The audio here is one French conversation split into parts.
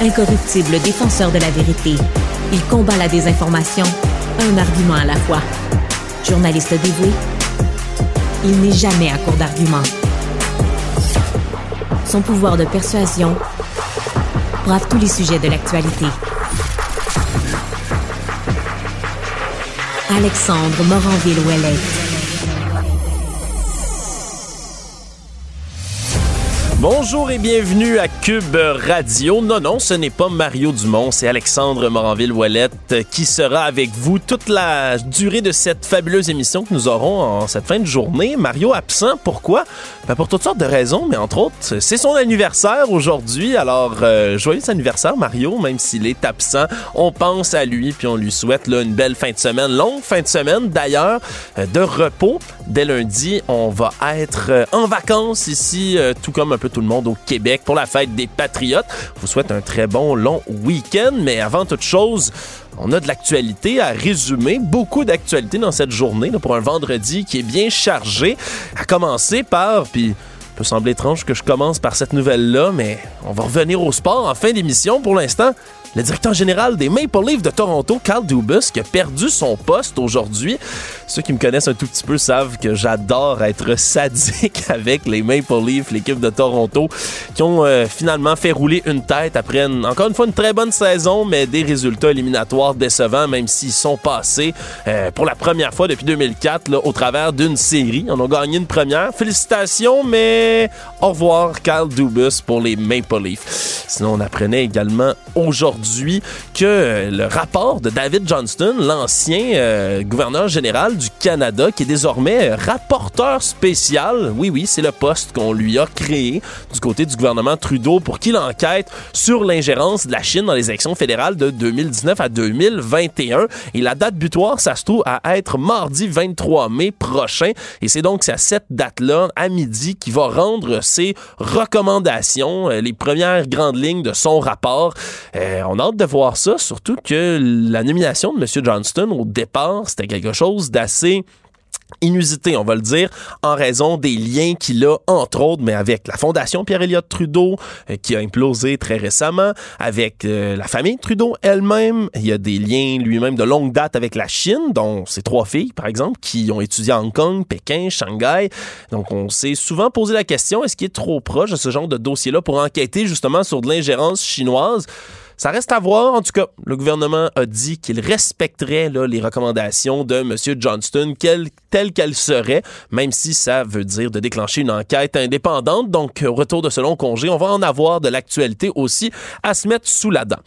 Incorruptible défenseur de la vérité, il combat la désinformation, un argument à la fois. Journaliste dévoué, il n'est jamais à court d'arguments. Son pouvoir de persuasion brave tous les sujets de l'actualité. Alexandre Moranville-Ouellette. Bonjour et bienvenue à Cube Radio. Non, non, ce n'est pas Mario Dumont, c'est Alexandre Moranville-Ouellette qui sera avec vous toute la durée de cette fabuleuse émission que nous aurons en cette fin de journée. Mario absent, pourquoi? Ben pour toutes sortes de raisons, mais entre autres, c'est son anniversaire aujourd'hui. Alors, euh, joyeux anniversaire Mario, même s'il est absent. On pense à lui, puis on lui souhaite là, une belle fin de semaine, longue fin de semaine d'ailleurs, euh, de repos. Dès lundi, on va être euh, en vacances ici, tout comme un peu tout le monde au Québec pour la fête des Patriotes. Je vous souhaite un très bon long week-end, mais avant toute chose, on a de l'actualité à résumer, beaucoup d'actualité dans cette journée pour un vendredi qui est bien chargé. À commencer par, puis peut sembler étrange que je commence par cette nouvelle-là, mais on va revenir au sport en fin d'émission pour l'instant. Le directeur général des Maple Leafs de Toronto, Carl Dubus, qui a perdu son poste aujourd'hui. Ceux qui me connaissent un tout petit peu savent que j'adore être sadique avec les Maple Leafs, l'équipe de Toronto, qui ont euh, finalement fait rouler une tête après, une- encore une fois, une très bonne saison, mais des résultats éliminatoires décevants, même s'ils sont passés euh, pour la première fois depuis 2004 là, au travers d'une série. On a gagné une première. Félicitations, mais au revoir, Carl Dubus pour les Maple Leafs. Sinon, on apprenait également aujourd'hui que le rapport de David Johnston, l'ancien euh, gouverneur général du Canada, qui est désormais rapporteur spécial, oui, oui, c'est le poste qu'on lui a créé du côté du gouvernement Trudeau pour qu'il enquête sur l'ingérence de la Chine dans les élections fédérales de 2019 à 2021. Et la date butoir, ça se trouve à être mardi 23 mai prochain. Et c'est donc à cette date-là, à midi, qu'il va rendre ses recommandations, euh, les premières grandes lignes de son rapport. Euh, on a hâte de voir ça, surtout que la nomination de M. Johnston au départ, c'était quelque chose d'assez inusité, on va le dire, en raison des liens qu'il a, entre autres, mais avec la Fondation Pierre-Éliott Trudeau, euh, qui a implosé très récemment, avec euh, la famille Trudeau elle-même. Il y a des liens lui-même de longue date avec la Chine, dont ses trois filles, par exemple, qui ont étudié à Hong Kong, Pékin, Shanghai. Donc, on s'est souvent posé la question, est-ce qu'il est trop proche de ce genre de dossier-là pour enquêter justement sur de l'ingérence chinoise? Ça reste à voir. En tout cas, le gouvernement a dit qu'il respecterait les recommandations de M. Johnston telles qu'elles seraient, même si ça veut dire de déclencher une enquête indépendante. Donc, retour de ce long congé, on va en avoir de l'actualité aussi à se mettre sous la dent.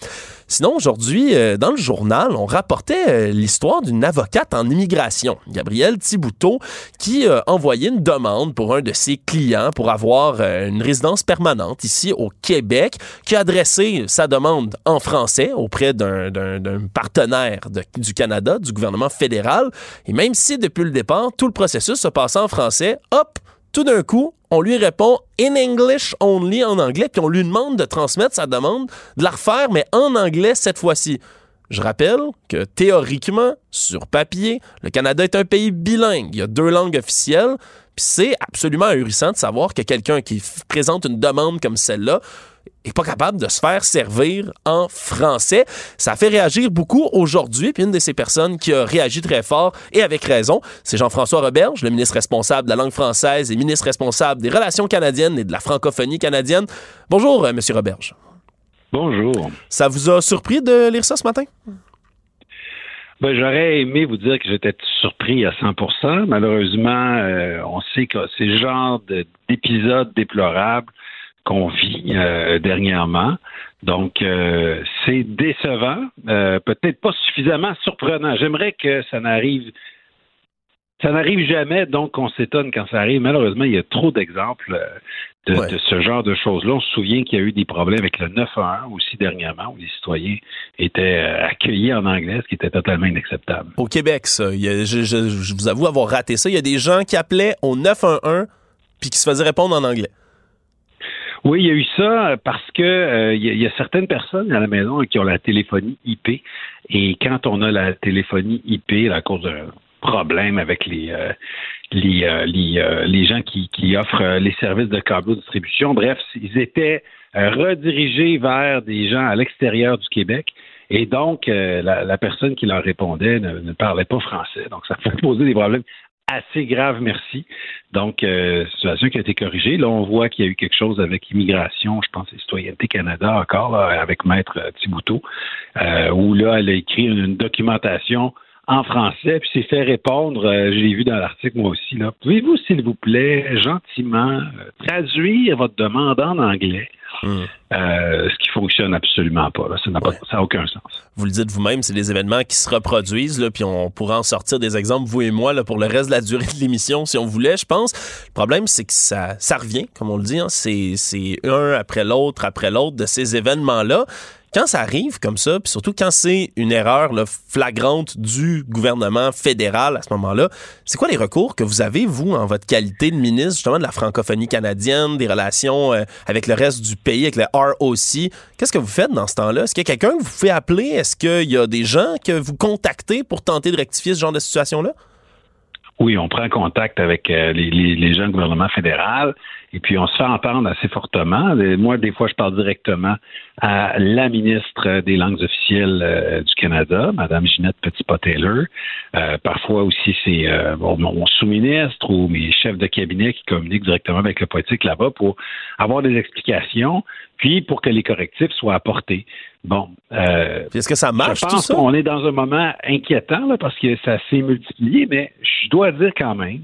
Sinon, aujourd'hui, euh, dans le journal, on rapportait euh, l'histoire d'une avocate en immigration, Gabrielle Thibouteau, qui a envoyé une demande pour un de ses clients pour avoir euh, une résidence permanente ici au Québec, qui a adressé sa demande en français auprès d'un- partenaire du Canada, du gouvernement fédéral. Et même si depuis le départ, tout le processus se passait en français, hop, tout d'un coup, on lui répond in English only en anglais, puis on lui demande de transmettre sa demande, de la refaire, mais en anglais cette fois-ci. Je rappelle que théoriquement, sur papier, le Canada est un pays bilingue. Il y a deux langues officielles. Puis c'est absolument ahurissant de savoir que quelqu'un qui présente une demande comme celle-là est pas capable de se faire servir en français. Ça a fait réagir beaucoup aujourd'hui. Puis une de ces personnes qui a réagi très fort et avec raison, c'est Jean-François Roberge, le ministre responsable de la langue française et ministre responsable des relations canadiennes et de la francophonie canadienne. Bonjour, euh, Monsieur Roberge. Bonjour. Ça vous a surpris de lire ça ce matin? Ben, j'aurais aimé vous dire que j'étais surpris à 100% Malheureusement, euh, on sait que c'est le genre de- d'épisode déplorable qu'on vit euh, dernièrement. Donc, euh, c'est décevant, euh, peut-être pas suffisamment surprenant. J'aimerais que ça n'arrive ça n'arrive jamais, donc on s'étonne quand ça arrive. Malheureusement, il y a trop d'exemples. de, Ouais. de ce genre de choses-là. On se souvient qu'il y a eu des problèmes avec le 911 aussi dernièrement, où les citoyens étaient accueillis en anglais, ce qui était totalement inacceptable. Au Québec, ça. Il y a- je, je- je vous avoue avoir raté ça. Il y a des gens qui appelaient au 911 puis qui se faisaient répondre en anglais. Oui, il y a eu ça euh, parce que euh, il y, a- certaines personnes à la maison qui ont la téléphonie IP et quand on a la téléphonie IP à cause d'un problème avec les euh, les, les, les gens qui, qui offrent les services de câble distribution, bref, ils étaient redirigés vers des gens à l'extérieur du Québec. Et donc, la, personne qui leur répondait ne, ne parlait pas français. Donc, ça fait poser des problèmes assez graves, merci. Donc, euh, situation qui a été corrigée. Là, on voit qu'il y a eu quelque chose avec immigration, je pense, et Citoyenneté Canada encore, là, avec Maître Thibouteau, euh, où là, elle a écrit une documentation en français, puis s'est fait répondre, euh, je l'ai vu dans l'article moi aussi, là. Pouvez-vous, s'il vous plaît, gentiment, euh, traduire votre demande en anglais? Hmm. Euh, ce qui fonctionne absolument pas. Là. Ça n'a pas- Ouais. aucun sens. Vous le dites vous-même, c'est des événements qui se reproduisent, là, puis on pourra en sortir des exemples, vous et moi, là, pour le reste de la durée de l'émission, si on voulait, je pense. Le problème, c'est que ça, ça revient, comme on le dit, hein. c'est, c'est un après l'autre, après l'autre de ces événements-là. Quand ça arrive comme ça, puis surtout quand c'est une erreur là, flagrante du gouvernement fédéral à ce moment-là, c'est quoi les recours que vous avez, vous, en votre qualité de ministre, justement, de la francophonie canadienne, des relations euh, avec le reste du pays, avec le ROC? Qu'est-ce que vous faites dans ce temps-là? Est-ce qu'il y a quelqu'un que vous pouvez appeler? Est-ce qu'il y a des gens que vous contactez pour tenter de rectifier ce genre de situation-là? Oui, on prend contact avec euh, les, les, les gens du gouvernement fédéral et puis on se fait entendre assez fortement. Moi, des fois, je parle directement à la ministre des langues officielles euh, du Canada, Madame Ginette Petitpas-Taylor. Euh, parfois aussi, c'est bon, mon sous-ministre ou mes chefs de cabinet qui communiquent directement avec le politique là-bas pour avoir des explications, puis pour que les correctifs soient apportés. Bon, euh, est-ce que ça marche, je tout pense ça? qu'on est dans un moment inquiétant là, parce que ça s'est multiplié, mais je dois dire quand même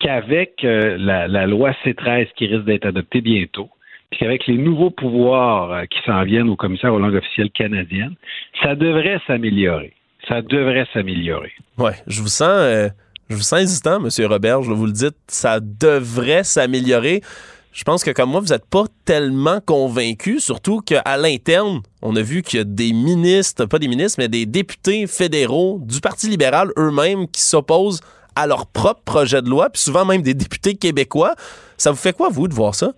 qu'avec euh, la, la loi C13 qui risque d'être adoptée bientôt, puis qu'avec les nouveaux pouvoirs euh, qui s'en viennent au commissaire aux langues officielles canadiennes, ça devrait s'améliorer. Ça devrait s'améliorer. Ouais, je vous sens, je vous sens hésitant, Monsieur Robert. Je vous le dis, ça devrait s'améliorer. Je pense que comme moi, vous n'êtes pas tellement convaincu, surtout qu'à l'interne, on a vu qu'il y a des ministres, pas des ministres, mais des députés fédéraux du Parti libéral eux-mêmes qui s'opposent à leur propre projet de loi, puis souvent même des députés québécois. Ça vous fait quoi, vous, de voir ça?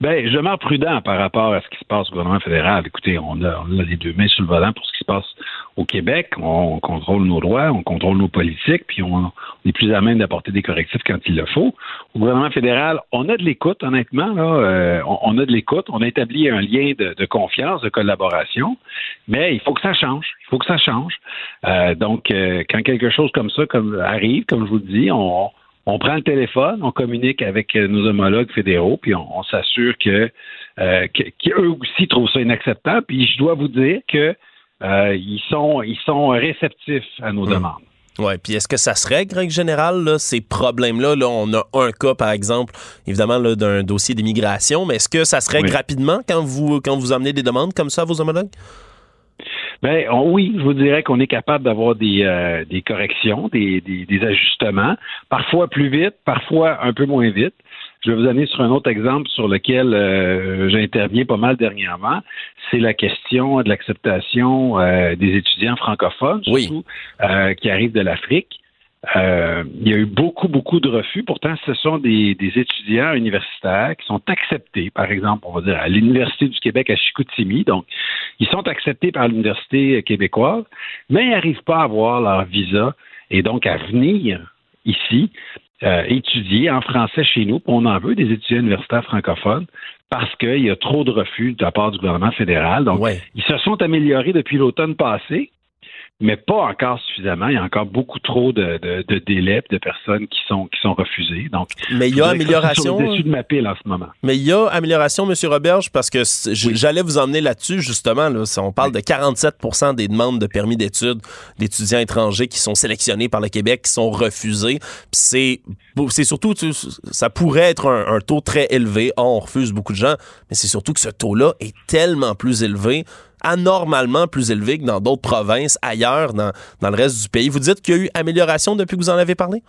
Ben, je demeure prudent par rapport à ce qui se passe au gouvernement fédéral. Écoutez, on a, on a les deux mains sur le volant pour ce qui se passe au Québec. On contrôle nos droits, on contrôle nos politiques, puis on, est plus à même d'apporter des correctifs quand il le faut. Au gouvernement fédéral, on a de l'écoute, honnêtement. Là, euh, on, a de l'écoute. On a établi un lien de, confiance, de collaboration, mais il faut que ça change. Il faut que ça change. Euh, donc, euh, quand quelque chose comme ça arrive, comme je vous le dis, on prend le téléphone, on communique avec nos homologues fédéraux, puis on, s'assure que- qu'eux aussi trouvent ça inacceptable. Puis je dois vous dire que euh, ils sont ils sont réceptifs à nos Hmm. demandes. Ouais, puis est-ce que ça se règle, règle générale, là, ces problèmes-là? Là, on a un cas, par exemple, évidemment, d'un dossier d'immigration, mais est-ce que ça se règle Oui. rapidement quand vous, quand vous amenez des demandes comme ça à vos homologues? Ben oui, je vous dirais qu'on est capable d'avoir des, euh, des corrections, des, des, des ajustements, parfois plus vite, parfois un peu moins vite. Je vais vous amener sur un autre exemple sur lequel euh, j'interviens pas mal dernièrement. C'est la question de l'acceptation euh, des étudiants francophones, surtout euh, qui arrivent de l'Afrique. Euh, il y a eu beaucoup, beaucoup de refus. Pourtant, ce sont des, des étudiants universitaires qui sont acceptés, par exemple, on va dire, à l'Université du Québec à Chicoutimi. Donc, ils sont acceptés par l'Université québécoise, mais ils n'arrivent pas à avoir leur visa et donc à venir ici euh, étudier en français chez nous. On en veut des étudiants universitaires francophones parce qu'il y a trop de refus de la part du gouvernement fédéral. Donc, Ouais. ils se sont améliorés depuis l'automne passé, mais pas encore suffisamment. Il y a encore beaucoup trop de, de, de délais de personnes qui sont, qui sont refusées. Donc, Mais il y a c'est sur amélioration. le de ma pile en ce moment. Mais il y a amélioration, M. Roberge, parce que j'allais vous emmener là-dessus, justement. Là, Si on parle de 47% des demandes de permis d'études d'étudiants étrangers qui sont sélectionnés par le Québec, qui sont refusés. Puis c'est c'est surtout, ça pourrait être un, un taux très élevé. Ah, on refuse beaucoup de gens, mais c'est surtout que ce taux-là est tellement plus élevé anormalement plus élevé que dans d'autres provinces ailleurs dans, dans le reste du pays. Vous dites qu'il y a eu amélioration depuis que vous en avez parlé?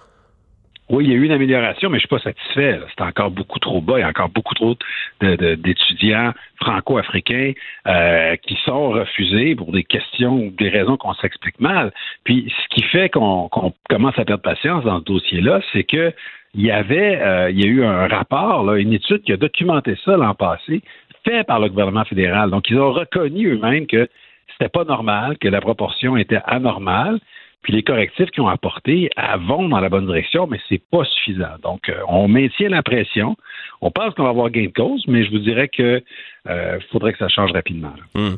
oui, il y a eu une amélioration, mais je suis pas satisfait. C'est encore beaucoup trop bas. Il y a encore beaucoup trop d'étudiants franco-africains euh, qui sont refusés pour des questions ou des raisons qu'on s'explique mal. Puis, ce qui fait qu'on commence à perdre patience dans ce dossier-là, c'est que il y avait, euh, il y a eu un rapport, une étude qui a documenté ça l'an passé, fait par le gouvernement fédéral. Donc, ils ont reconnu eux-mêmes que c'était pas normal, que la proportion était anormale. Puis les correctifs qu'ils ont apportés vont dans la bonne direction, mais c'est pas suffisant. Donc, euh, on maintient la pression. On pense qu'on va avoir gain de cause, mais je vous dirais que euh, faudrait que ça change rapidement. Hmm.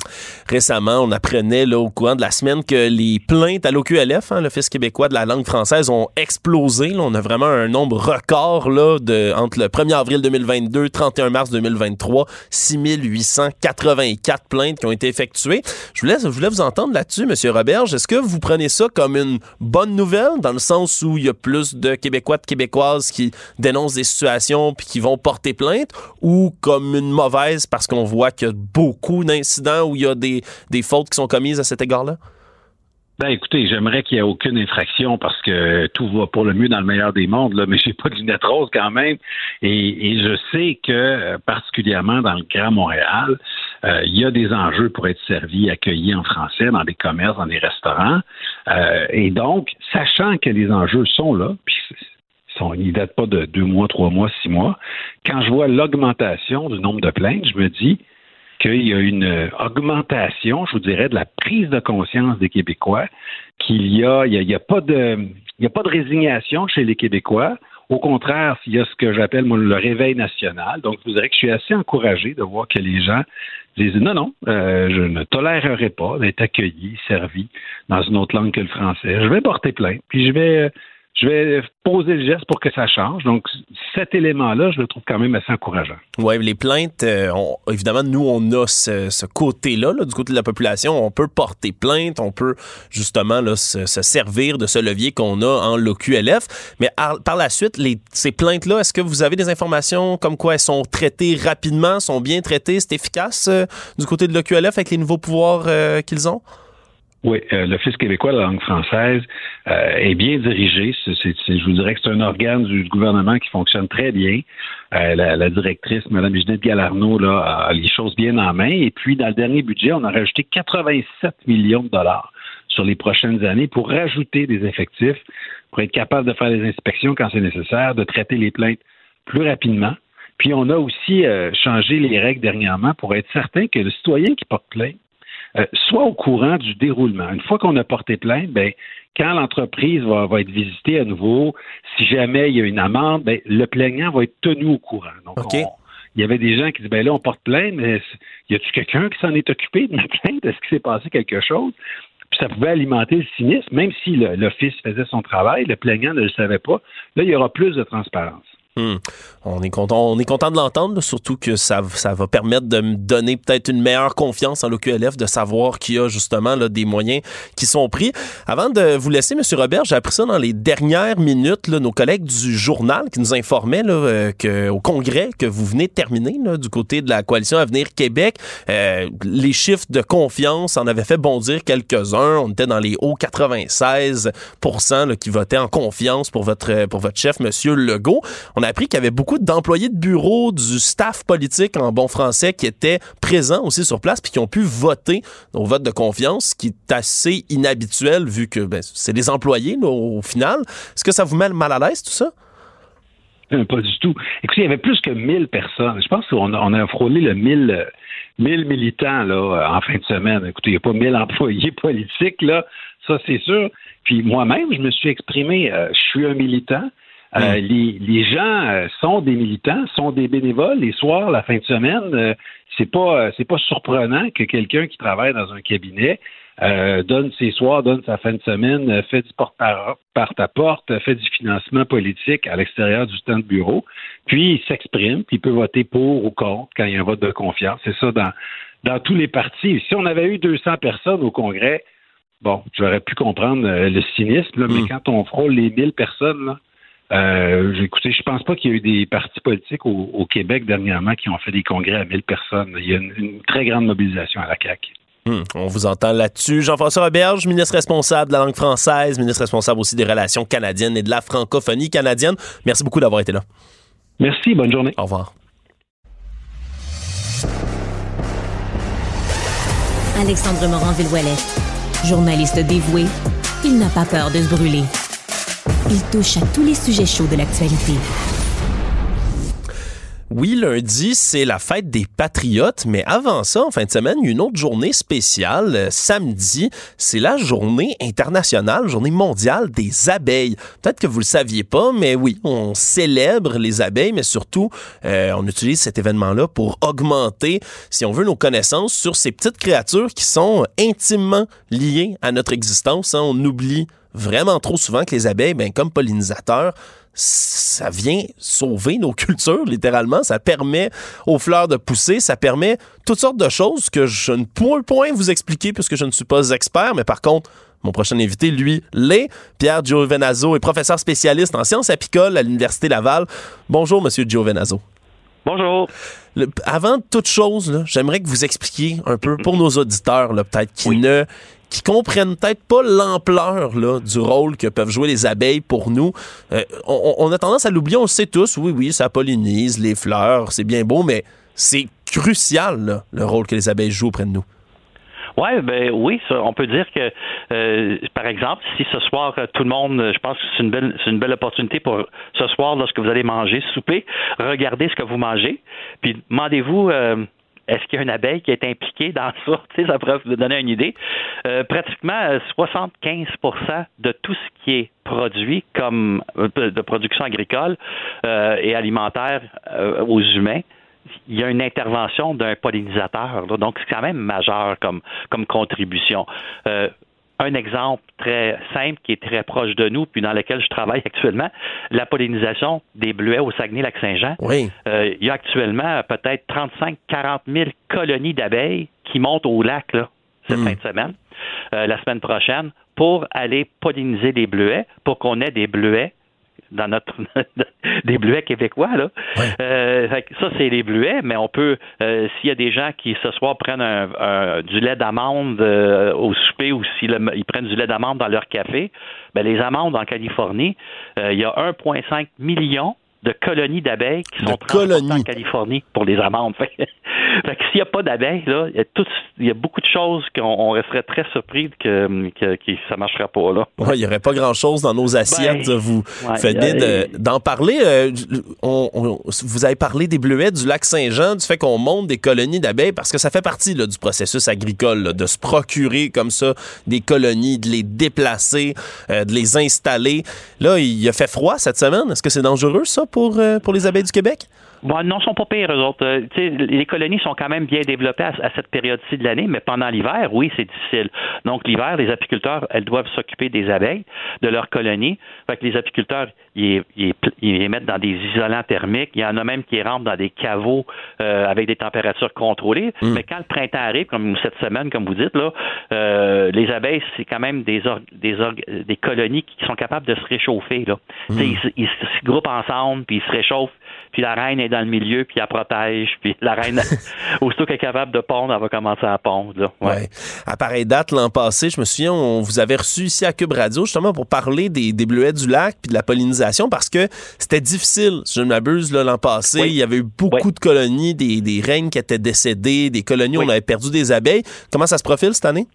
Récemment, on apprenait au courant de la semaine que les plaintes à l'OQLF, hein, l'Office québécois de la langue française, ont explosé. on a vraiment un nombre record là, entre le 1er avril 2022 et 31 mars 2023, 6884 plaintes qui ont été effectuées. Je voulais, vous entendre là-dessus, M. Roberge. Est-ce que vous prenez ça comme une bonne nouvelle, dans le sens où il y a plus de Québécois, de Québécoises qui dénoncent des situations puis qui vont porter plainte, ou comme une mauvaise parce qu'on voit qu'il y a beaucoup d'incidents où il y a des, des fautes qui sont commises à cet égard-là? Ben écoutez, j'aimerais qu'il n'y ait aucune infraction parce que tout va pour le mieux dans le meilleur des mondes, là, mais j'ai pas de lunettes roses quand même. Et, je sais que euh, particulièrement dans le Grand Montréal, euh, il y a des enjeux pour être servi, accueillis en français dans des commerces, dans des restaurants. Euh, et donc, sachant que les enjeux sont là, puis sont, ils datent pas de deux mois, trois mois, six mois, quand je vois l'augmentation du nombre de plaintes, je me dis qu'il y a une augmentation, je vous dirais, de la prise de conscience des Québécois, qu'il y a, il y a, pas de, il y a pas de résignation chez les Québécois. Au contraire, il y a ce que j'appelle le réveil national. Donc, je vous dirais que je suis assez encouragé de voir que les gens disent non, non, euh, je ne tolérerai pas d'être accueilli, servi dans une autre langue que le français. Je vais porter plainte, puis je vais je vais poser le geste pour que ça change. Donc, cet élément-là, je le trouve quand même assez encourageant. Oui, les plaintes, euh, évidemment, nous, on a ce, côté-là, du côté de la population. On peut porter plainte, on peut justement là, se, servir de ce levier qu'on a en l'OQLF. Mais par la suite, les, ces plaintes-là, est-ce que vous avez des informations comme quoi elles sont traitées rapidement, sont bien traitées, c'est efficace euh, du côté de l'OQLF avec les nouveaux pouvoirs euh, qu'ils ont? Oui, euh, l'Office québécois de la langue française euh, est bien dirigé. je vous dirais que c'est un organe du, gouvernement qui fonctionne très bien. Euh, la, directrice, Mme Ginette Galarno, là, a les choses bien en main. Et puis, dans le dernier budget, on a rajouté 87 millions de dollars sur les prochaines années pour rajouter des effectifs, pour être capable de faire des inspections quand c'est nécessaire, de traiter les plaintes plus rapidement. Puis, on a aussi changé les règles dernièrement pour être certain que le citoyen qui porte plainte euh, soit au courant du déroulement. Une fois qu'on a porté plainte, ben, quand l'entreprise va, va, être visitée à nouveau, si jamais il y a une amende, ben, le plaignant va être tenu au courant. Donc, il y avait des gens qui disaient, ben là, on porte plainte, mais y a-tu quelqu'un qui s'en est occupé de ma plainte? Est-ce qu'il s'est passé quelque chose? Puis ça pouvait alimenter le cynisme, même si l'office faisait son travail, le plaignant ne le savait pas. Là, il y aura plus de transparence. Hmm. On est content, on est content de l'entendre, surtout que ça, ça va permettre de me donner peut-être une meilleure confiance en l'OQLF, de savoir qu'il y a justement là, des moyens qui sont pris. Avant de vous laisser, M. Robert, j'ai appris ça dans les dernières minutes. Nos collègues du journal qui nous informaient là, euh, que, au congrès que vous venez de terminer du côté de la coalition Avenir Québec, euh, les chiffres de confiance en avaient fait bondir quelques-uns. On était dans les hauts 96 là, qui votaient en confiance pour votre, pour votre chef, M. Legault a appris qu'il y avait beaucoup d'employés de bureau, du staff politique en bon français qui étaient présents aussi sur place puis qui ont pu voter au vote de confiance, ce qui est assez inhabituel vu que ben, c'est des employés au final. Est-ce que ça vous met mal à l'aise tout ça? Euh, pas du tout. Écoutez, il y avait plus que 1000 personnes. Je pense qu'on a, on frôlé le 1000, 1000 militants là, en fin de semaine. Écoutez, il n'y a pas 1000 employés politiques, là, ça c'est sûr. Puis moi-même, je me suis exprimé, euh, je suis un militant. Euh, les, les, gens euh, sont des militants, sont des bénévoles. Les soirs, la fin de semaine, euh, c'est pas c'est pas surprenant que quelqu'un qui travaille dans un cabinet donne ses soirs, donne sa fin de semaine, fait du porte-à-porte, fait du financement politique à l'extérieur du temps de bureau, puis il s'exprime, puis il peut voter pour ou contre quand il y a un vote de confiance. C'est ça dans dans tous les partis. Si on avait eu 200 personnes au Congrès, bon, j'aurais pu comprendre le cynisme, mais hmm. quand on frôle les 1000 personnes, là, euh, écoutez, je pense pas qu'il y ait eu des partis politiques au, Québec dernièrement qui ont fait des congrès à 1000 personnes. Il y a une, très grande mobilisation à la CAQ. Hmm, on vous entend là-dessus. Jean-François Roberge, ministre responsable de la langue française, ministre responsable aussi des relations canadiennes et de la francophonie canadienne. Merci beaucoup d'avoir été là. Merci, bonne journée. Au revoir. Alexandre Morin-Villouellette. Journaliste dévoué, il n'a pas peur de se brûler. Il touche à tous les sujets chauds de l'actualité. Oui, lundi, c'est la fête des patriotes, mais avant ça, en fin de semaine, une autre journée spéciale. Euh, samedi, c'est la journée internationale, journée mondiale des abeilles. Peut-être que vous le saviez pas, mais oui, on célèbre les abeilles, mais surtout, euh, on utilise cet événement-là pour augmenter, si on veut, nos connaissances sur ces petites créatures qui sont intimement liées à notre existence. Hein. On oublie vraiment trop souvent que les abeilles, ben, comme pollinisateurs, ça vient sauver nos cultures, littéralement. Ça permet aux fleurs de pousser, ça permet toutes sortes de choses que je ne pourrais point vous expliquer puisque je ne suis pas expert, mais par contre, mon prochain invité, lui, l'est. Pierre Giovenazzo est professeur spécialiste en sciences apicoles à l'Université Laval. Bonjour, Monsieur Giovenazzo. Bonjour. avant toute chose, j'aimerais que vous expliquiez un peu pour nos auditeurs, peut-être, qui ne qui comprennent peut-être pas l'ampleur du rôle que peuvent jouer les abeilles pour nous. Euh, on, a tendance à l'oublier, on le sait tous, oui, oui, ça pollinise les fleurs, c'est bien beau, mais c'est crucial le rôle que les abeilles jouent auprès de nous. Ouais, ben oui, on peut dire que, euh, par exemple, si ce soir euh, tout le monde, je pense que c'est une belle, c'est une belle opportunité pour ce soir, lorsque vous allez manger, souper, regardez ce que vous mangez, puis demandez-vous est-ce qu'il y a une abeille qui est impliquée dans ça? ça pourrait vous donner une idée. Euh, pratiquement 75% euh, de tout ce qui est produit comme euh, de production agricole et alimentaire aux humains, il y a une intervention d'un pollinisateur. donc, c'est quand même majeur comme contribution un exemple très simple qui est très proche de nous, puis dans lequel je travaille actuellement, la pollinisation des bleuets au Saguenay-Lac-Saint-Jean. Oui. Euh, il y a actuellement peut-être 35-40 000 colonies d'abeilles qui montent au lac là, cette hmm. fin de semaine, euh, la semaine prochaine, pour aller polliniser des bleuets, pour qu'on ait des bleuets dans notre des bleuets québécois là. Euh, ça c'est les bleuets, mais on peut euh, s'il y a des gens qui ce soir prennent un, du lait d'amande euh, au souper ou s'ils ils prennent du lait d'amande dans leur café, ben les amandes en Californie, il y a 1,5 million de colonies d'abeilles qui sont transportées en Californie pour les amandes. fait que s'il n'y a pas d'abeilles, là, il y, a il y a beaucoup de choses qu'on resterait très surpris que, que, que ça ne marcherait pas. Là. il n'y aurait pas grand-chose dans nos assiettes. Ben, vous faites bien d'en parler. Euh, on, vous avez parlé des bleuets du lac Saint-Jean, du fait qu'on monte des colonies d'abeilles, parce que ça fait partie là, du processus agricole, de se procurer comme ça des colonies, de les déplacer, euh, de les installer. Là, il a fait froid cette semaine. Est-ce que c'est dangereux, ça? pour, euh, pour les abeilles du Québec? Bon, non, ils sont pas pires, eux autres. Euh, les colonies sont quand même bien développées à, cette période-ci de l'année, mais pendant l'hiver, oui, c'est difficile. Donc, l'hiver, les apiculteurs, elles doivent s'occuper des abeilles, de leurs colonies. Fait que les apiculteurs, ils, les mettent dans des isolants thermiques. Il y en a même qui rentrent dans des caveaux euh, avec des températures contrôlées. Hmm. Mais quand le printemps arrive, comme cette semaine, comme vous dites, là, euh, les abeilles, c'est quand même des, des, des colonies qui sont capables de se réchauffer. Là. Hmm. Ils, ils, se groupent ensemble, puis ils se réchauffent puis la reine est dans le milieu, puis elle protège, puis la reine, aussitôt qu'elle est capable de pondre, elle va commencer à pondre. Là. Ouais. À pareille date, l'an passé, je me souviens, on vous avait reçu ici à Cube Radio, justement, pour parler des, des bleuets du lac, puis de la pollinisation, parce que c'était difficile, si je ne m'abuse, l'an passé. Il y avait eu beaucoup de colonies, des, des reines qui étaient décédées, des colonies où on avait perdu des abeilles. Comment ça se profile cette année?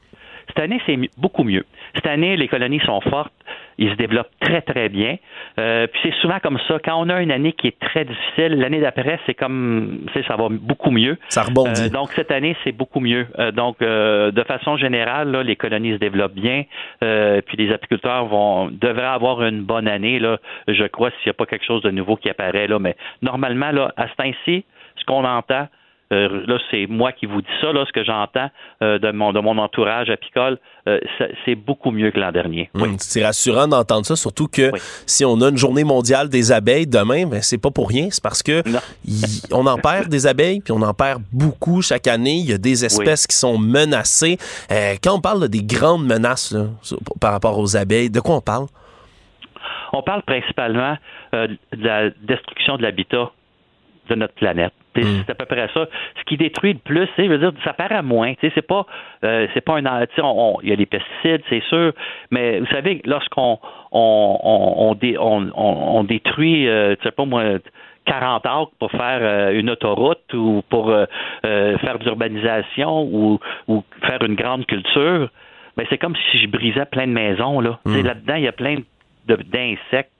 Cette année, c'est beaucoup mieux. Cette année, les colonies sont fortes il se développe très, très bien. Euh, puis c'est souvent comme ça. Quand on a une année qui est très difficile, l'année d'après, c'est comme, ça va beaucoup mieux. Ça rebondit. Euh, donc cette année, c'est beaucoup mieux. Euh, donc de façon générale, là, les colonies se développent bien. puis les apiculteurs vont devraient avoir une bonne année. Là, je crois s'il n'y a pas quelque chose de nouveau qui apparaît là. Mais normalement, là, à ce temps-ci, ce qu'on entend, euh, là, c'est moi qui vous dis ça, là, ce que j'entends euh, de, mon, de mon entourage apicole, euh, c'est beaucoup mieux que l'an dernier. Oui. C'est rassurant d'entendre ça, surtout que si on a une journée mondiale des abeilles demain, ben, c'est pas pour rien, c'est parce que on en perd des abeilles, puis on en perd beaucoup chaque année. Il y a des espèces qui sont menacées. quand on parle des grandes menaces par rapport aux abeilles, de quoi on parle? On parle principalement de la destruction de l'habitat de notre planète. C'est Mm. c'est à peu près ça. Ce qui détruit le plus, c'est, je veux dire, ça paraît moins. Tu sais, c'est pas, euh, c'est pas un, il y a les pesticides, c'est sûr, mais vous savez, lorsqu'on on, on, on, dé- on, on- détruit, euh, tu sais pas moi, 40 acres pour faire euh, une autoroute ou pour euh, euh, faire de l'urbanisation ou, ou faire une grande culture, ben c'est comme si je brisais plein de maisons là. Sais, Là-dedans, il y a plein de- d'insectes,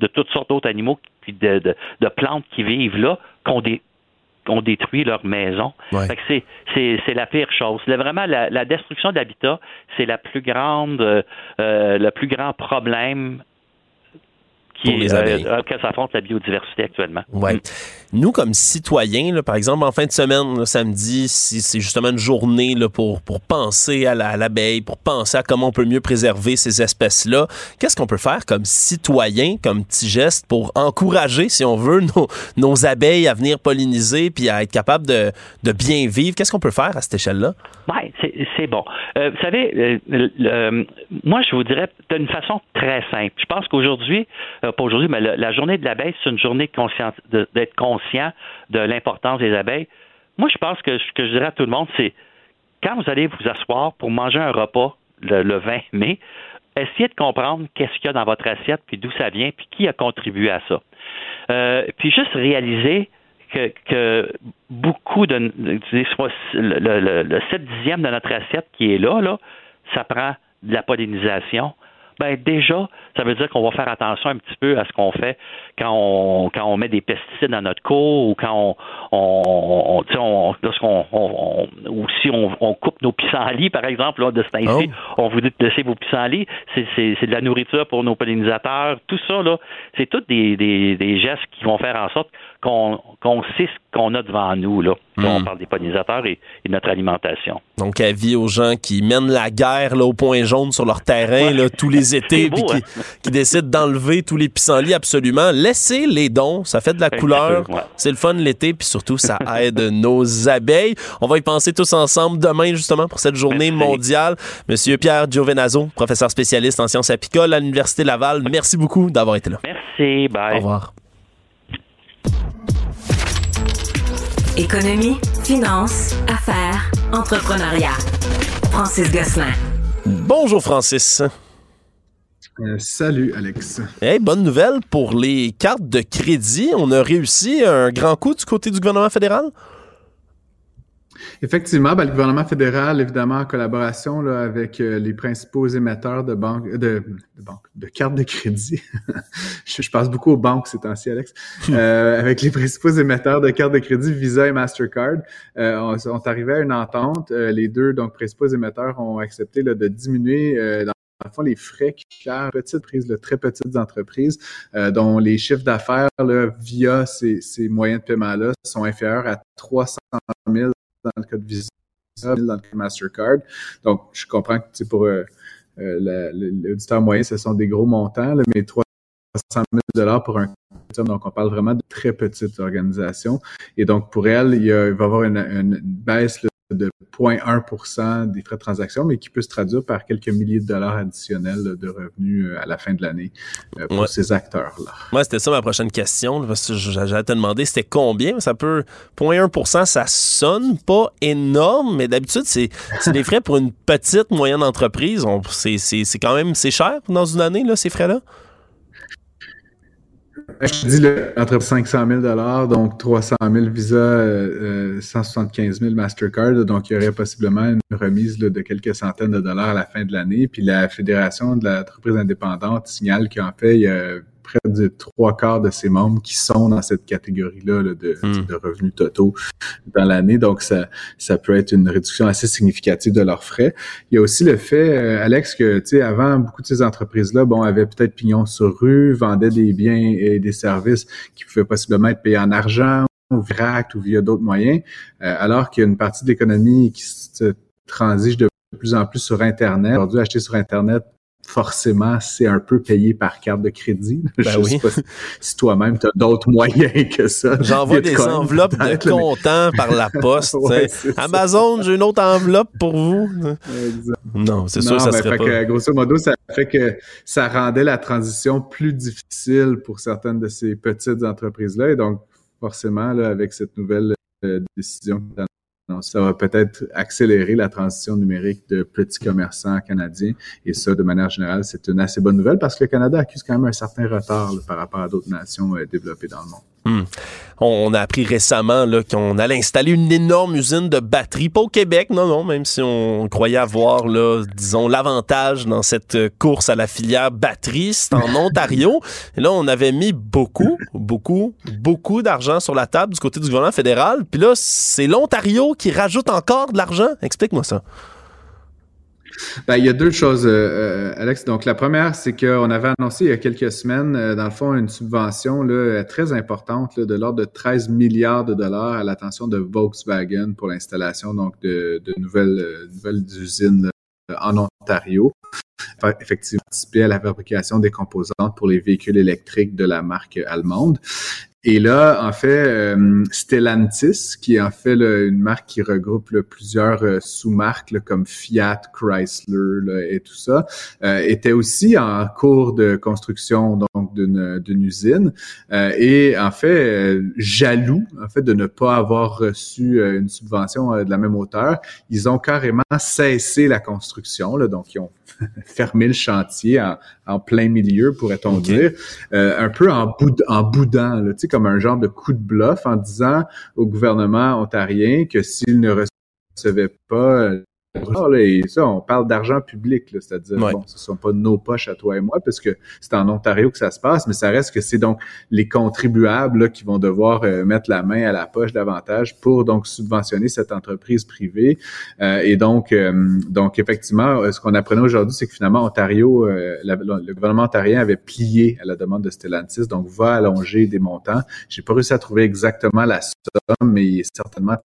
de toutes sortes d'autres animaux, puis de, de, de plantes qui vivent là, qu'on dé- qu'on détruit leur maison. Ouais. C'est, c'est, c'est la pire chose. Là, vraiment, la, la destruction d'habitat, c'est la plus grande, euh, euh, le plus grand problème qui Pour les euh, abeilles. s'affronte la biodiversité actuellement. Ouais. Nous, comme citoyens, là, par exemple, en fin de semaine, là, samedi, si c'est justement une journée là, pour, pour penser à la- l'abeille, pour penser à comment on peut mieux préserver ces espèces-là, qu'est-ce qu'on peut faire comme citoyen, comme petit geste pour encourager, si on veut, nos, nos abeilles à venir polliniser puis à être capable de, de bien vivre? Qu'est-ce qu'on peut faire à cette échelle-là? Ouais, c'est, bon. Euh, vous savez, euh, moi, je vous dirais d'une façon très simple. Je pense qu'aujourd'hui, euh, pas aujourd'hui, mais le- la journée de l'abeille, c'est une journée d'être conscient de l'importance des abeilles. Moi, je pense que ce que je dirais à tout le monde, c'est quand vous allez vous asseoir pour manger un repas le, le 20 mai, essayez de comprendre qu'est-ce qu'il y a dans votre assiette, puis d'où ça vient, puis qui a contribué à ça. Euh, puis juste réaliser que, beaucoup de, le, le, le 7 dixième de notre assiette qui est là, là, ça prend de la pollinisation. Ben déjà, ça veut dire qu'on va faire attention un petit peu à ce qu'on fait quand on quand on met des pesticides dans notre cour ou quand on, on, lorsqu'on on, on- ou si on, coupe nos pissenlits, par exemple, là, de ce temps-ci, on vous dit de laisser vos pissenlits, c'est, c'est, c'est de la nourriture pour nos pollinisateurs, tout ça, là, c'est tous des, des, des gestes qui vont faire en sorte qu'on, sait ce qu'on a devant nous, là. Quand on parle des pollinisateurs et, et de notre alimentation. Donc, avis aux gens qui mènent la guerre là, au point jaune sur leur terrain là, tous les étés, beau, puis hein? qui décident d'enlever tous les pissenlits absolument. Laissez les dons, ça fait de la couleur, ouais. c'est le fun l'été, puis surtout, ça aide nos abeilles. On va y penser tous ensemble demain, justement, pour cette journée Merci. mondiale. Monsieur Pierre Giovenazzo, professeur spécialiste en sciences apicoles à l'Université Laval, merci beaucoup d'avoir été là. Merci, bye. Au revoir. Économie, finance, affaires, entrepreneuriat. Francis Gosselin. Bonjour, Francis. Euh, salut, Alex. Hey, bonne nouvelle pour les cartes de crédit. On a réussi un grand coup du côté du gouvernement fédéral? Effectivement, ben, le gouvernement fédéral, évidemment, en collaboration là, avec euh, les principaux émetteurs de banques, de, de, banques, de cartes de crédit. je, je passe beaucoup aux banques ces temps-ci, Alex. Euh, avec les principaux émetteurs de cartes de crédit, Visa et Mastercard, euh, on, on est arrivé à une entente. Les deux donc principaux émetteurs ont accepté là, de diminuer dans dans le fond, les frais qui chargent petites prises, là, très petites entreprises, euh, dont les chiffres d'affaires via ces, ces moyens de paiement-là sont inférieurs à 300 000 dans le cas de Visa, 000 dans le cas Mastercard. Donc, je comprends que tu pour euh, euh, l'auditeur moyen, ce sont des gros montants, là, mais 300 000 dollars pour un donc on parle vraiment de très petites organisations. Et donc, pour elle, il, y a- va y avoir une, baisse de 0,1% des frais de transaction, mais qui peut se traduire par quelques milliers de dollars additionnels de revenus euh, à la fin de l'année euh, pour Ouais. ces acteurs-là. Moi, c'était ça ma prochaine question. j'allais te demander c'était combien? Ça peut. 0,1% ça sonne pas énorme, mais d'habitude, c'est des frais pour une petite, moyenne entreprise. C'est quand même c'est cher dans une année, là, ces frais-là? Je te dis là, entre 500 000 donc 300 000 Visa, euh, euh, 175 000 Mastercard. Donc, il y aurait possiblement une remise là, de quelques centaines de dollars à la fin de l'année. Puis la Fédération de l'entreprise indépendante signale qu'en fait, il y a près de trois quarts de ses membres qui sont dans cette catégorie-là là, de, Hmm. de revenus totaux dans l'année. Donc, ça, ça peut être une réduction assez significative de leurs frais. Il y a aussi le fait, euh, Alex, que tu sais, avant, beaucoup de ces entreprises-là, bon, avaient peut-être pignon sur rue, vendaient des biens et des services qui pouvaient possiblement être payés en argent ou VRAC ou via d'autres moyens, euh, alors qu'il y a une partie de l'économie qui se transige de plus en plus sur Internet. Aujourd'hui, acheter sur Internet, forcément, c'est un peu payé par carte de crédit. Ben Je oui. sais pas si, si toi-même, tu as d'autres moyens que ça. J'envoie des enveloppes de comptant par la poste. Ouais. Amazon, j'ai une autre enveloppe pour vous. Exact. Non, c'est sûr ça ben, serait fait pas. que, grosso modo, ça fait que ça rendait la transition plus difficile pour certaines de ces petites entreprises-là. Et donc, forcément, là, avec cette nouvelle décision ça va peut-être accélérer la transition numérique de petits commerçants canadiens. Et ça, de manière générale, c'est une assez bonne nouvelle parce que le Canada accuse quand même un certain retard par rapport à d'autres nations euh, développées dans le monde. Hmm. On a appris récemment qu'on allait installer une énorme usine de batteries, pas au Québec, non, non, même si on croyait avoir, là, disons, l'avantage dans cette course à la filière batterie, c'est en Ontario. Et là, on avait mis beaucoup, beaucoup, beaucoup d'argent sur la table du côté du gouvernement fédéral. Puis là, c'est l'Ontario qui rajoute encore de l'argent. Explique-moi ça. Ben, il y a deux choses, euh, euh, Alex. Donc, la première, c'est qu'on avait annoncé il y a quelques semaines, euh, dans le fond, une subvention là, très importante de l'ordre de 13 milliards de dollars à l'attention de Volkswagen pour l'installation donc de, de nouvelles, nouvelles usines en Ontario. Effectivement, participer à la fabrication des composantes pour les véhicules électriques de la marque allemande. Et là, en fait, euh, Stellantis, qui est en fait une marque qui regroupe plusieurs euh, sous-marques comme Fiat, Chrysler et tout ça, euh, était aussi en cours de construction donc d'une usine. et en fait, jaloux en fait de ne pas avoir reçu une subvention de la même hauteur, ils ont carrément cessé la construction. Donc, ils ont fermé le chantier en, plein milieu, pourrait-on dire, un peu en, bout, en boudant. Là, comme un genre de coup de bluff en disant au gouvernement ontarien que s'il ne recevait pas et ça, on parle d'argent public, c'est-à-dire, bon, ce ne sont pas nos poches à toi et moi, parce que c'est en Ontario que ça se passe, mais ça reste que c'est donc les contribuables qui vont devoir euh, mettre la main à la poche davantage pour donc subventionner cette entreprise privée. Euh, et donc, euh, donc effectivement, ce qu'on apprenait aujourd'hui, c'est que finalement, Ontario, le gouvernement ontarien avait plié à la demande de Stellantis, donc va allonger des montants. J'ai pas réussi à trouver exactement la somme, mais il est certainement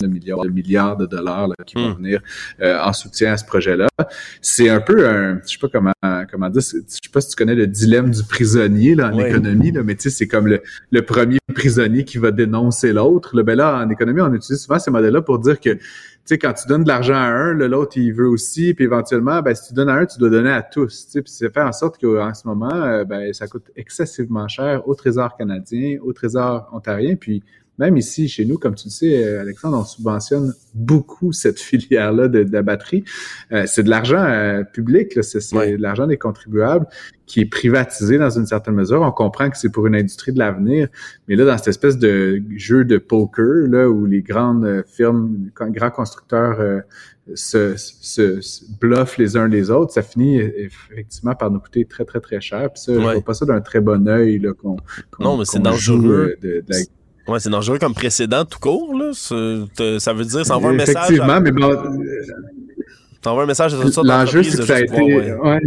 de milliards, de milliards de dollars qui vont hmm. venir euh, en soutien à ce projet-là. C'est un peu un, je sais pas comment comment dire, je sais pas si tu connais le dilemme du prisonnier là, en économie, là, mais tu sais c'est comme le, le, premier prisonnier qui va dénoncer l'autre. Ben là, en économie, on utilise souvent ces modèles-là pour dire que sais, quand tu donnes de l'argent à un, l'autre, il veut aussi, puis éventuellement, ben, si tu donnes à un, tu dois donner à tous. Tu sais, puis c'est fait en sorte qu'en ce moment, euh, ben, ça coûte excessivement cher au Trésor canadien, au Trésor ontarien, puis même ici, chez nous, comme tu le sais, euh, Alexandre, on subventionne beaucoup cette filière-là de, la batterie. Euh, c'est de l'argent euh, public, c'est de l'argent des contribuables qui est privatisé dans une certaine mesure. On comprend que c'est pour une industrie de l'avenir, mais là, dans cette espèce de jeu de poker, là, où les grandes firmes, grands constructeurs se, se, bluffent les uns les autres, ça finit effectivement par nous coûter très, très, très cher. Puis ça, je vois pas ça d'un très bon œil qu'on Non, mais c'est dangereux. De, Ouais, c'est dangereux comme précédent tout court, là. Ça veut dire, ça envoie un message. Effectivement, mais bon. Ça envoie un message à toutes sortes L'enjeu, c'est que ça a été. Ouais,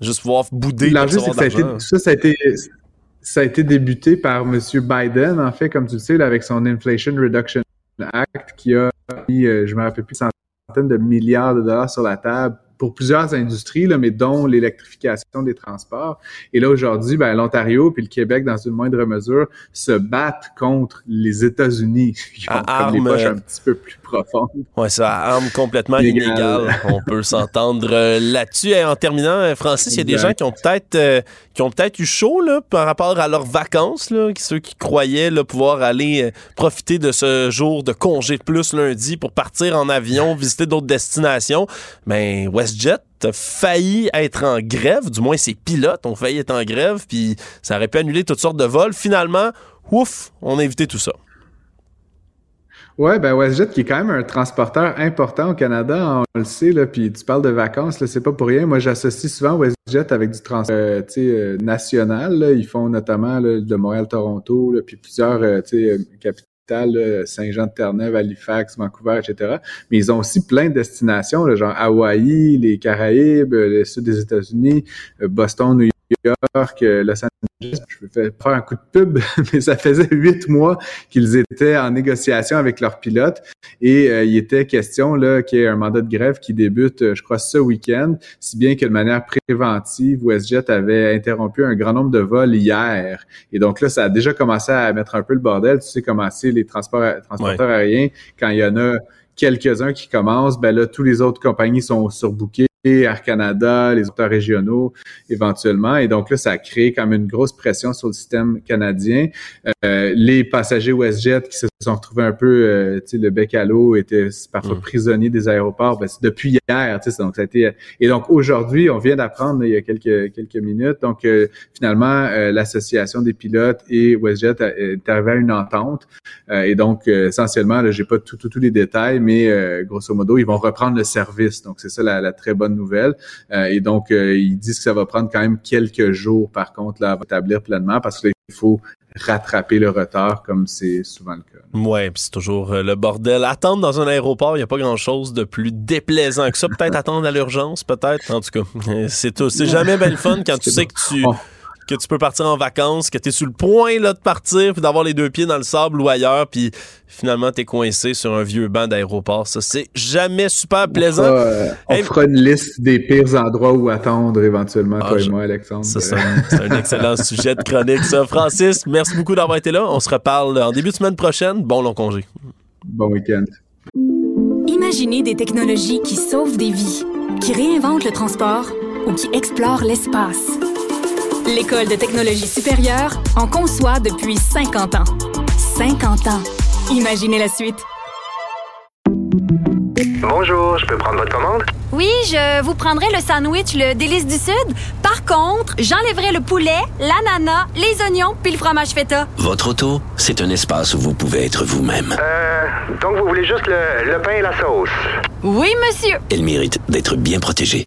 Juste pouvoir bouder. L'enjeu, c'est que ça a, été, ça, ça a été. Ça a été débuté par M. Biden, en fait, comme tu le sais, là, avec son Inflation Reduction Act, qui a mis, euh, je me rappelle plus, centaines de milliards de dollars sur la table pour plusieurs industries, là, mais dont l'électrification des transports. Et là, aujourd'hui, ben, l'Ontario puis le Québec, dans une moindre mesure, se battent contre les États-Unis, qui ont comme les poches un petit peu plus profondes. Ouais, ça arme complètement inégal. On peut s'entendre euh, là-dessus. Et en terminant, euh, Francis, il y a des gens qui ont peut-être euh, qui ont peut-être eu chaud là, par rapport à leurs vacances, là, ceux qui croyaient là, pouvoir aller profiter de ce jour de congé de plus lundi pour partir en avion, visiter d'autres destinations. Mais ben, West Jet a failli être en grève, du moins ses pilotes ont failli être en grève, puis ça aurait pu annuler toutes sortes de vols. Finalement, ouf, on a évité tout ça. Ouais, ben WestJet qui est quand même un transporteur important au Canada, on le sait là. Puis tu parles de vacances, là, c'est pas pour rien. Moi, j'associe souvent WestJet avec du transport euh, euh, national. Ils font notamment de Montréal-Toronto, puis plusieurs euh, capitales Saint-Jean-de-Terre-Neuve, Halifax, Vancouver, etc. Mais ils ont aussi plein de destinations, genre Hawaï, les Caraïbes, le sud des États-Unis, euh, Boston, New York, euh, Los Angeles. Je vais faire un coup de pub, mais ça faisait huit mois qu'ils étaient en négociation avec leurs pilotes et euh, il était question là qu'il y ait un mandat de grève qui débute, je crois, ce week-end, si bien que de manière préventive, WestJet avait interrompu un grand nombre de vols hier. Et donc là, ça a déjà commencé à mettre un peu le bordel. Tu sais comment c'est les transports, transporteurs aériens quand il y en a quelques-uns qui commencent, ben là, tous les autres compagnies sont surbookées Air Canada, les acteurs régionaux éventuellement. Et donc là, ça a créé même une grosse pression sur le système canadien. Euh, les passagers WestJet qui se sont retrouvés un peu, euh, tu sais, le bec à l'eau, était parfois Mm. prisonnier des aéroports. Ben, c'est depuis hier, tu sais, donc ça a été. Et donc aujourd'hui, on vient d'apprendre il y a quelques quelques minutes, donc euh, finalement, euh, l'association des pilotes et WestJet a- est arrivé à une entente. Euh, et donc euh, essentiellement, là, j'ai pas tout, tout- tous les détails, mais euh, grosso modo, ils vont reprendre le service. Donc c'est ça la, la très bonne nouvelle. Euh, et donc euh, ils disent que ça va prendre quand même quelques jours, par contre, là, à établir pleinement, parce qu'il faut rattraper le retard comme c'est souvent le cas. Ouais, puis c'est toujours euh, le bordel. Attendre dans un aéroport, il n'y a pas grand-chose de plus déplaisant que ça. Peut-être attendre à l'urgence, peut-être. En tout cas, c'est tout. C'est jamais bien le fun quand tu sais bon. que tu Oh. Que tu peux partir en vacances, que tu es sur le point là, de partir, puis d'avoir les deux pieds dans le sable ou ailleurs, puis finalement tu es coincé sur un vieux banc d'aéroport. Ça, c'est jamais super plaisant. On, fera, euh, on Hey. fera une liste des pires endroits où attendre éventuellement, Ah, toi je- et moi, Alexandre. Ça, c'est un, c'est un excellent sujet de chronique, ça. Francis, merci beaucoup d'avoir été là. On se reparle en début de semaine prochaine. Bon long congé. Bon week-end. Imaginez des technologies qui sauvent des vies, qui réinventent le transport ou qui explorent l'espace. L'École de technologie supérieure en conçoit depuis 50 ans. 50 ans. Imaginez la suite. Bonjour, je peux prendre votre commande? Oui, je vous prendrai le sandwich, le délice du Sud. Par contre, j'enlèverai le poulet, l'ananas, les oignons puis le fromage feta. Votre auto, c'est un espace où vous pouvez être vous-même. Euh, donc vous voulez juste le, le pain et la sauce? Oui, monsieur. Elle mérite d'être bien protégée.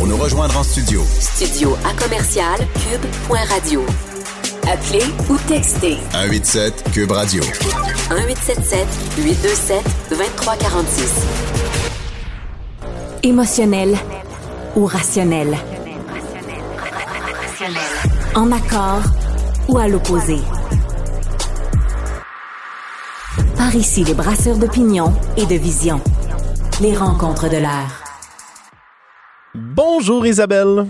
Pour nous rejoindre en studio, Studio à commercial cube.radio. Appelez ou textez 187 Cube Radio. 1877 827 2346. Émotionnel ou rationnel? En accord ou à l'opposé? Par ici, les brasseurs d'opinion et de vision. Les rencontres de l'air. Bonjour Isabelle.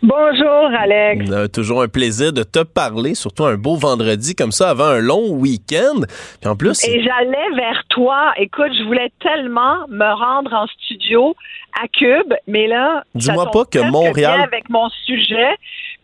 Bonjour, Alex. Euh, toujours un plaisir de te parler, surtout un beau vendredi comme ça avant un long week-end. Puis en plus, Et j'allais vers toi. Écoute, je voulais tellement me rendre en studio à Cube, mais là, Dis-moi pas que Montréal- avec mon sujet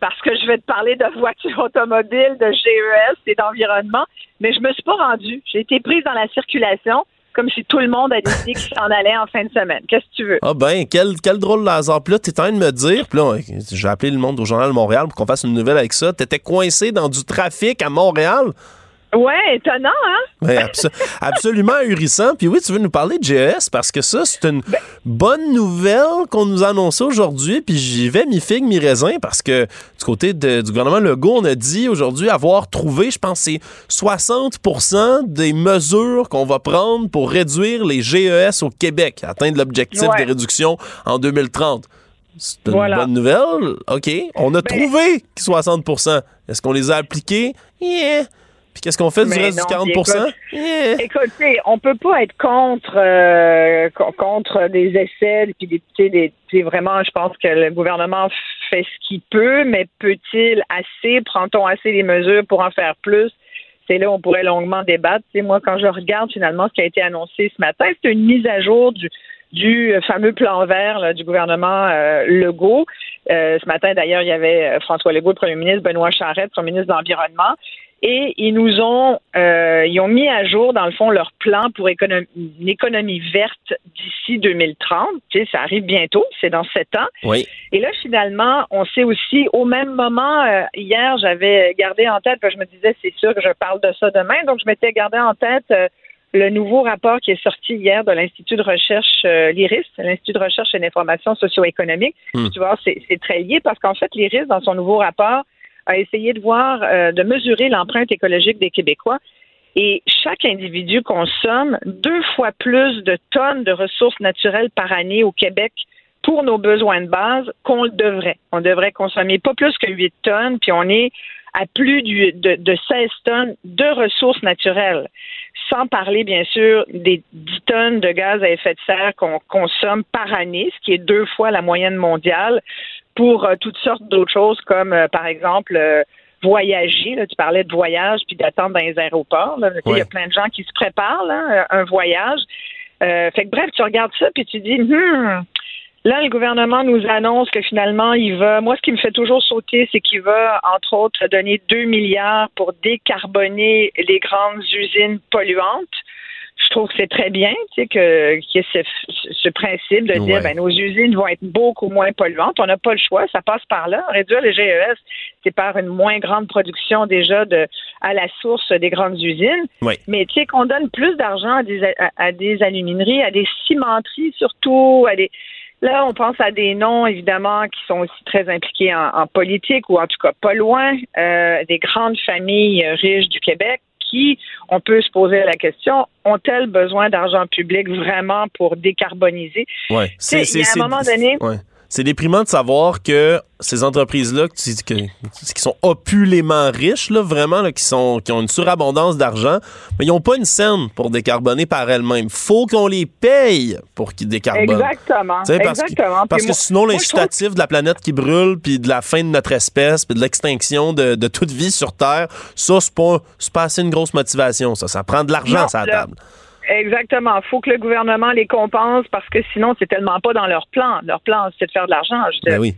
parce que je vais te parler de voitures automobiles, de GES et d'environnement, mais je me suis pas rendue. J'ai été prise dans la circulation comme si tout le monde a décidé qu'il s'en allait en fin de semaine. Qu'est-ce que tu veux? Ah ben, quel, quel drôle de hasard. Puis là, t'es en train de me dire, puis là, j'ai appelé le monde au Journal de Montréal pour qu'on fasse une nouvelle avec ça. T'étais coincé dans du trafic à Montréal? Ouais, étonnant, hein? Ouais, abso- absolument ahurissant. Puis oui, tu veux nous parler de GES parce que ça, c'est une bonne nouvelle qu'on nous a annoncée aujourd'hui. Puis j'y vais mi-figue, mi-raisin parce que du côté de- du gouvernement Legault, on a dit aujourd'hui avoir trouvé, je pense, c'est 60% des mesures qu'on va prendre pour réduire les GES au Québec, atteindre l'objectif Ouais. de réduction en 2030. C'est une Voilà. bonne nouvelle. OK. On a trouvé 60% Est-ce qu'on les a appliqués? Yeah. Puis qu'est-ce qu'on fait du reste non, du 40 puis écoute, Yeah. Écoute, tu sais, on peut pas être contre euh, contre des essais puis des, vraiment, je pense que le gouvernement fait ce qu'il peut, mais peut-il assez, prend-on assez les mesures pour en faire plus? C'est là où on pourrait longuement débattre. Moi, quand je regarde finalement ce qui a été annoncé ce matin, c'est une mise à jour du du fameux plan vert là, du gouvernement euh, Legault. Euh, ce matin, d'ailleurs, il y avait euh, François Legault, le premier ministre, Benoît Charette, premier ministre de l'Environnement. Et ils nous ont, euh, ils ont mis à jour, dans le fond, leur plan pour une économie verte d'ici 2030. Tu sais, ça arrive bientôt, c'est dans sept ans. Oui. Et là, finalement, on sait aussi, au même moment, euh, hier, j'avais gardé en tête, parce que je me disais, c'est sûr que je parle de ça demain, donc je m'étais gardé en tête euh, le nouveau rapport qui est sorti hier de l'Institut de recherche, euh, l'IRIS, l'Institut de recherche et d'information socio-économique. Hmm. Tu vois, c'est c'est très lié parce qu'en fait, l'IRIS, dans son nouveau rapport, a essayé de voir, euh, de mesurer l'empreinte écologique des Québécois. Et chaque individu consomme deux fois plus de tonnes de ressources naturelles par année au Québec pour nos besoins de base qu'on le devrait. On devrait consommer pas plus que 8 tonnes, puis on est à plus de, de 16 tonnes de ressources naturelles, sans parler bien sûr des 10 tonnes de gaz à effet de serre qu'on consomme par année, ce qui est deux fois la moyenne mondiale, pour euh, toutes sortes d'autres choses comme euh, par exemple euh, voyager. Là, tu parlais de voyage puis d'attendre dans les aéroports. Il y a plein de gens qui se préparent là, un voyage. Euh, fait que bref, tu regardes ça puis tu dis, hmm, là le gouvernement nous annonce que finalement il va. Moi, ce qui me fait toujours sauter, c'est qu'il va entre autres donner 2 milliards pour décarboner les grandes usines polluantes. Je trouve que c'est très bien, tu sais, que ce, ce principe de dire, ben nos usines vont être beaucoup moins polluantes. On n'a pas le choix, ça passe par là. Réduire le GES, c'est par une moins grande production déjà de à la source des grandes usines. Mais tu sais qu'on donne plus d'argent à des à, à des alumineries, à des cimenteries surtout, à des Là, on pense à des noms, évidemment, qui sont aussi très impliqués en, en politique ou en tout cas pas loin, euh, des grandes familles riches du Québec qui, on peut se poser la question, ont-elles besoin d'argent public vraiment pour décarboniser? Il y a un moment donné, ouais. C'est déprimant de savoir que ces entreprises-là, que que- qui sont opulément riches, là, vraiment, là, qui, sont, qui ont une surabondance d'argent, mais ils n'ont pas une scène pour décarboner par elles-mêmes. faut qu'on les paye pour qu'ils décarbonent. Exactement. Parce que- exactement. Parce Puis que sinon, trouve- l'incitatif de la planète qui brûle, puis de la fin de notre espèce, puis de l'extinction de, de toute vie sur Terre, ça, c'est pas, pas assez une grosse motivation, ça. Ça prend de l'argent Non, à table. Exactement. Il faut que le gouvernement les compense parce que sinon, c'est tellement pas dans leur plan. Leur plan, c'est de faire de l'argent. Ben oui.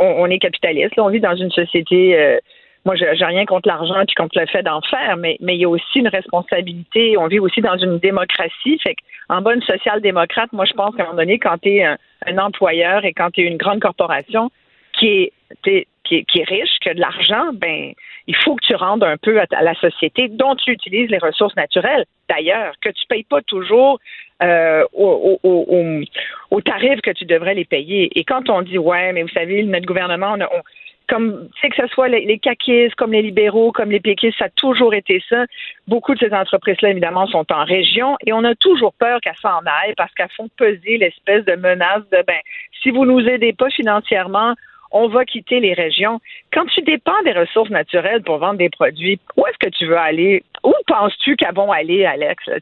on, on est capitaliste. là. on vit dans une société. euh, moi, j'ai rien contre l'argent puis contre le fait d'en faire, mais mais il y a aussi une responsabilité. On vit aussi dans une démocratie. Fait que, en bonne social-démocrate, moi, je pense qu'à un moment donné, quand tu es un, un employeur et quand tu es une grande corporation qui est, qui est, riche, qui a de l'argent, ben il faut que tu rendes un peu à, la société dont tu utilises les ressources naturelles. D'ailleurs, que tu payes pas toujours euh, au, au, au, au- au tarif que tu devrais les payer. Et quand on dit ouais, mais vous savez, notre gouvernement, comme tu que ce soit les, les comme les libéraux, comme les péquistes, ça a toujours été ça. Beaucoup de ces entreprises-là, évidemment, sont en région et on a toujours peur qu'elles s'en aillent parce qu'elles font peser l'espèce de menace de ben, si vous nous aidez pas financièrement, on va quitter les régions. Quand tu dépends des ressources naturelles pour vendre des produits, où est-ce que tu veux aller? Où penses-tu qu'elles vont aller, Alex? là,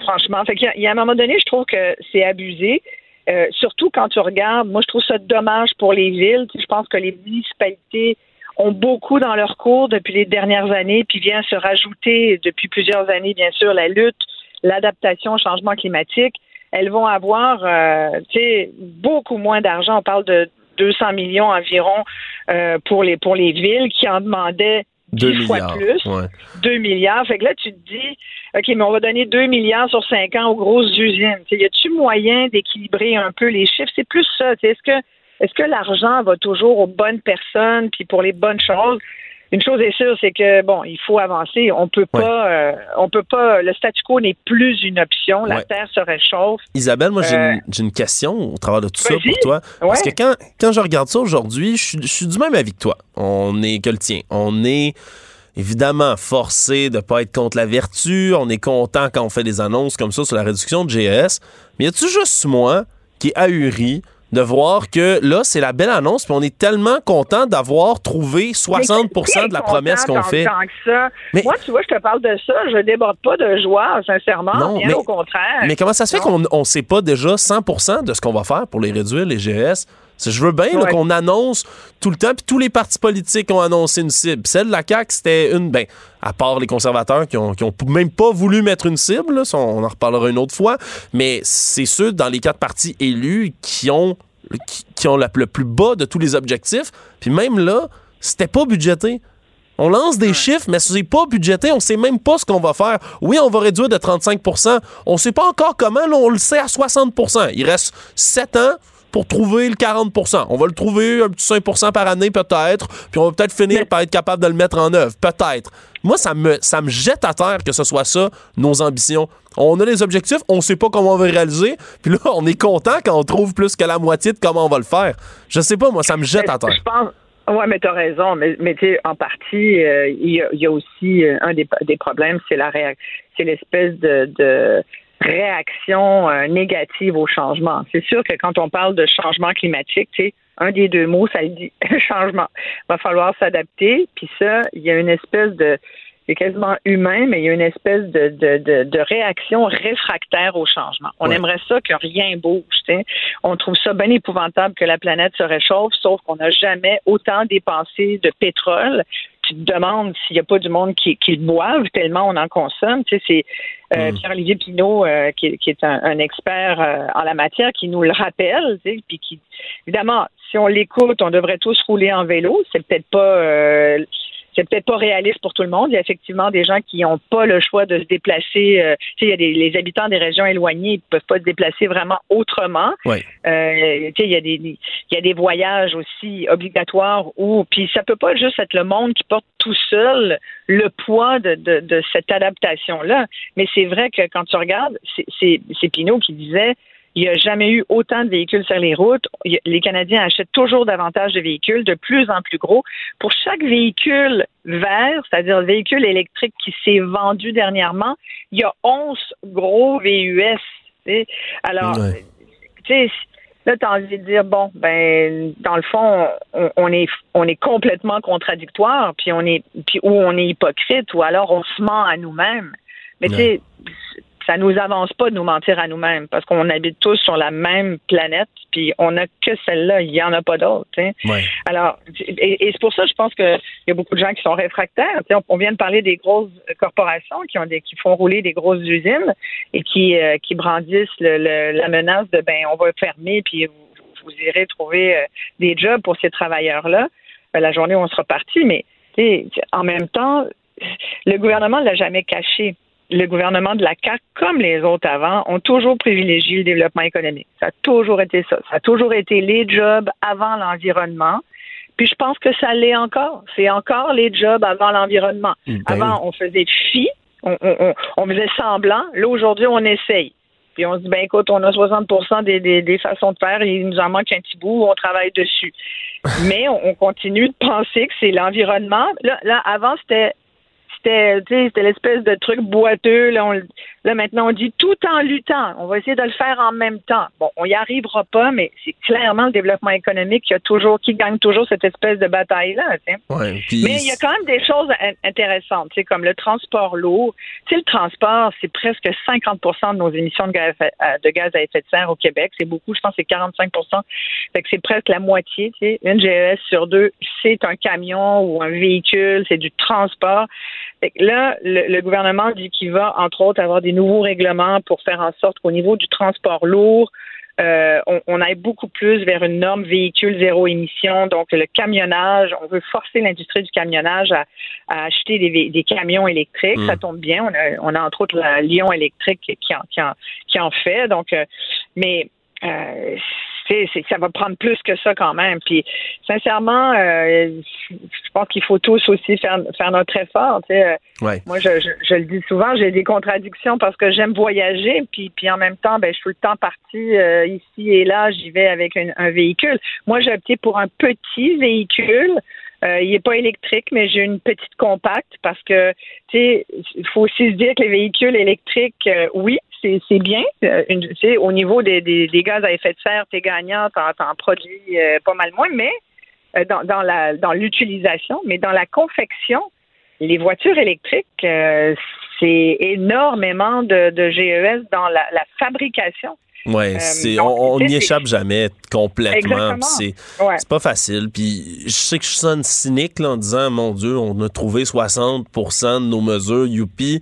Franchement, fait qu'il y a- il y a un moment donné, je trouve que c'est abusé. Euh, surtout quand tu regardes, moi je trouve ça dommage pour les villes. Je pense que les municipalités ont beaucoup dans leur cours depuis les dernières années, puis vient se rajouter depuis plusieurs années, bien sûr, la lutte, l'adaptation au changement climatique. Elles vont avoir, euh, beaucoup moins d'argent. On parle de 200 millions environ euh, pour les pour les villes qui en demandaient 2 dix fois milliards. plus. Ouais. 2 milliards. Fait que là, tu te dis, OK, mais on va donner 2 milliards sur 5 ans aux grosses usines. Tu sais, y a-tu moyen d'équilibrer un peu les chiffres? C'est plus ça. Est-ce que, est-ce que l'argent va toujours aux bonnes personnes puis pour les bonnes choses? Une chose est sûre, c'est que bon, il faut avancer. On peut pas, euh, on peut pas. Le statu quo n'est plus une option. La Ouais. terre se réchauffe. Isabelle, moi, j'ai Euh, une, j'ai une question au travers de tout ça pour toi. Parce que quand, quand je regarde ça aujourd'hui, je suis- je suis du même avis que toi. On est que le tien. On est évidemment forcé de pas être contre la vertu. On est content quand on fait des annonces comme ça sur la réduction de GS. Mais y a-tu juste moi qui est ahuri de voir que là, c'est la belle annonce, puis on est tellement content d'avoir trouvé 60% de la promesse qu'on fait. Que ça. Mais- Moi, tu vois, je te parle de ça. Je déborde pas de joie, sincèrement. Non, bien mais- au contraire. Mais comment ça se fait qu'on ne sait pas déjà 100% de ce qu'on va faire pour les réduire, les GS? Je veux bien Ouais. qu'on annonce tout le temps, puis tous les partis politiques ont annoncé une cible. Celle de la CAQ, c'était une, ben, à part les conservateurs qui ont, qui ont même pas voulu mettre une cible, là, on en reparlera une autre fois, mais c'est ceux dans les quatre partis élus qui ont, qui, qui ont la- le plus bas de tous les objectifs, puis même là, c'était pas budgété. On lance des chiffres, mais c'est pas budgété. On sait même pas ce qu'on va faire. Oui, on va réduire de 35% On sait pas encore comment. Là, on le sait à 60% Il reste 7 ans pour trouver le 40% On va le trouver un petit 5% par année peut-être, puis on va peut-être finir par être capable de le mettre en œuvre. Peut-être. Moi, ça me, ça me jette à terre que ce soit ça, nos ambitions. On a les objectifs, on sait pas comment on va les réaliser, puis là, on est content quand on trouve plus que la moitié de comment on va le faire. Je sais pas, moi, ça me jette à terre. Je pense. Ouais, mais tu as raison. Mais, mais tu sais, en partie, euh, il y, a- il y a aussi euh, un des, des problèmes, c'est la réac- c'est l'espèce de, de réaction euh, négative au changement. C'est sûr que quand on parle de changement climatique, tu sais, un des deux mots, ça le dit, changement. Va falloir s'adapter. Puis ça, il y a une espèce de c'est quasiment humain, mais il y a une espèce de, de, de, réaction réfractaire au changement. On aimerait ça que rien bouge. On trouve ça bien épouvantable que la planète se réchauffe, sauf qu'on n'a jamais autant dépensé de pétrole. Tu te demandes s'il n'y a pas du monde qui, qui le boive tellement on en consomme. Tu sais, c'est euh, mm. Pierre-Olivier Pinault, euh, qui, qui, est un, expert euh, en la matière, qui nous le rappelle, tu sais, puis qui, évidemment, si on l'écoute, on devrait tous rouler en vélo. C'est peut-être pas c'est peut-être pas réaliste pour tout le monde. Il y a effectivement des gens qui n'ont pas le choix de se déplacer. Euh, il y a des, les habitants des régions éloignées ne peuvent pas se déplacer vraiment autrement. Oui. Euh, il, y a des, il y a des voyages aussi obligatoires où, puis ça peut pas juste être le monde qui porte tout seul le poids de, de, de cette adaptation-là. Mais c'est vrai que quand tu regardes, c'est Pinot qui disait il n'y a jamais eu autant de véhicules sur les routes. Les Canadiens achètent toujours davantage de véhicules, de plus en plus gros. Pour chaque véhicule vert, c'est-à-dire le véhicule électrique qui s'est vendu dernièrement, il y a 11 gros VUS. Alors, tu sais, là, tu as envie de dire, bon, ben, dans le fond, on, est, on est complètement contradictoire, puis on est, puis ou on est hypocrite, ou alors on se ment à nous-mêmes. Mais tu sais, ça nous avance pas de nous mentir à nous-mêmes parce qu'on habite tous sur la même planète, puis on n'a que celle-là, il y en a pas d'autres. Alors, et, c'est pour ça, je pense qu'il y a beaucoup de gens qui sont réfractaires. on, vient de parler des grosses corporations qui ont des, qui font rouler des grosses usines et qui, euh, qui brandissent la menace de ben on va fermer puis vous, irez trouver euh, des jobs pour ces travailleurs-là. Ben, la journée où on sera parti, mais en même temps, le gouvernement ne l'a jamais caché le gouvernement de la CAQ, comme les autres avant, ont toujours privilégié le développement économique. Ça a toujours été ça. Ça a toujours été les jobs avant l'environnement. Puis je pense que ça l'est encore. C'est encore les jobs avant l'environnement. Mm, ben avant, on faisait fi, on, on, faisait semblant. Là, aujourd'hui, on essaye. Puis on se dit, ben écoute, on a 60 des, des, des, façons de faire, il nous en manque un petit bout, on travaille dessus. Mais on, continue de penser que c'est l'environnement. Là, là, avant, c'était c'était l'espèce de truc boiteux. Là, là, maintenant, on dit tout en luttant. On va essayer de le faire en même temps. Bon, on n'y arrivera pas, mais c'est clairement le développement économique qui a toujours, qui gagne toujours cette espèce de bataille-là. Mais il y a quand même des choses intéressantes, comme le transport lourd. sais, le transport, c'est presque 50% de nos émissions de gaz, de gaz à effet de serre au Québec. C'est beaucoup, je pense que c'est 45 fait que c'est presque la moitié. Une GES sur deux, c'est un camion ou un véhicule, c'est du transport là, le, gouvernement dit qu'il va, entre autres, avoir des nouveaux règlements pour faire en sorte qu'au niveau du transport lourd, euh, on, aille beaucoup plus vers une norme véhicule zéro émission. Donc, le camionnage, on veut forcer l'industrie du camionnage à, acheter des, camions électriques. Ça mmh. tombe bien. On a, entre autres la Lyon électrique qui en, qui en, fait. Donc, euh, mais euh, ça va prendre plus que ça quand même. Puis, sincèrement, euh, je pense qu'il faut tous aussi faire, faire notre effort. Euh. Moi, je, je, le dis souvent, j'ai des contradictions parce que j'aime voyager, puis, puis en même temps, ben, je suis le temps parti euh, ici et là, j'y vais avec un, véhicule. Moi, j'ai opté pour un petit véhicule. il n'est pas électrique, mais j'ai une petite compacte parce que, tu sais, il faut aussi se dire que les véhicules électriques, oui, c'est bien. Euh, au niveau des, gaz à effet de serre, tu es gagnant, tu en, produis euh, pas mal moins, mais euh, dans, la dans l'utilisation, mais dans la confection, les voitures électriques, c'est énormément de, GES dans la, fabrication. Oui, on n'y échappe jamais complètement. C'est pas facile. Puis je sais que je sonne cynique en disant Mon Dieu, on a trouvé 60% de nos mesures, youpi.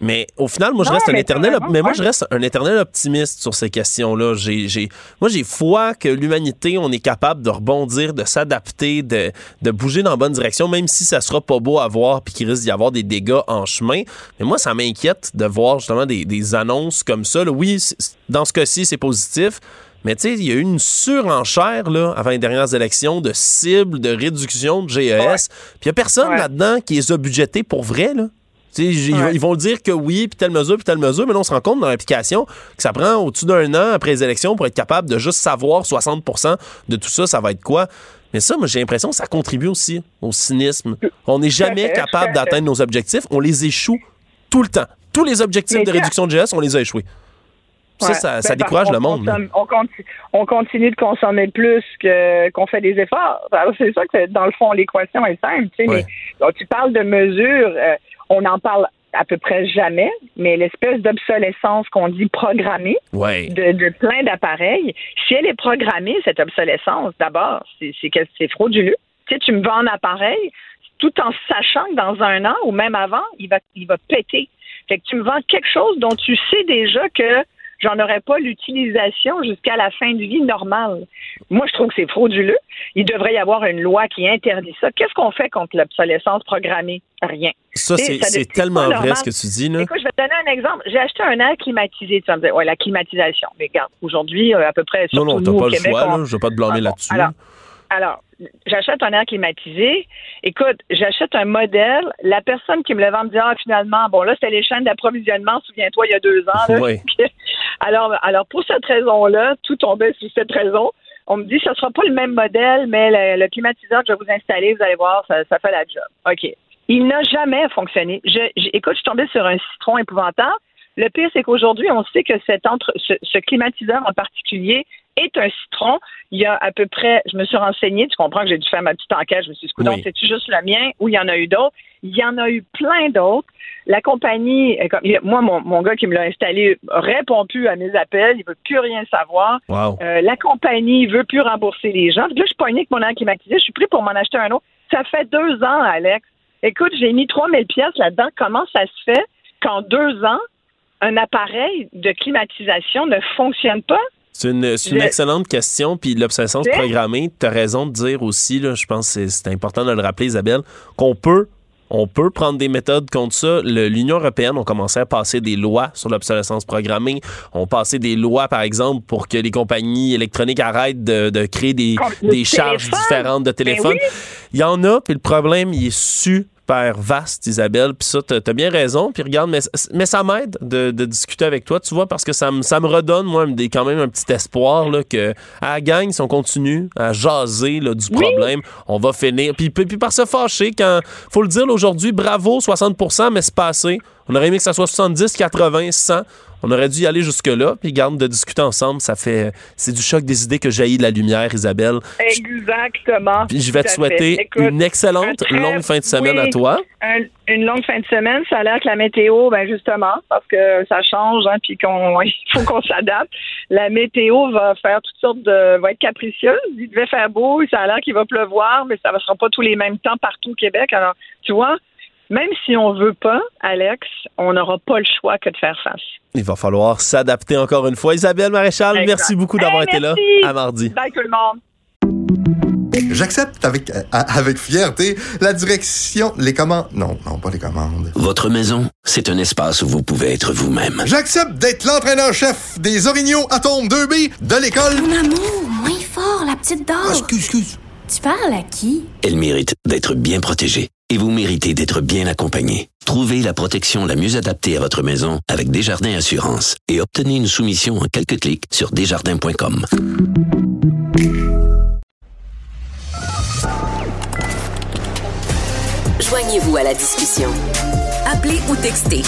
Mais au final, moi, je reste un éternel, mais moi, je reste un éternel optimiste sur ces questions-là. J'ai, j'ai, moi, j'ai foi que l'humanité, on est capable de rebondir, de s'adapter, de, de bouger dans la bonne direction, même si ça sera pas beau à voir puis qu'il risque d'y avoir des dégâts en chemin. Mais moi, ça m'inquiète de voir justement des, des annonces comme ça. Oui, dans ce cas-ci, c'est positif. Mais tu sais, il y a eu une surenchère là, avant les dernières élections de cibles, de réduction de GES. Puis il n'y a personne là-dedans qui les a budgétés pour vrai. Là. Ils, vont dire que oui, puis telle mesure, puis telle mesure, mais là, on se rend compte dans l'application que ça prend au-dessus d'un an après les élections pour être capable de juste savoir 60% de tout ça, ça va être quoi. Mais ça, moi, j'ai l'impression que ça contribue aussi au cynisme. On n'est jamais capable d'atteindre nos objectifs. On les échoue tout le temps. Tous les objectifs de réduction de GS, on les a échoués. Ça, Ouais. ça, Ben, ça décourage le monde. consomme- on, conti- on continue de consommer plus que qu'on fait des efforts. Alors, c'est ça que, dans le fond, l'équation est simple. Ouais. mais, tu parles de mesures, euh, on en parle à peu près jamais, mais l'espèce d'obsolescence qu'on dit programmée Ouais. de, de plein d'appareils, si elle est programmée, cette obsolescence, d'abord, c'est c'est que c'est frauduleux. Tu sais, tu me vends un appareil tout en sachant que dans un an ou même avant, il va, il va péter. Fait que tu me vends quelque chose dont tu sais déjà que j'en aurais pas l'utilisation jusqu'à la fin de vie normale. Moi, je trouve que c'est frauduleux. Il devrait y avoir une loi qui interdit ça. Qu'est-ce qu'on fait contre l'obsolescence programmée? Rien. Ça, c'est tellement vrai ce que tu dis. Là. Écoute, je vais te donner un exemple. J'ai acheté un air climatisé. Tu vas me dire, ouais, la climatisation. Mais regarde, aujourd'hui, euh, à peu près, Non, non, t'as pas le choix. on- Là. Je vais pas te blâmer Ah, là-dessus. Alors, alors, j'achète un air climatisé. Écoute, j'achète un modèle. La personne qui me le vend me dit, ah, finalement, bon, là, c'était les chaînes d'approvisionnement, souviens-toi, il y a deux ans. là. Oui. alors, alors, pour cette raison-là, tout tombait sur cette raison. On me dit, ce ne sera pas le même modèle, mais le, climatiseur que je vais vous installer, vous allez voir, ça, fait la job. OK. Il n'a jamais fonctionné. Je, je- écoute, je suis tombée sur un citron épouvantable. Le pire, c'est qu'aujourd'hui, on sait que cet entre, ce climatiseur en particulier est un citron. Il y a à peu près, je me suis renseignée, tu comprends que j'ai dû faire ma petite enquête, je me suis dit, donc Oui. c'est-tu juste le mien ou il y en a eu d'autres? Il y en a eu plein d'autres. La compagnie, euh, moi, mon, mon gars qui me l'a installé répond plus à mes appels, il veut plus rien savoir. Wow. Euh, la compagnie veut plus rembourser les gens. Là, je suis poignée avec mon air climatisé, je suis pris pour m'en acheter un autre. Ça fait deux ans, Alex. Écoute, j'ai mis 3000 pièces là-dedans. Comment ça se fait qu'en deux ans, un appareil de climatisation ne fonctionne pas? C'est une, c'est une Le- excellente question. Puis l'obsolescence programmée, tu as raison de dire aussi, là, je pense que c'est- c'est important de le rappeler, Isabelle, qu'on peut. On peut prendre des méthodes contre ça. Le- L'Union européenne, on commençait à passer des lois sur l'obsolescence programmée. On passait des lois, par exemple, pour que les compagnies électroniques arrêtent de, de créer des, des charges différentes de Ben téléphone. oui. Il y en a, puis le problème, il est super vaste, Isabelle. Puis ça, t'as as bien raison. Puis regarde, mais, mais ça m'aide de, de discuter avec toi, tu vois, parce que ça me, ça me redonne, moi, des, quand même un petit espoir là, que à la gang, si on continue à jaser là, du problème, on va finir. Puis, puis, puis par se fâcher, quand, faut le dire aujourd'hui, bravo, 60% mais c'est passé. On aurait aimé que ça soit 70, 80, 100. On aurait dû y aller jusque-là, puis garde de discuter ensemble. Ça fait, c'est du choc des idées que jaillit de la lumière, Isabelle. Exactement. Puis je vais te souhaiter. Écoute, une excellente très- longue fin de semaine oui, à toi. un- une longue fin de semaine, ça a l'air que la météo, ben justement, parce que ça change, hein, puis qu'on il faut qu'on s'adapte. La météo va faire toutes sortes de va être capricieuse. Il devait faire beau, ça a l'air qu'il va pleuvoir, mais ça ne sera pas tous les mêmes temps partout au Québec. Alors, tu vois, même si on veut pas, Alex, on n'aura pas le choix que de faire face. Il va falloir s'adapter encore une fois. Isabelle Maréchal, merci beaucoup d'avoir Hey, été là. merci. À mardi. Bye tout le monde. J'accepte avec, euh, avec fierté la direction, les commandes. Non, non, pas les commandes. Votre maison, c'est un espace où vous pouvez être vous-même. J'accepte d'être l'entraîneur-chef des Orignaux Atomes 2B de l'école. Mon amour, moins fort, la petite dame. excuse, excuse. Tu parles à qui? Elle mérite d'être bien protégée. Et vous méritez d'être bien accompagné. Trouvez la protection la mieux adaptée à votre maison avec Desjardins Assurance et obtenez une soumission en quelques clics sur desjardins.com. Joignez-vous à la discussion. Appelez ou textez.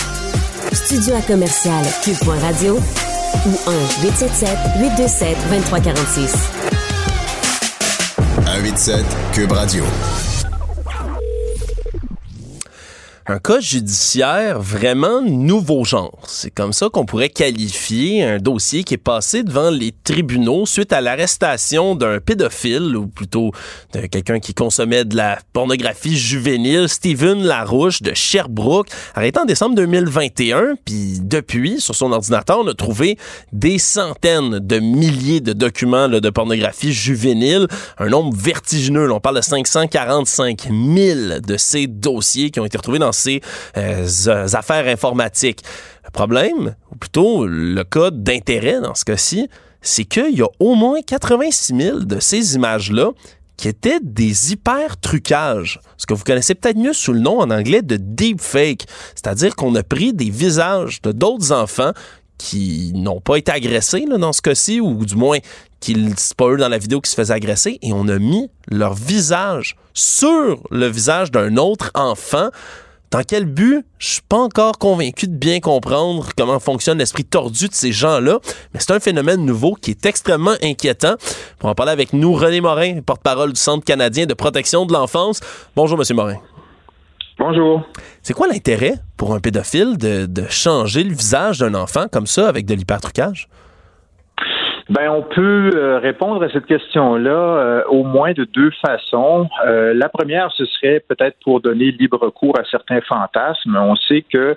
Studio à commercial cube.radio ou 1 877 827 2346. 187 Cube Radio. Un cas judiciaire vraiment nouveau genre. C'est comme ça qu'on pourrait qualifier un dossier qui est passé devant les tribunaux suite à l'arrestation d'un pédophile, ou plutôt de quelqu'un qui consommait de la pornographie juvénile, Steven Larouche de Sherbrooke, arrêté en décembre 2021. Puis depuis, sur son ordinateur, on a trouvé des centaines de milliers de documents de pornographie juvénile, un nombre vertigineux. On parle de 545 000 de ces dossiers qui ont été retrouvés dans ces euh, affaires informatiques. Le problème, ou plutôt le cas d'intérêt dans ce cas-ci, c'est qu'il y a au moins 86 000 de ces images-là qui étaient des hyper-trucages. Ce que vous connaissez peut-être mieux sous le nom en anglais de deepfake. C'est-à-dire qu'on a pris des visages de d'autres enfants qui n'ont pas été agressés dans ce cas-ci, ou du moins qu'ils c'est pas eux dans la vidéo qui se faisaient agresser, et on a mis leur visage sur le visage d'un autre enfant Dans quel but? Je suis pas encore convaincu de bien comprendre comment fonctionne l'esprit tordu de ces gens-là, mais c'est un phénomène nouveau qui est extrêmement inquiétant. Pour en parler avec nous, René Morin, porte-parole du Centre canadien de protection de l'enfance. Bonjour, Monsieur Morin. Bonjour. C'est quoi l'intérêt pour un pédophile de, de changer le visage d'un enfant comme ça avec de l'hypertrucage? Ben, on peut euh, répondre à cette question-là euh, au moins de deux façons. Euh, la première, ce serait peut-être pour donner libre cours à certains fantasmes. On sait que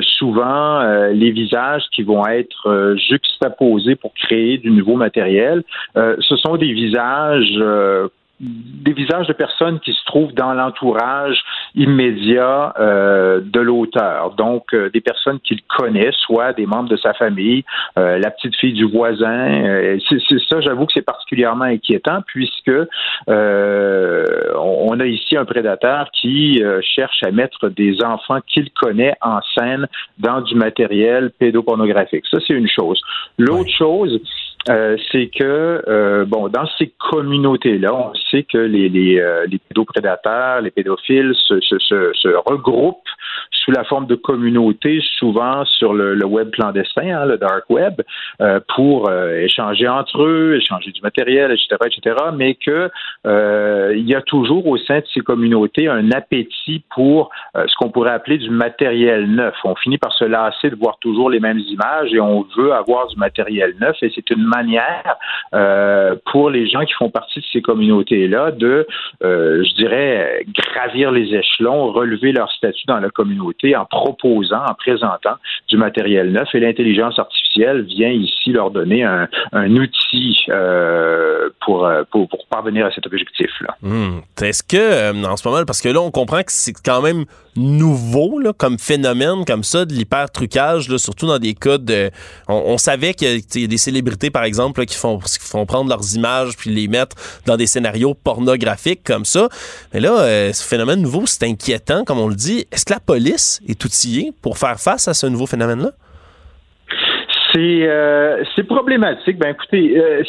souvent, les visages qui vont être juxtaposés pour créer du nouveau matériel, ce sont des visages des visages de personnes qui se trouvent dans l'entourage immédiat euh, de l'auteur. Donc, euh, des personnes qu'il connaît, soit des membres de sa famille, euh, la petite fille du voisin. c'est ça, j'avoue que c'est particulièrement inquiétant puisque on a ici un prédateur qui cherche à mettre des enfants qu'il connaît en scène dans du matériel pédopornographique. Ça, c'est une chose. L'autre chose, euh, c'est que euh, bon, dans ces communautés-là, on sait que les, les, euh, les pédoprédateurs, les pédophiles se, se, se, se, regroupent sous la forme de communautés, souvent sur le, le web clandestin, hein, le dark web, euh, pour échanger entre eux, échanger du matériel, etc., etc. Mais que il y a toujours au sein de ces communautés un appétit pour ce qu'on pourrait appeler du matériel neuf. On finit par se lasser de voir toujours les mêmes images et on veut avoir du matériel neuf et c'est une euh, pour les gens qui font partie de ces communautés-là de, euh, je dirais, gravir les échelons, relever leur statut dans la communauté en proposant, en présentant du matériel neuf. Et l'intelligence artificielle vient ici leur donner un, outil euh, pour, pour, parvenir à cet objectif-là. Hmm. Est-ce que, en ce moment, parce que là, on comprend que c'est quand même nouveau comme phénomène comme ça de l'hyper-trucage, surtout dans des cas de... On, savait qu'il y, a des célébrités, par exemple, qui, font, prendre leurs images puis les mettre dans des scénarios pornographiques comme ça. Mais là, euh, ce phénomène nouveau, c'est inquiétant, comme on le dit. Est-ce que la police est outillée pour faire face à ce nouveau phénomène-là? C'est euh, c'est problématique. Ben écoutez, euh,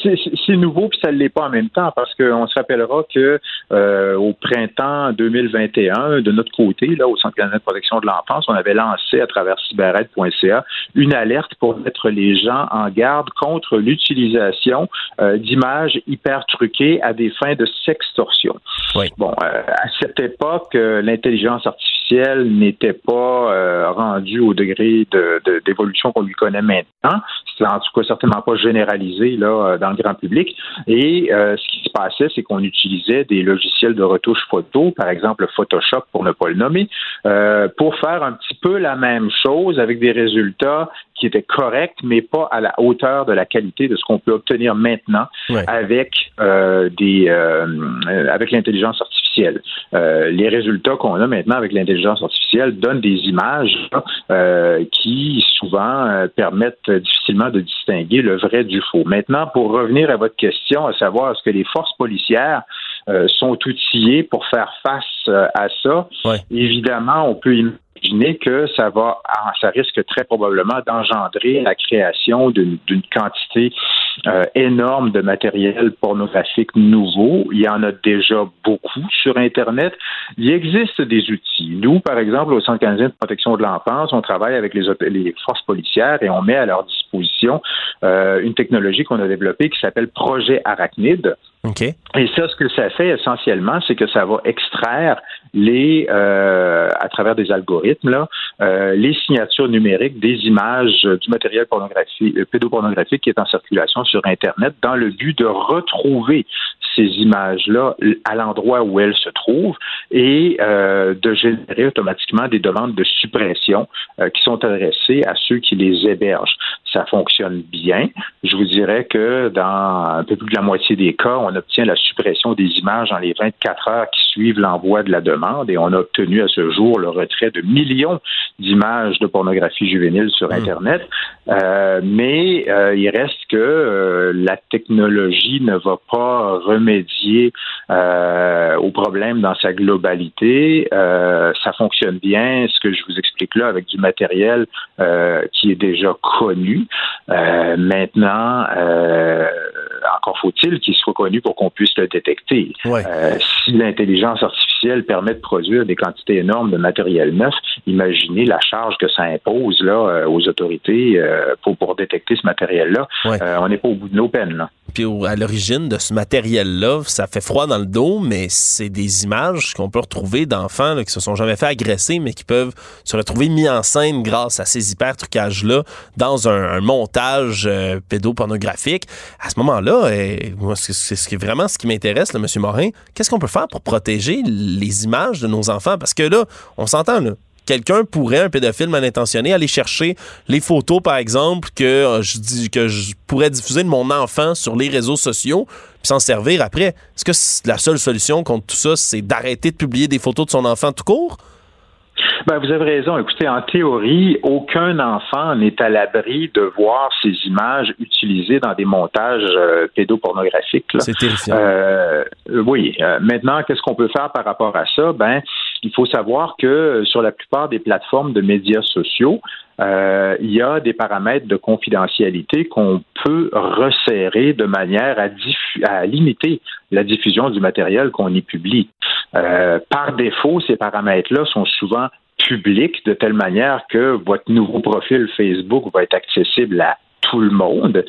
c'est nouveau puis ça ne l'est pas en même temps parce qu'on se rappellera que euh, au printemps 2021, de notre côté, là au Centre canadien de protection de l'enfance, on avait lancé à travers cyberette.ca une alerte pour mettre les gens en garde contre l'utilisation d'images hyper truquées à des fins de sextorsion. Bon, à cette époque, l'intelligence artificielle n'était pas rendue au degré d'évolution de, qu'on lui connaît maintenant. C'est en tout cas certainement pas généralisé euh, dans le grand public. Et euh, ce qui se passait, c'est qu'on utilisait des logiciels de retouche photo, par exemple Photoshop pour ne pas le nommer, euh, pour faire un petit peu la même chose avec des résultats qui étaient corrects, mais pas à la hauteur de la qualité de ce qu'on peut obtenir maintenant avec des avec l'intelligence artificielle. les résultats qu'on a maintenant avec l'intelligence artificielle donnent des images qui souvent permettent difficilement de distinguer le vrai du faux. Maintenant, pour revenir à votre question, à savoir est-ce que les forces policières euh, sont outillées pour faire face euh, à ça, évidemment, on peut imaginer que ça va, ça risque très probablement d'engendrer la création d'une quantité euh, énorme de matériel pornographique nouveau. Il y en a déjà beaucoup sur Internet. Il existe des outils. Nous, par exemple, au Centre canadien de protection de l'enfance, on travaille avec les, forces policières et on met à leur disposition euh, une technologie qu'on a développée qui s'appelle Projet Et ça, ce que ça fait essentiellement, c'est que ça va extraire les, euh, à travers des algorithmes, euh, les signatures numériques des images du matériel pornographique, euh, pédopornographique qui est en circulation sur Internet dans le but de retrouver ces images-là à l'endroit où elles se trouvent et euh, de générer automatiquement des demandes de suppression euh, qui sont adressées à ceux qui les hébergent. Ça fonctionne bien. Je vous dirais que dans un peu plus de la moitié des cas, on obtient la suppression des images dans les 24 heures qui suivent l'envoi de la demande et on a obtenu à ce jour le retrait de millions d'images de pornographie juvénile sur hmm. Internet. Euh, mais il reste que la technologie ne va pas remédier euh, au problème dans sa globalité. Euh, ça fonctionne bien, ce que je vous explique là, avec du matériel euh, qui est déjà connu. Euh, maintenant, euh, encore faut-il qu'il soit connu pour qu'on puisse le détecter. si l'intelligence artificielle permet de produire des quantités énormes de matériel neuf, imaginez la charge que ça impose là euh, aux autorités euh, pour, pour détecter ce matériel-là. Euh, on n'est pas au bout de nos peines. Là. Puis à l'origine de ce matériel-là, ça fait froid dans le dos, mais c'est des images qu'on peut retrouver d'enfants qui se sont jamais fait agresser, mais qui peuvent se retrouver mis en scène grâce à ces hyper trucages-là dans un, un montage euh, pédopornographique. À ce moment-là, et moi, c'est vraiment ce qui m'intéresse, M. Morin. Qu'est-ce qu'on peut faire pour protéger les images de nos enfants? Parce que là, on s'entend, quelqu'un pourrait, un pédophile mal intentionné, aller chercher les photos, par exemple, que euh, je dis que je pourrais diffuser de mon enfant sur les réseaux sociaux, puis s'en servir après. Est-ce que la seule solution contre tout ça, c'est d'arrêter de publier des photos de son enfant tout court? Ben, vous avez raison. Écoutez, en théorie, aucun enfant n'est à l'abri de voir ces images utilisées dans des montages euh, pédopornographiques. C'est terrifiant. Euh, oui. Euh, maintenant, qu'est-ce qu'on peut faire par rapport à ça? Ben, il faut savoir que sur la plupart des plateformes de médias sociaux, euh, il y a des paramètres de confidentialité qu'on peut resserrer de manière à limiter la diffusion du matériel qu'on y publie. Euh, par défaut, ces paramètres-là sont souvent publics de telle manière que votre nouveau profil Facebook va être accessible à tout le monde.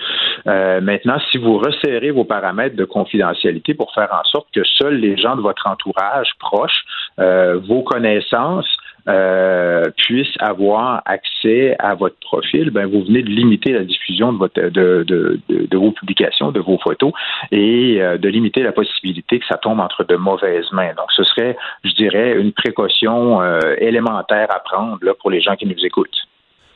Euh, maintenant, si vous resserrez vos paramètres de confidentialité pour faire en sorte que seuls les gens de votre entourage proche, euh, vos connaissances, euh, puissent avoir accès à votre profil, ben vous venez de limiter la diffusion de, de vos publications, de vos photos, et euh, de limiter la possibilité que ça tombe entre de mauvaises mains. Donc, ce serait, je dirais, une précaution euh, élémentaire à prendre là, pour les gens qui nous écoutent.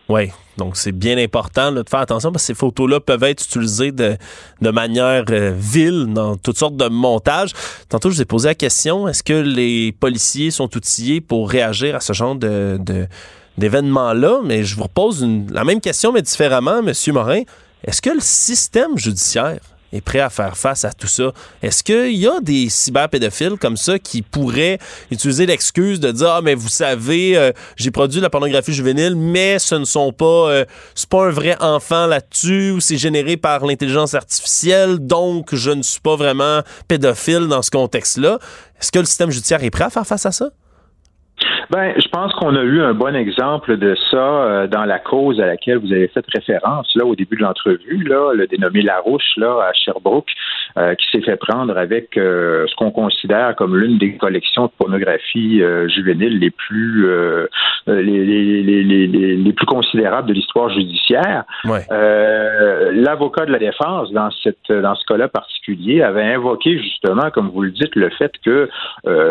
Oui, donc c'est bien important de faire attention parce que ces photos-là peuvent être utilisées de, manière euh, vile dans toutes sortes de montages. Tantôt, je vous ai posé la question, est-ce que les policiers sont outillés pour réagir à ce genre de, de d'événements-là? Mais je vous repose une, la même question, mais différemment, M. Morin. Est-ce que le système judiciaire est prêt à faire face à tout ça. Est-ce qu'il y a des cyberpédophiles comme ça qui pourraient utiliser l'excuse de dire Ah, mais vous savez, euh, j'ai produit de la pornographie juvénile, mais ce ne sont pas, euh, c'est pas un vrai enfant là-dessus, ou c'est généré par l'intelligence artificielle, donc je ne suis pas vraiment pédophile dans ce contexte-là. Est-ce que le système judiciaire est prêt à faire face à ça? Ben, je pense qu'on a eu un bon exemple de ça euh, dans la cause à laquelle vous avez fait référence là au début de l'entrevue, là, le dénommé Larouche là à Sherbrooke, euh, qui s'est fait prendre avec euh, ce qu'on considère comme l'une des collections de pornographie juvénile les plus les, les, les, les, les plus considérables de l'histoire judiciaire. Ouais. L'avocat de la défense dans cette dans ce cas-là particulier avait invoqué justement, comme vous le dites, le fait que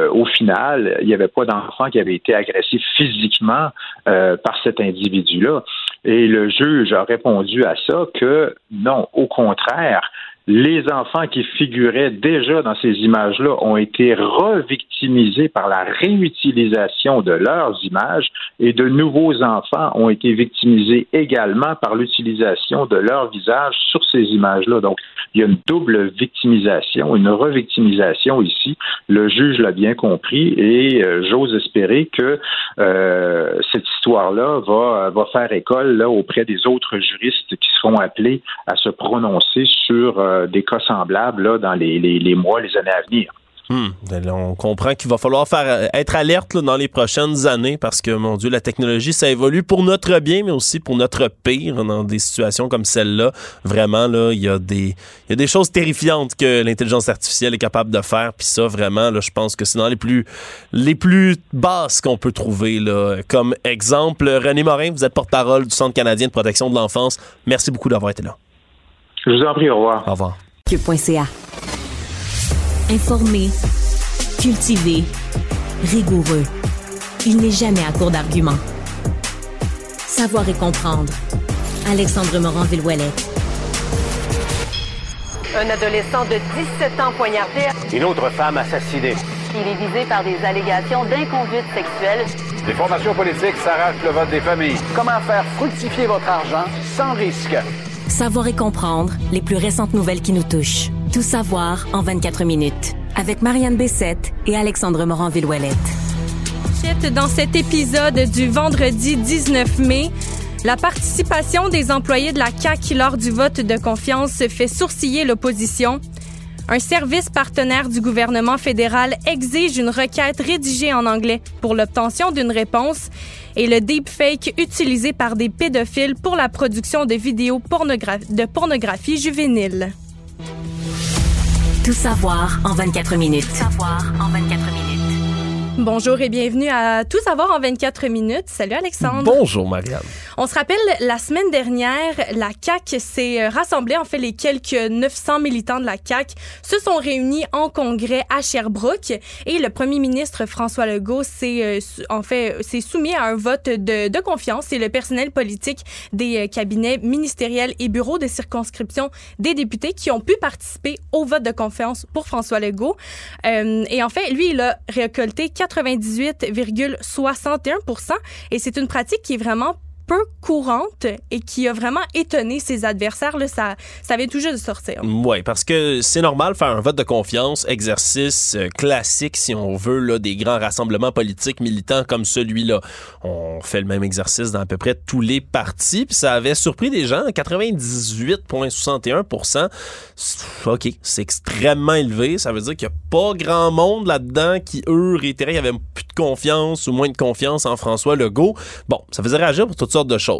au final, il n'y avait pas d'enfant qui avait été agressé physiquement euh, par cet individu-là. Et le juge a répondu à ça que non, au contraire, les enfants qui figuraient déjà dans ces images-là ont été revictimisés par la réutilisation de leurs images et de nouveaux enfants ont été victimisés également par l'utilisation de leur visage sur ces images-là. Donc, il y a une double victimisation, une revictimisation ici. Le juge l'a bien compris et euh, j'ose espérer que euh, cette histoire-là va, va faire école là, auprès des autres juristes qui seront appelés à se prononcer sur euh, des cas semblables là, dans les, les, mois, les années à venir. Hmm. Ben on comprend qu'il va falloir faire être alerte dans les prochaines années parce que, mon Dieu, la technologie, ça évolue pour notre bien, mais aussi pour notre pire dans des situations comme celle-là. Vraiment, là, il y, a des, il y a des choses terrifiantes que l'intelligence artificielle est capable de faire. Puis ça, vraiment, là, je pense que c'est dans les plus, les plus basses qu'on peut trouver. Là. Comme exemple, René Morin, vous êtes porte-parole du Centre canadien de protection de l'enfance. Merci beaucoup d'avoir été là. Je vous en prie, au revoir. Au revoir. Cube.ca. Informé, cultivé, rigoureux. Il n'est jamais à court d'arguments. Savoir et comprendre. Alexandre Morin-Villouellette. Un adolescent de 17 ans poignardé. Une autre femme assassinée. Il est visé par des allégations d'inconduite sexuelle. Les formations politiques s'arrachent le vote des familles. Comment faire fructifier votre argent sans risque? Savoir et comprendre les plus récentes nouvelles qui nous touchent. Tout savoir en 24 minutes. Avec Marianne Bessette et Alexandre Morin-Villouellette. Dans cet épisode du vendredi 19 mai, la participation des employés de la CAQ lors du vote de confiance fait sourciller l'opposition. Un service partenaire du gouvernement fédéral exige une requête rédigée en anglais pour l'obtention d'une réponse et le deepfake utilisé par des pédophiles pour la production de vidéos de pornographie juvénile. Tout savoir en 24 minutes. Savoir en 24 minutes. Bonjour et bienvenue à Tout savoir en 24 minutes. Salut Alexandre. Bonjour, Marianne. On se rappelle, la semaine dernière, la CAQ s'est euh, rassemblée. En fait, les quelques 900 militants de la CAQ se sont réunis en congrès à Sherbrooke et le premier ministre François Legault s'est, euh, en fait, s'est soumis à un vote de, de confiance. C'est le personnel politique des euh, cabinets ministériels et bureaux de circonscription des députés qui ont pu participer au vote de confiance pour François Legault. Euh, et en fait, lui, il a récolté 98,61 et c'est une pratique qui est vraiment peu courante et qui a vraiment étonné ses adversaires. Là, ça, ça vient tout juste de sortir. Oui, parce que c'est normal faire un vote de confiance, exercice euh, classique, si on veut, là, des grands rassemblements politiques militants comme celui-là. On fait le même exercice dans à peu près tous les partis, puis ça avait surpris des gens. 98,61% OK, c'est extrêmement élevé. Ça veut dire qu'il n'y a pas grand monde là-dedans qui, eux, réitéraient qu'il y avait plus de confiance ou moins de confiance en François Legault. Bon, ça faisait réagir pour toutes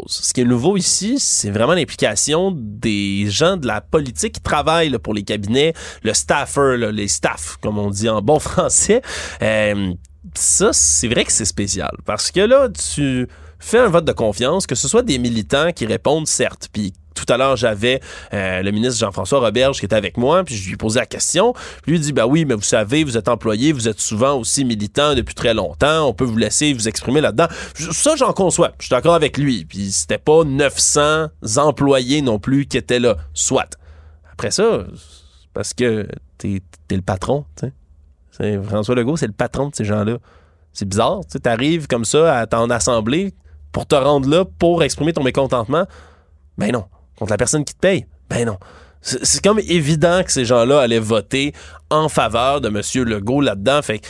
Ce qui est nouveau ici, c'est vraiment l'implication des gens de la politique qui travaillent pour les cabinets, le staffer, les staffs, comme on dit en bon français. Euh, ça, c'est vrai que c'est spécial. Parce que là, tu fais un vote de confiance, que ce soit des militants qui répondent certes, puis tout à l'heure, j'avais euh, le ministre Jean-François Roberge qui était avec moi, puis je lui ai posé la question. Puis lui dit bah oui, mais vous savez, vous êtes employé, vous êtes souvent aussi militant depuis très longtemps, on peut vous laisser vous exprimer là-dedans. Ça, j'en conçois. Je suis d'accord avec lui. Puis c'était pas 900 employés non plus qui étaient là. Soit. Après ça, parce que t'es es le patron, tu sais. François Legault, c'est le patron de ces gens-là. C'est bizarre, tu sais, t'arrives comme ça à ton assemblée pour te rendre là pour exprimer ton mécontentement. Ben non. Contre la personne qui te paye? Ben non. C'est comme évident que ces gens-là allaient voter en faveur de M. Legault là-dedans. Fait que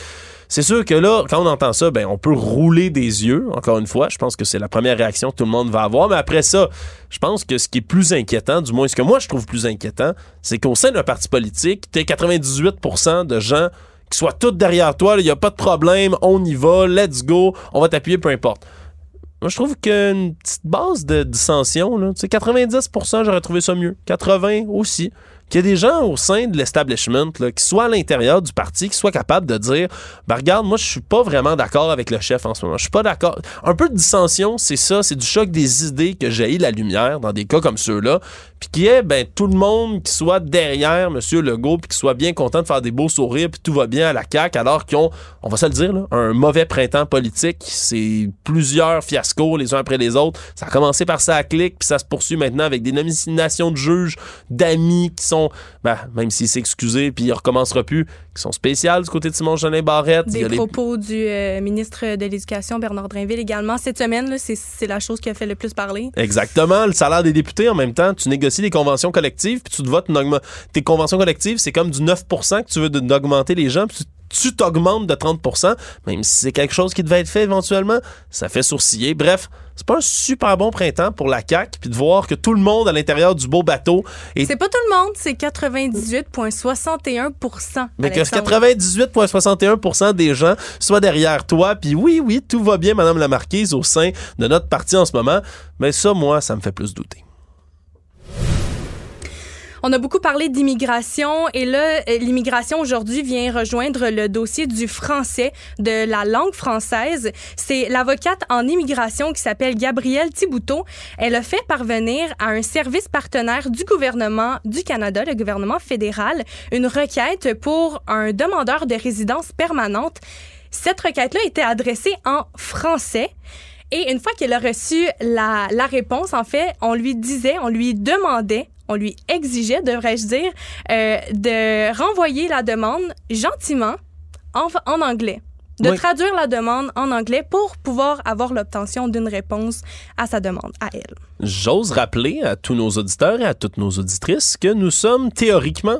c'est sûr que là, quand on entend ça, ben on peut rouler des yeux, encore une fois. Je pense que c'est la première réaction que tout le monde va avoir. Mais après ça, je pense que ce qui est plus inquiétant, du moins ce que moi je trouve plus inquiétant, c'est qu'au sein d'un parti politique, tu 98% de gens qui soient tous derrière toi, il n'y a pas de problème, on y va, let's go, on va t'appuyer, peu importe. Moi, je trouve qu'une petite base de dissension, là, tu sais, 90% j'aurais trouvé ça mieux. 80 aussi. Qu'il y ait des gens au sein de l'establishment qui soient à l'intérieur du parti, qui soient capables de dire ben regarde, moi, je suis pas vraiment d'accord avec le chef en ce moment. Je suis pas d'accord. Un peu de dissension, c'est ça, c'est du choc des idées que jaillit la lumière dans des cas comme ceux-là. Puis qu'il y ait ben, tout le monde qui soit derrière M. Legault, puis qui soit bien content de faire des beaux sourires, puis tout va bien à la CAQ, alors qu'ils ont, on va se le dire, là, un mauvais printemps politique. C'est plusieurs fiascos les uns après les autres. Ça a commencé par ça à clic, puis ça se poursuit maintenant avec des nominations de juges, d'amis qui sont, ben, même s'il s'est excusé, puis il recommencera plus, qui sont spéciales du côté de Simon Jolin Barrette. Des les- propos du euh, ministre de l'Éducation, Bernard Drinville, également. Cette semaine, c'est c'est la chose qui a fait le plus parler. Exactement, le salaire des députés en même temps, tu négocies des conventions collectives puis tu te votes une tes conventions collectives, c'est comme du 9% que tu veux d'augmenter les gens, puis tu tu t'augmentes de 30% même si c'est quelque chose qui devait être fait éventuellement, ça fait sourciller. Bref, c'est pas un super bon printemps pour la CAQ puis de voir que tout le monde à l'intérieur du beau bateau est C'est pas tout le monde, c'est 98,61% mais que Alexandre. 98,61% des gens soient derrière toi, puis oui, oui, tout va bien, Madame la Marquise, au sein de notre parti en ce moment, mais ça, moi, ça me fait plus douter. On a beaucoup parlé d'immigration et là, euh, l'immigration aujourd'hui vient rejoindre le dossier du français, de la langue française. C'est l'avocate en immigration qui s'appelle Gabrielle Thibouteau. Elle a fait parvenir à un service partenaire du gouvernement du Canada, le gouvernement fédéral, une requête pour un demandeur de résidence permanente. Cette requête-là était adressée en français. Et une fois qu'elle a reçu la, la réponse, en fait, on lui disait, on lui demandait, on lui exigeait, devrais-je dire, euh, de renvoyer la demande gentiment en, en anglais. De Oui. traduire la demande en anglais pour pouvoir avoir l'obtention d'une réponse à sa demande, à elle. J'ose rappeler à tous nos auditeurs et à toutes nos auditrices que nous sommes théoriquement,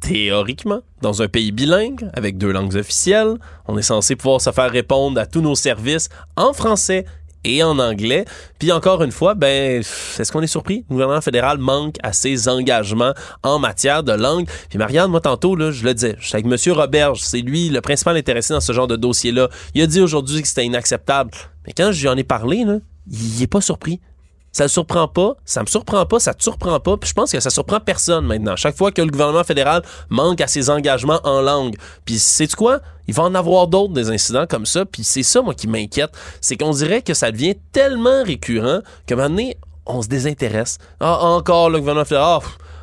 théoriquement, dans un pays bilingue avec deux langues officielles. On est censé pouvoir se faire répondre à tous nos services en français et en anglais. Puis encore une fois, ben, est-ce qu'on est surpris? Le gouvernement fédéral manque à ses engagements en matière de langue. Puis Marianne, moi tantôt, là, je le disais, je suis avec M. Roberge, c'est lui le principal intéressé dans ce genre de dossier-là. Il a dit aujourd'hui que c'était inacceptable. Mais quand je lui en ai parlé, là, il est pas surpris. Ça le surprend pas, ça me surprend pas, ça te surprend pas, puis je pense que ça surprend personne maintenant. Chaque fois que le gouvernement fédéral manque à ses engagements en langue, puis c'est quoi? Il va en avoir d'autres des incidents comme ça, puis c'est ça moi qui m'inquiète, c'est qu'on dirait que ça devient tellement récurrent que maintenant on se désintéresse. Ah, encore le gouvernement fédéral,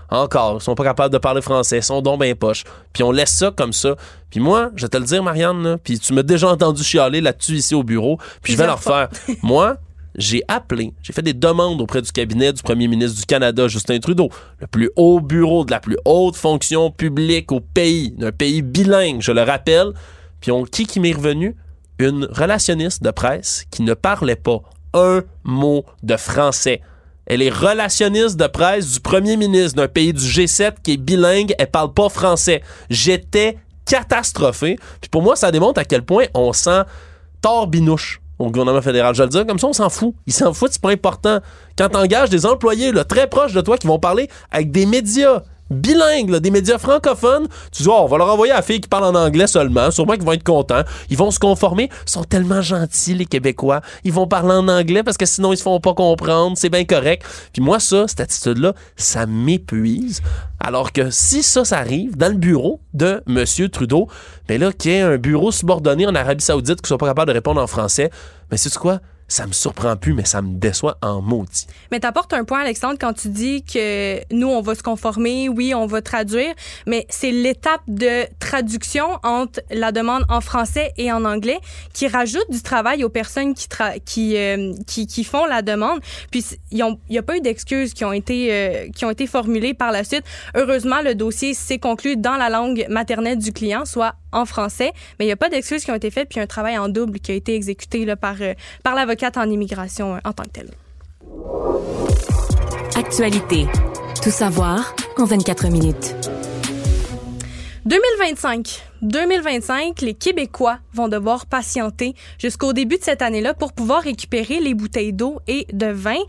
ah, encore, ils sont pas capables de parler français, ils sont donc bien poches. Puis on laisse ça comme ça. Puis moi, je vais te le dire, Marianne, puis tu m'as déjà entendu chialer là-dessus ici au bureau, puis je vais le refaire. moi, j'ai appelé, j'ai fait des demandes auprès du cabinet du premier ministre du Canada, Justin Trudeau, le plus haut bureau de la plus haute fonction publique au pays, d'un pays bilingue, je le rappelle. Puis on, qui qui m'est revenu? Une relationniste de presse qui ne parlait pas un mot de français. Elle est relationniste de presse du premier ministre d'un pays du G7 qui est bilingue, elle parle pas français. J'étais catastrophé. Puis pour moi, ça démontre à quel point on sent torbinouche au gouvernement fédéral. Je le dire comme ça, on s'en fout. Ils s'en foutent, c'est pas important. Quand t'engages des employés là, très proches de toi qui vont parler avec des médias bilingues, des médias francophones, tu dis, oh, on va leur envoyer à la fille qui parle en anglais seulement, sûrement qu'ils vont être contents, ils vont se conformer, ils sont tellement gentils, les Québécois, ils vont parler en anglais parce que sinon ils se font pas comprendre, c'est bien correct. Puis moi, ça, cette attitude-là, ça m'épuise. Alors que si ça, ça arrive dans le bureau de M. Trudeau, ben là, qu'il y ait un bureau subordonné en Arabie Saoudite qui soit pas capable de répondre en français, mais c'est quoi? Ça me surprend plus, mais ça me déçoit en maudit. Mais t'apportes un point, Alexandre, quand tu dis que nous, on va se conformer, oui, on va traduire, mais c'est l'étape de traduction entre la demande en français et en anglais qui rajoute du travail aux personnes qui, euh, font la demande. Puis, il n'y a pas eu d'excuses qui ont été euh, qui ont été formulées par la suite. Heureusement, le dossier s'est conclu dans la langue maternelle du client, soit en français, mais il n'y a pas d'excuses qui ont été faites, puis un travail en double qui a été exécuté euh, par l'avocate en immigration euh, en tant que telle. Actualité. Tout savoir en 24 minutes. 2025. 2025, les Québécois vont devoir patienter jusqu'au début de cette année-là pour pouvoir récupérer les bouteilles d'eau et de vin.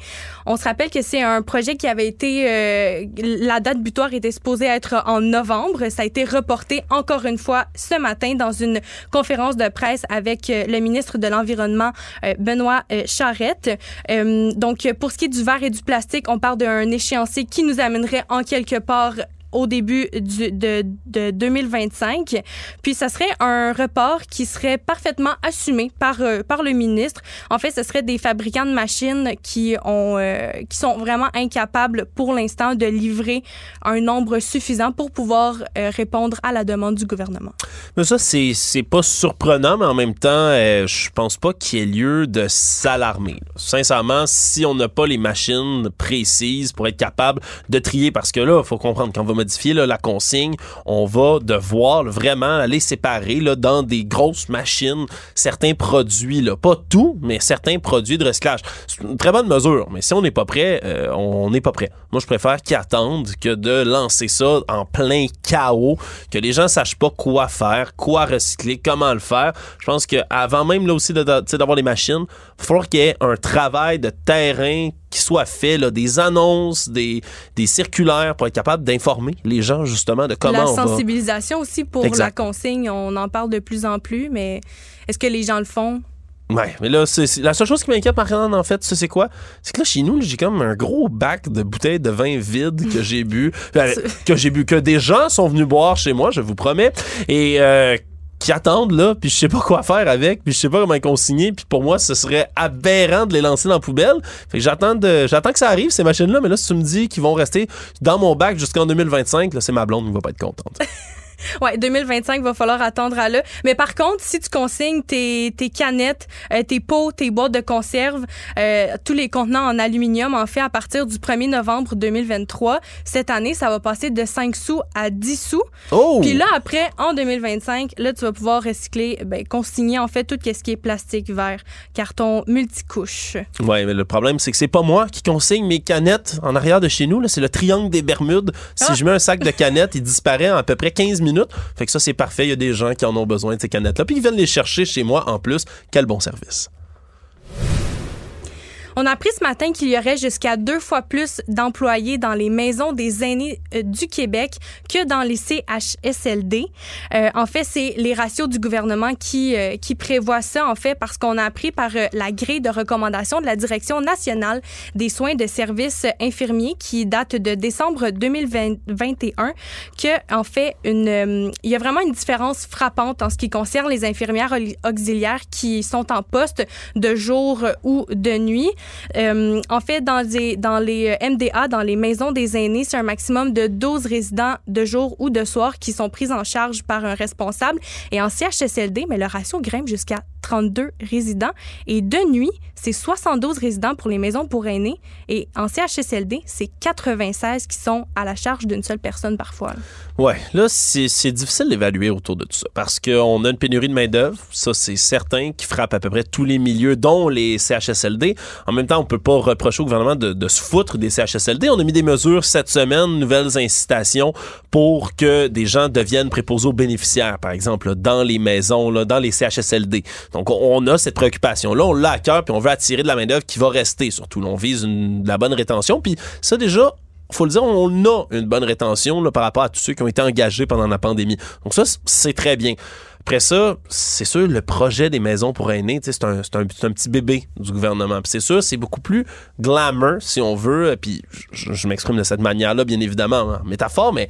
On se rappelle que c'est un projet qui avait été, euh, la date butoir était supposée être en novembre. Ça a été reporté encore une fois ce matin dans une conférence de presse avec euh, le ministre de l'Environnement, euh, Benoît Charette. donc, pour ce qui est du verre et du plastique, on parle d'un échéancier qui nous amènerait en quelque part au début du, de, de 2025. Puis, ça serait un report qui serait parfaitement assumé par, euh, par le ministre. En fait, ce serait des fabricants de machines qui, ont, euh, qui sont vraiment incapables pour l'instant de livrer un nombre suffisant pour pouvoir euh, répondre à la demande du gouvernement. Mais ça, c'est, c'est pas surprenant, mais en même temps, je pense pas qu'il y ait lieu de s'alarmer. Sincèrement, si on n'a pas les machines précises pour être capable de trier, parce que là, il faut comprendre, quand on va modifier la consigne, on va devoir vraiment aller séparer dans des grosses machines certains produits. Pas tout, mais certains produits de recyclage. C'est une très bonne mesure, mais si on n'est pas prêt, euh, on n'est pas prêt. Moi, je préfère qu'ils attendent que de lancer ça en plein chaos, que les gens sachent pas quoi faire, quoi recycler, comment le faire. Je pense qu'avant même là aussi d'avoir les machines, il falloir qu'il y ait un travail de terrain qui soit fait, là, des annonces, des, des circulaires pour être capable d'informer les gens justement de comment la on va. La sensibilisation aussi pour la consigne, on en parle de plus en plus, mais est-ce que les gens le font? Ouais, mais là, c'est, la seule chose qui m'inquiète, Marianne, en fait, c'est quoi? C'est que là, chez nous, j'ai comme un gros bac de bouteilles de vin vide que j'ai bu, euh, que j'ai bu, que des gens sont venus boire chez moi, je vous promets. Et euh, qui attendent là, puis je sais pas quoi faire avec, puis je sais pas comment consigner, puis pour moi ce serait aberrant de les lancer dans la poubelle. Fait que j'attends j'attends que ça arrive ces machines là, mais là si tu me dis qu'ils vont rester dans mon bac jusqu'en 2025, là c'est ma blonde qui va pas être contente. Ouais, 2025, va falloir attendre à là. Mais par contre, si tu consignes tes, tes canettes, euh, tes pots, tes boîtes de conserve, euh, tous les contenants en aluminium, en fait, à partir du 1er novembre 2023, cette année, ça va passer de 5 sous à 10 sous. Oh! Puis là, après, en 2025, là, tu vas pouvoir recycler, ben, consigner, en fait, tout ce qui est plastique, verre, carton, multicouche. Ouais, mais le problème, c'est que c'est pas moi qui consigne mes canettes en arrière de chez nous. C'est le triangle des Bermudes. Si ah! je mets un sac de canettes, il disparaît en à peu près 15 minutes fait que ça, c'est parfait. Il y a des gens qui en ont besoin de ces canettes-là. Puis ils viennent les chercher chez moi en plus. Quel bon service. On a appris ce matin qu'il y aurait jusqu'à deux fois plus d'employés dans les maisons des aînés euh, du Québec que dans les CHSLD. Euh, en fait, c'est les ratios du gouvernement qui, euh, qui prévoient ça, en fait, parce qu'on a appris par euh, la grille de recommandation de la Direction nationale des soins de services infirmiers qui date de décembre 2021 que, en fait, une, euh, il y a vraiment une différence frappante en ce qui concerne les infirmières auxiliaires qui sont en poste de jour ou de nuit. Euh, en fait, dans les, MDA, dans les maisons des aînés, c'est un maximum de 12 résidents de jour ou de soir qui sont pris en charge par un responsable. Et en CHSLD, mais le ratio grimpe jusqu'à 32 résidents. Et de nuit, c'est 72 résidents pour les maisons pour aînés. Et en CHSLD, c'est 96 qui sont à la charge d'une seule personne parfois. Ouais, là, c'est difficile d'évaluer autour de tout ça parce qu'on a une pénurie de main-d'œuvre, ça c'est certain, qui frappe à peu près tous les milieux, dont les CHSLD. En même temps, on peut pas reprocher au gouvernement de, se foutre des CHSLD. On a mis des mesures cette semaine, nouvelles incitations pour que des gens deviennent préposés aux bénéficiaires, par exemple, dans les maisons, là, dans les CHSLD. Donc, on, a cette préoccupation-là, on l'a à cœur, puis on veut attirer de la main-d'œuvre qui va rester, surtout. On vise de la bonne rétention, puis ça déjà, faut le dire, on a une bonne rétention par rapport à tous ceux qui ont été engagés pendant la pandémie. Donc ça, c'est très bien. Après ça, c'est sûr, le projet des maisons pour aînés, c'est un, un, petit bébé du gouvernement. Puis c'est sûr, c'est beaucoup plus glamour, si on veut. Puis je, m'exprime de cette manière-là, bien évidemment, en métaphore, mais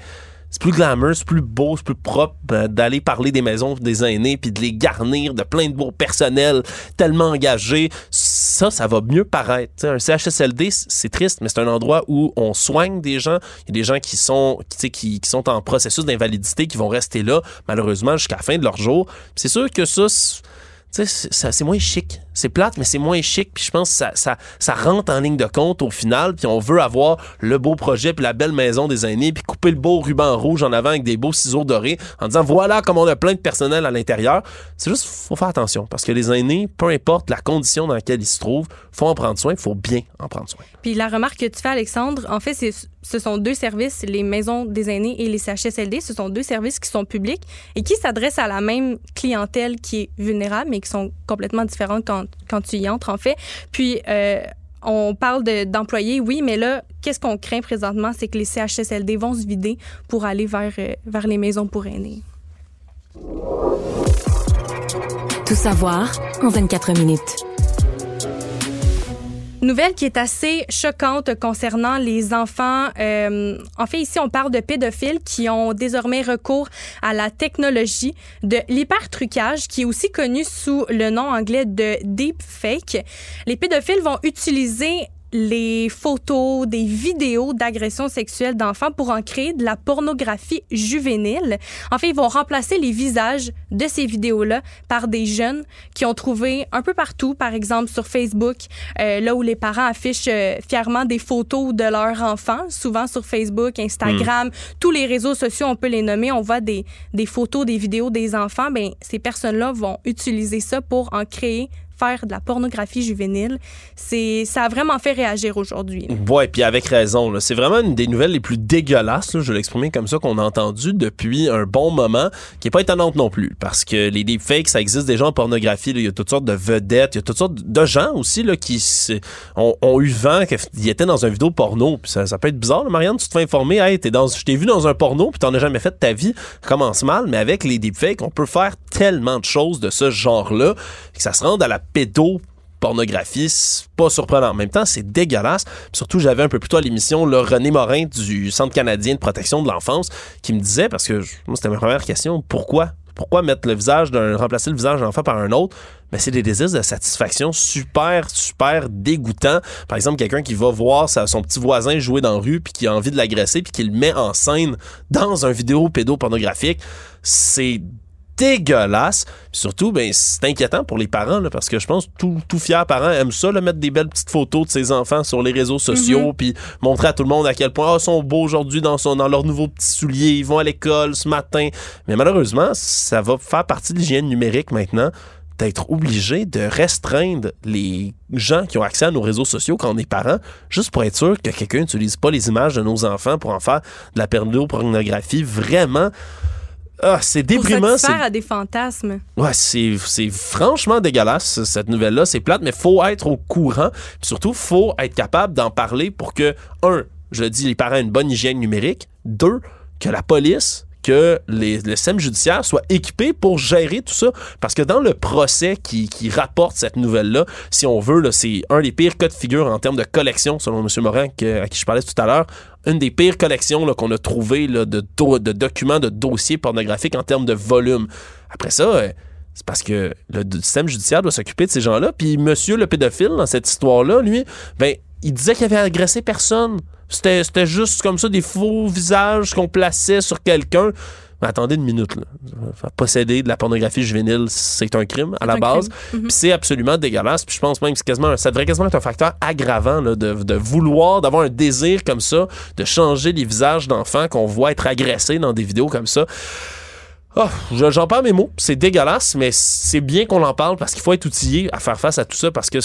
c'est plus glamour, c'est plus beau, c'est plus propre euh, d'aller parler des maisons des aînés puis de les garnir de plein de beaux personnels tellement engagés. Ça, ça va mieux paraître. Un CHSLD, c'est triste, mais c'est un endroit où on soigne des gens. Il y a des gens qui sont, qui, qui sont en processus d'invalidité, qui vont rester là, malheureusement, jusqu'à la fin de leur jour. C'est sûr que ça- c'est moins chic. C'est plate, mais c'est moins chic. Puis je pense que ça, ça, ça rentre en ligne de compte au final. Puis on veut avoir le beau projet, puis la belle maison des aînés, puis couper le beau ruban rouge en avant avec des beaux ciseaux dorés, en disant voilà comme on a plein de personnel à l'intérieur. C'est juste, faut faire attention. Parce que les aînés, peu importe la condition dans laquelle ils se trouvent, faut en prendre soin, faut bien en prendre soin. Puis la remarque que tu fais, Alexandre, en fait, ce sont deux services, les maisons des aînés et les CHSLD, ce sont deux services qui sont publics et qui s'adressent à la même clientèle qui est vulnérable, mais qui sont complètement différentes quand, quand tu y entres, en fait. Puis, euh, on parle de- d'employés, oui, mais là, qu'est-ce qu'on craint présentement, c'est que les CHSLD vont se vider pour aller vers, euh, vers les maisons pour aînés. Tout savoir en 24 minutes. Nouvelle qui est assez choquante concernant les enfants. Euh, en fait, ici, on parle de pédophiles qui ont désormais recours à la technologie de l'hypertrucage, qui est aussi connu sous le nom anglais de deepfake. Les pédophiles vont utiliser les photos, des vidéos d'agressions sexuelles d'enfants pour en créer de la pornographie juvénile. En fait, ils vont remplacer les visages de ces vidéos-là par des jeunes qui ont trouvé un peu partout, par exemple sur Facebook, euh, là où les parents affichent euh, fièrement des photos de leurs enfants, souvent sur Facebook, Instagram, tous les réseaux sociaux, on peut les nommer, on voit des, des photos, des vidéos des enfants, ben ces personnes-là vont utiliser ça pour en créer de la pornographie juvénile. C'est, ça a vraiment fait réagir aujourd'hui. Ouais, puis avec raison. C'est vraiment une des nouvelles les plus dégueulasses, je vais l'exprimer comme ça, qu'on a entendu depuis un bon moment, qui est pas étonnante non plus, parce que les deepfakes, ça existe déjà en pornographie. Il y a toutes sortes de vedettes, il y a toutes sortes de gens aussi là, qui ont, eu vent qu'ils étaient dans un vidéo porno. Puis ça, peut être bizarre, Marianne, tu te fais informer, hey, t'es dans, je t'ai vu dans un porno, puis t'en as jamais fait de ta vie. Commence mal, mais avec les deepfakes, on peut faire tellement de choses de ce genre-là, que ça se rende à la pédo pornographie, c'est pas surprenant. En même temps, c'est dégueulasse. Surtout, j'avais un peu plus tôt à l'émission le René Morin du Centre canadien de protection de l'enfance qui me disait, parce que moi, c'était ma première question, pourquoi? Pourquoi mettre le visage d'un, remplacer le visage d'un enfant par un autre? Mais c'est des désirs de satisfaction super, super dégoûtants. Par exemple, quelqu'un qui va voir son petit voisin jouer dans la rue puis qui a envie de l'agresser puis qui le met en scène dans un vidéo pédopornographique. C'est dégueulasse. Puis surtout, ben, c'est inquiétant pour les parents, là, parce que je pense que tout, tout fier parent aime ça, là, mettre des belles petites photos de ses enfants sur les réseaux sociaux, Mhm. puis montrer à tout le monde à quel point ah, ils sont beaux aujourd'hui dans, son, dans leurs nouveaux petits souliers, ils vont à l'école ce matin. Mais malheureusement, ça va faire partie de l'hygiène numérique maintenant d'être obligé de restreindre les gens qui ont accès à nos réseaux sociaux quand on est parent, juste pour être sûr que quelqu'un n'utilise pas les images de nos enfants pour en faire de la pornographie vraiment Ah, c'est déprimant. c'est- à des fantasmes. Ouais, c'est, c'est franchement dégueulasse, cette nouvelle-là. C'est plate, mais faut être au courant. Puis surtout, faut être capable d'en parler pour que, un, je le dis, les parents aient une bonne hygiène numérique. Deux, que la police, que les, le système judiciaire soit équipé pour gérer tout ça. Parce que dans le procès qui, rapporte cette nouvelle-là, si on veut, c'est un des pires cas de figure en termes de collection, selon M. Morin, à qui je parlais tout à l'heure. Une des pires collections qu'on a trouvées de, do- de documents, de dossiers pornographiques en termes de volume. Après ça, euh, c'est parce que le système judiciaire doit s'occuper de ces gens-là. Puis monsieur le pédophile, dans cette histoire-là, lui, ben, il disait qu'il avait agressé personne. C'était c'était juste comme ça des faux visages qu'on plaçait sur quelqu'un. Mais attendez une minute, là. Posséder de la pornographie juvénile, c'est un crime à la base. Mhm. Puis c'est absolument dégueulasse. Puis je pense même que c'est quasiment, ça devrait quasiment être un facteur aggravant là, de, de vouloir, d'avoir un désir comme ça, de changer les visages d'enfants qu'on voit être agressés dans des vidéos comme ça. Je- j'en parle mes mots, c'est dégueulasse, mais c'est bien qu'on en parle parce qu'il faut être outillé à faire face à tout ça parce que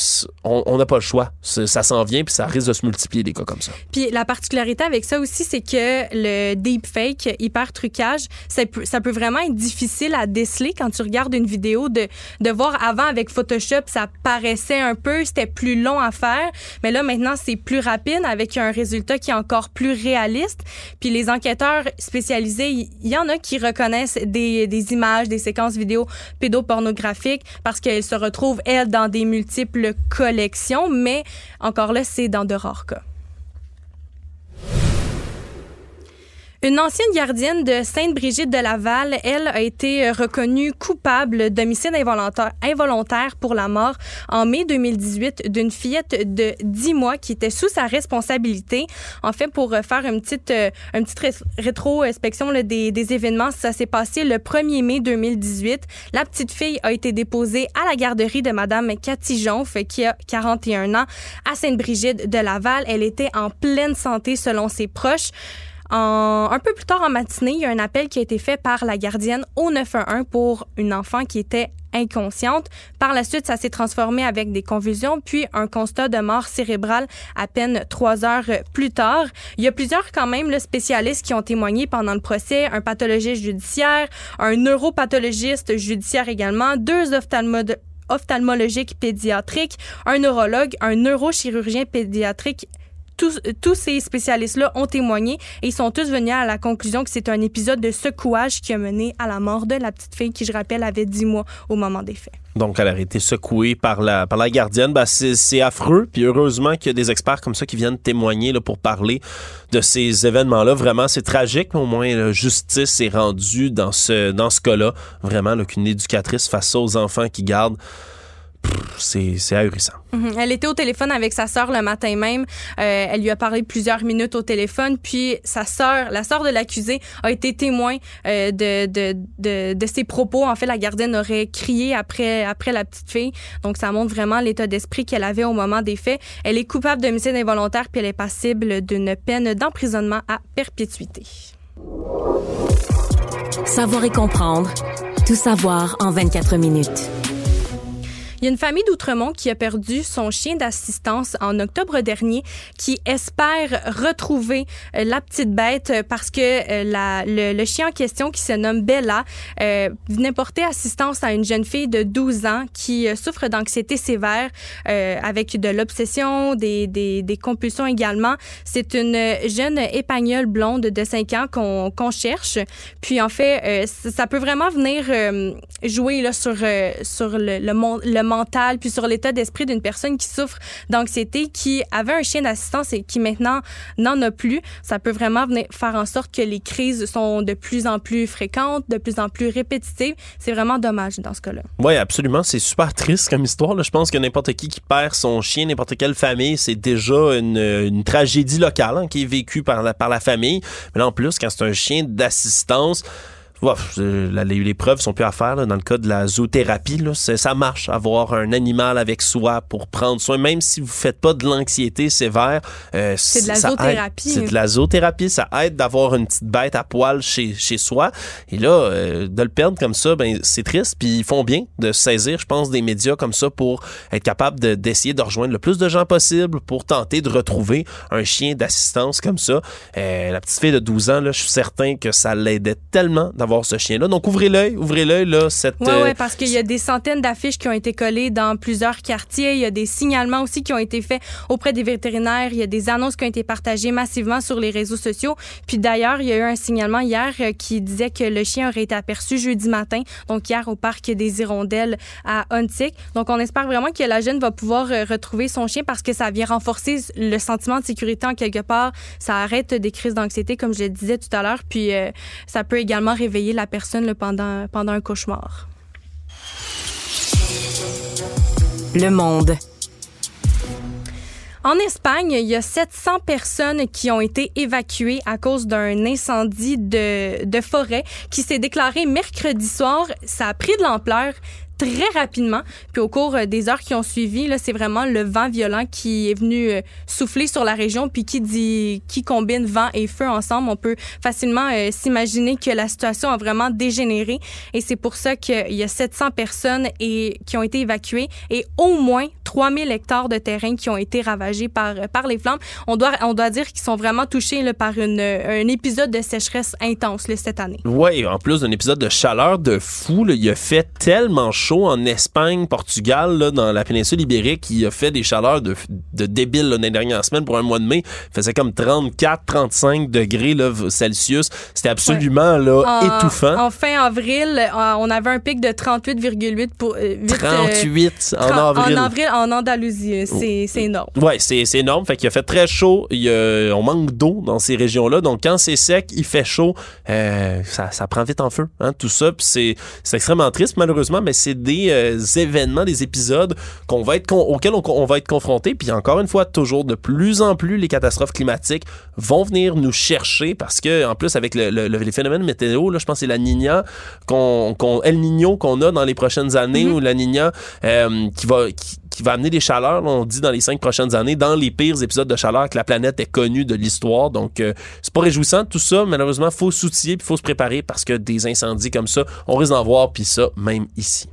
on n'a pas le choix. Ça s'en vient puis ça risque de se multiplier des cas comme ça. Puis la particularité avec ça aussi, c'est que le deepfake, hyper trucage, ça peut, ça peut vraiment être difficile à déceler quand tu regardes une vidéo de, de voir avant avec Photoshop, ça paraissait un peu, c'était plus long à faire, mais là maintenant c'est plus rapide avec un résultat qui est encore plus réaliste. Puis les enquêteurs spécialisés, il y, y en a qui reconnaissent des, des images, des séquences vidéo pédopornographiques parce qu'elles se retrouvent, elles, dans des multiples collections, mais encore là, c'est dans de rares cas. Une ancienne gardienne de Sainte-Brigitte de Laval, elle, a été reconnue coupable d'homicide involontaire, involontaire pour la mort en mai 2018 d'une fillette de 10 mois qui était sous sa responsabilité. En fait, pour euh, faire une petite, euh, une petite ré- rétro-inspection là, des, des événements, ça s'est passé le 1er mai 2018. La petite fille a été déposée à la garderie de Madame Cathy Jonf, qui a 41 ans, à Sainte-Brigitte de Laval. Elle était en pleine santé selon ses proches. En- un peu plus tard en matinée, il y a un appel qui a été fait par la gardienne au 911 pour une enfant qui était inconsciente. Par la suite, ça s'est transformé avec des convulsions, puis un constat de mort cérébrale à peine trois heures plus tard. Il y a plusieurs quand même le spécialistes qui ont témoigné pendant le procès, un pathologiste judiciaire, un neuropathologiste judiciaire également, deux ophtalmo- ophtalmologiques pédiatriques, un neurologue, un neurochirurgien pédiatrique tous, tous ces spécialistes-là ont témoigné et ils sont tous venus à la conclusion que c'est un épisode de secouage qui a mené à la mort de la petite fille qui, je rappelle, avait 10 mois au moment des faits. Donc, elle a été secouée par la, par la gardienne. Ben, c'est affreux. Puis heureusement qu'il y a des experts comme ça qui viennent témoigner là, pour parler de ces événements-là. Vraiment, c'est tragique, mais au moins, la justice est rendue dans ce, dans ce cas-là. Vraiment, qu'une éducatrice ça aux enfants qui gardent, c'est ahurissant. Mhm. Elle était au téléphone avec sa sœur le matin même. Euh, elle lui a parlé plusieurs minutes au téléphone. Puis sa sœur, la sœur de l'accusé, a été témoin euh, de, de, de, de ses propos. En fait, la gardienne aurait crié après, après la petite fille. Donc, ça montre vraiment l'état d'esprit qu'elle avait au moment des faits. Elle est coupable d'homicide involontaire puis elle est passible d'une peine d'emprisonnement à perpétuité. Savoir et comprendre. Tout savoir en 24 minutes. Il y a une famille d'Outremont qui a perdu son chien d'assistance en octobre dernier, qui espère retrouver euh, la petite bête euh, parce que euh, le, chien en question, qui se nomme Bella, venait porter assistance à une jeune fille de 12 ans qui souffre d'anxiété sévère avec de l'obsession, des, compulsions également. C'est une jeune épagnole blonde de 5 ans qu'on cherche. Puis en fait, ça peut vraiment venir jouer là, sur, le, le, le mental, puis sur l'état d'esprit d'une personne qui souffre d'anxiété, qui avait un chien d'assistance et qui maintenant n'en a plus. Ça peut vraiment venir faire en sorte que les crises sont de plus en plus fréquentes, de plus en plus répétitives. C'est vraiment dommage dans ce cas-là. Oui, absolument. C'est super triste comme histoire. Je pense que n'importe qui qui perd son chien, n'importe quelle famille, c'est déjà une, une tragédie locale hein, qui est vécue par la, par la famille. Mais là, en plus, quand c'est un chien d'assistance, Ouf, euh, les, les preuves sont plus à faire là, dans le cas de la zoothérapie. Là, ça marche, avoir un animal avec soi pour prendre soin, même si vous faites pas de l'anxiété sévère. euh, C'est de la zoothérapie. C'est de la zoothérapie. Ça aide d'avoir une petite bête à poil chez, chez soi. Et là, euh, de le perdre comme ça, ben c'est triste. Puis ils font bien de saisir, je pense, des médias comme ça pour être capable de- d'essayer de, rejoindre le plus de gens possible pour tenter de retrouver un chien d'assistance comme ça. Euh, la petite fille de 12 ans, là, je suis certain que ça l'aidait tellement d'avoir avoir ce chien-là. Donc, ouvrez l'œil, ouvrez l'œil, là, cette... Oui, euh, ouais, parce qu'il y a des centaines d'affiches qui ont été collées dans plusieurs quartiers. Il y a des signalements aussi qui ont été faits auprès des vétérinaires. Il y a des annonces qui ont été partagées massivement sur les réseaux sociaux. Puis d'ailleurs, il y a eu un signalement hier euh, qui disait que le chien aurait été aperçu jeudi matin, donc hier au parc des Hirondelles à Huntsic. Donc on espère vraiment que la jeune va pouvoir euh, retrouver son chien parce que ça vient renforcer le sentiment de sécurité en quelque part. Ça arrête des crises d'anxiété, comme je le disais tout à l'heure. Puis euh, ça peut également réveiller la personne là, pendant, pendant un cauchemar. Le monde. En Espagne, il y a 700 personnes qui ont été évacuées à cause d'un incendie de, de forêt qui s'est déclaré mercredi soir. Ça a pris de l'ampleur très rapidement. Puis au cours euh, des heures qui ont suivi, là, c'est vraiment le vent violent qui est venu euh, souffler sur la région. Puis qui dit, qui combine vent et feu ensemble, on peut facilement euh, s'imaginer que la situation a vraiment dégénéré. Et c'est pour ça qu'il y a 700 personnes et, qui ont été évacuées et au moins 3000 hectares de terrain qui ont été ravagés par, par les flammes. On doit, on doit dire qu'ils sont vraiment touchés par une, un épisode de sécheresse intense là, cette année. Oui, en plus d'un épisode de chaleur de fou, là, il a fait tellement chaud en Espagne, Portugal, là, dans la péninsule ibérique. Il a fait des chaleurs de, de dans les dernières semaines pour un mois de mai. Il faisait comme 34, 35 degrés là, Celsius. C'était absolument là, En- étouffant. En fin avril, euh, on avait un pic de 38,8 pour. euh, huit, euh, 38 en avril. En avril, en Andalousie. C'est énorme. Ouais, c'est énorme. Fait qu'il a fait très chaud. Il on manque d'eau dans ces régions-là. Donc, quand c'est sec, il fait chaud, euh, ça, ça prend vite en feu. Hein, tout ça. C'est extrêmement triste, malheureusement, mais c'est des euh, événements, des épisodes qu'on va être auxquels on, on va être confronté. Puis encore une fois, toujours de plus en plus, les catastrophes climatiques vont venir nous chercher parce que, en plus, avec le, le- le- les phénomènes météo, là, je pense que c'est la Nina, qu'on, El Niño qu'on a dans les prochaines années ou la Nina euh, qui va. qui- qui va amener des chaleurs, on dit dans les cinq prochaines années, dans les pires épisodes de chaleur que la planète ait connus de l'histoire. Donc, euh, c'est pas réjouissant tout ça. Malheureusement, faut s'outiller puis faut se préparer parce que des incendies comme ça, on risque d'en voir, puis ça, même ici.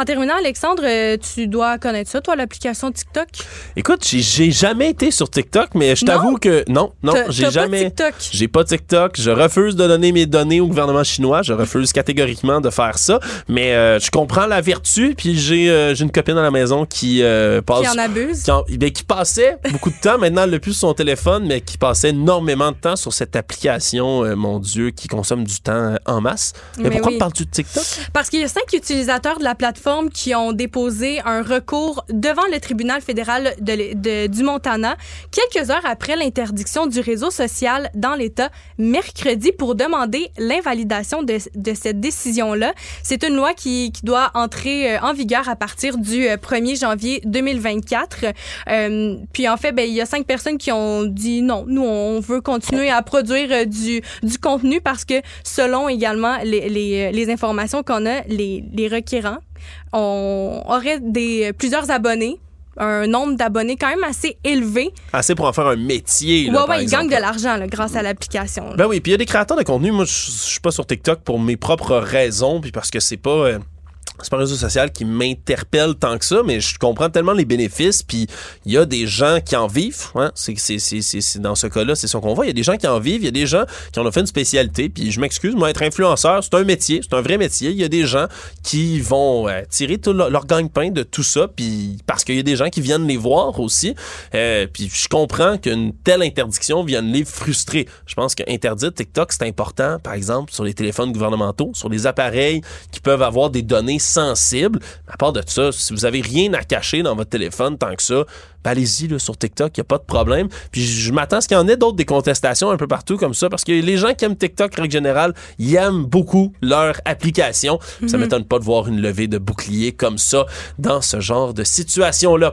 En terminant, Alexandre, euh, tu dois connaître ça, toi, l'application TikTok? Écoute, j'ai- jamais été sur TikTok, mais je t'avoue que non, non, j'ai jamais. TikTok? J'ai pas TikTok. Je refuse de donner mes données au gouvernement chinois. Je refuse catégoriquement de faire ça. Mais euh, je comprends la vertu. Puis j'ai euh, une copine à la maison qui euh, passe. Qui en abuse? Qui, en- ben, qui passait beaucoup de temps. Maintenant, elle n'a plus sur son téléphone, mais qui passait énormément de temps sur cette application, mon Dieu, qui consomme du temps en masse. Mais, Mais pourquoi oui. me parles-tu de TikTok? Parce qu'il y a cinq utilisateurs de la plateforme qui ont déposé un recours devant le tribunal fédéral du Montana quelques heures après l'interdiction du réseau social dans l'État mercredi pour demander l'invalidation de, cette décision-là. C'est une loi qui, doit entrer euh, en vigueur à partir du euh, 1er janvier 2024. Euh, puis en fait, ben, il y a cinq personnes qui ont dit non, nous on veut continuer à produire euh, du, contenu parce que selon également les, euh, informations qu'on a, les requérants on aurait des, plusieurs abonnés, un nombre d'abonnés quand même assez élevé. Assez pour en faire un métier. là, ouais, par ouais, ils gagnent de l'argent grâce à l'application. Ben oui, puis il y a des créateurs de contenu. Moi, je je suis pas sur TikTok pour mes propres raisons, puis parce que c'est pas. euh, c'est pas un réseau social qui m'interpelle tant que ça, mais je comprends tellement les bénéfices. Puis il y a des gens qui en vivent. Hein? C'est, dans ce cas-là, c'est ce qu'on voit. Il y a des gens qui en vivent. Il y a des gens qui en ont fait une spécialité. Puis je m'excuse, moi, être influenceur, c'est un métier. C'est un vrai métier. Il y a des gens qui vont euh, tirer tout leur, leur gagne-pain de tout ça. Puis parce qu'il y a des gens qui viennent les voir aussi. Euh, puis je comprends qu'une telle interdiction vienne les frustrer. Je pense qu'interdire TikTok, c'est important, par exemple, sur les téléphones gouvernementaux, sur les appareils qui peuvent avoir des données sensibles. À part de ça, si vous avez rien à cacher dans votre téléphone tant que ça, ben allez-y sur TikTok, il n'y a pas de problème. Puis je m'attends à ce qu'il y en ait d'autres des contestations un peu partout comme ça, parce que les gens qui aiment TikTok, en règle générale, ils aiment beaucoup leur application. Ça Mhm. m'étonne pas de voir une levée de bouclier comme ça dans ce genre de situation-là.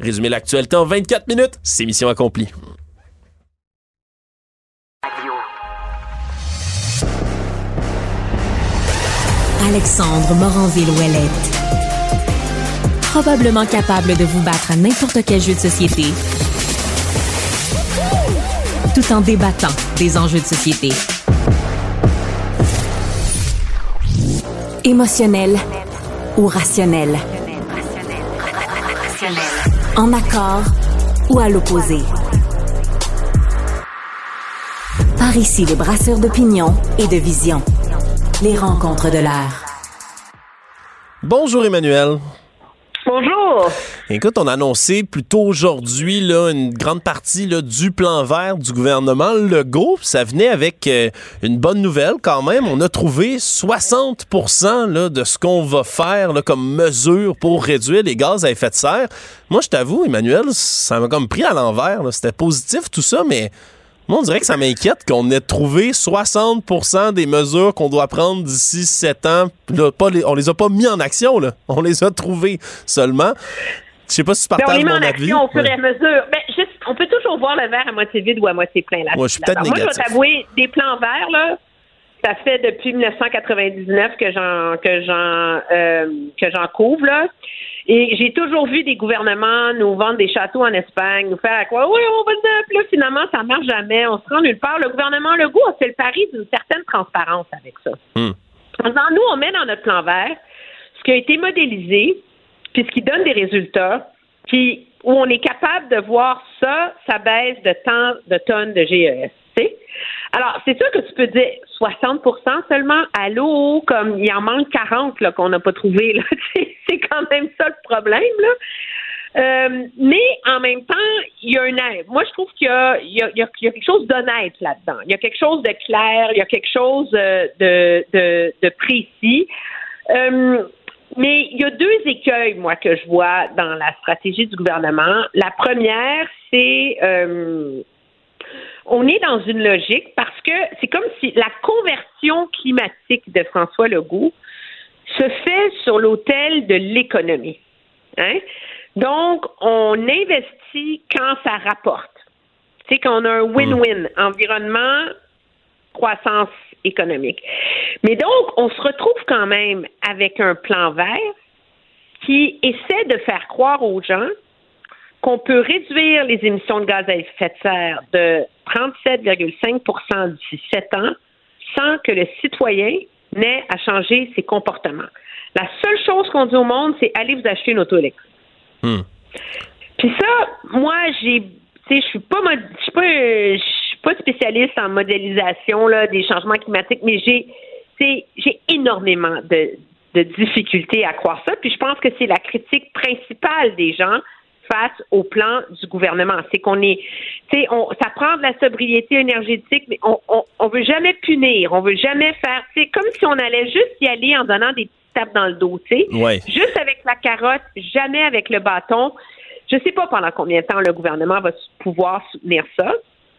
Résumer l'actualité en 24 minutes, c'est mission accomplie. Alexandre Moranville-Ouellette. Probablement capable de vous battre à n'importe quel jeu de société, tout en débattant des enjeux de société. Émotionnel ou rationnel? En accord ou à l'opposé? Par ici, les brasseurs d'opinion et de vision. Les rencontres de l'air. Bonjour Emmanuel. Bonjour. Écoute, on a annoncé plus tôt aujourd'hui là, une grande partie là, du plan vert du gouvernement Legault. Ça venait avec euh, une bonne nouvelle quand même. On a trouvé 60% là, de ce qu'on va faire là, comme mesure pour réduire les gaz à effet de serre. Moi, je t'avoue, Emmanuel, ça m'a comme pris à l'envers. là. C'était positif tout ça, mais moi, on dirait que ça m'inquiète qu'on ait trouvé 60% des mesures qu'on doit prendre d'ici 7 ans. Là, pas les- on les a pas mis en action, là. On les a trouvées seulement. Je sais pas si tu Ben, on partages les met mon en avis. action au fur et à mesure. Ben, juste, on peut toujours voir le verre à moitié vide ou à moitié plein. Là, Ouais, je suis peut-être Moi, je vais t'avouer, des plans verts, là, ça fait depuis 1999 que j'en que j'en euh, que j'en couvre là. Et j'ai toujours vu des gouvernements nous vendre des châteaux en Espagne, nous faire quoi Oui, on va le. Puis là, finalement, ça marche jamais. On se rend nulle part. Le gouvernement Legault a fait le pari d'une certaine transparence avec ça. Hmm. En disant, nous, on met dans notre plan vert ce qui a été modélisé, puis ce qui donne des résultats, puis où on est capable de voir ça, ça baisse de tant de tonnes de GES. Alors, c'est sûr que tu peux dire 60% seulement. Allô, comme il en manque 40 là, qu'on n'a pas trouvé. C'est- quand même ça le problème. Euh, mais en même temps, il y a une aide. Moi, je trouve qu'il y a, il y a- il y a- quelque chose d'honnête là-dedans. Il y a quelque chose de clair, il y a quelque chose euh, de, de, de précis. Euh, mais il y a deux écueils, moi, que je vois dans la stratégie du gouvernement. La première, c'est on est dans une logique parce que c'est comme si la conversion climatique de François Legault se fait sur l'autel de l'économie. Hein? Donc, on investit quand ça rapporte. Tu sais, qu'on a un win-win, environnement, croissance économique. Mais donc, on se retrouve quand même avec un plan vert qui essaie de faire croire aux gens qu'on peut réduire les émissions de gaz à effet de serre de 37,5 d'ici 7 ans sans que le citoyen n'ait à changer ses comportements. La seule chose qu'on dit au monde, c'est allez vous acheter une auto électrique. Hmm. Puis ça, moi, j'ai, tu sais, je suis pas, je suis pas, je suis pas spécialiste en modélisation là des changements climatiques, mais j'ai, j'ai énormément de, de difficultés à croire ça. Puis je pense que c'est la critique principale des gens face au plan du gouvernement. C'est qu'on est, tu sais, on, ça prend de la sobriété énergétique, mais on, on, on veut jamais punir, on veut jamais faire, c'est comme si on allait juste y aller en donnant des petites tapes dans le dos, tu sais. Ouais. Juste avec la carotte, jamais avec le bâton. Je sais pas pendant combien de temps le gouvernement va pouvoir soutenir ça.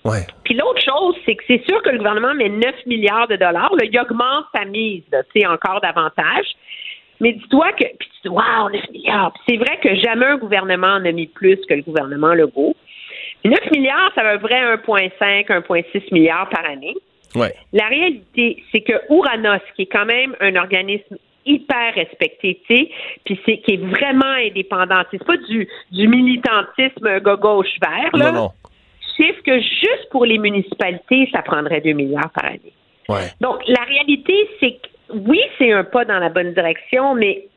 Ouais. Puis l'autre chose, c'est que c'est sûr que le gouvernement met 9 milliards de dollars. Là, il augmente sa mise, là, tu sais, encore davantage. Mais dis-toi que, puis tu dis, waouh, 9 milliards. Puis c'est vrai que jamais un gouvernement n'a mis plus que le gouvernement Legault. Puis 9 milliards, ça va vrai 1,5, 1,6 milliards par année. Ouais. La réalité, c'est que Ouranos, qui est quand même un organisme hyper respecté, tu sais, puis c'est qui est vraiment indépendant. C'est pas du, du militantisme gauche vert, là. Non, non. Chiffre que juste pour les municipalités, ça prendrait 2 milliards par année. Ouais. Donc, la réalité, c'est que oui, c'est un pas dans la bonne direction, mais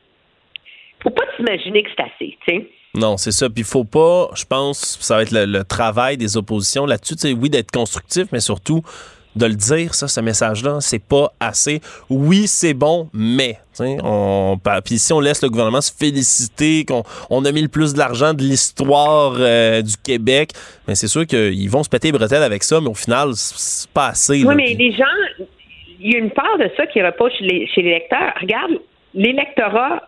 faut pas s'imaginer que c'est assez, tu sais. Non, c'est ça. Puis faut pas, je pense, ça va être le, le travail des oppositions là-dessus. Tu sais, oui, d'être constructif, mais surtout de le dire, ça, ce message-là, c'est pas assez. Oui, c'est bon, mais, on, puis si on laisse le gouvernement se féliciter qu'on on a mis le plus de l'argent de l'histoire euh, du Québec, mais c'est sûr qu'ils vont se péter les bretelles avec ça, mais au final, c'est pas assez. Oui, là. mais les gens, y a une part de ça qui repose chez les, chez les lecteurs. Regarde, l'électorat,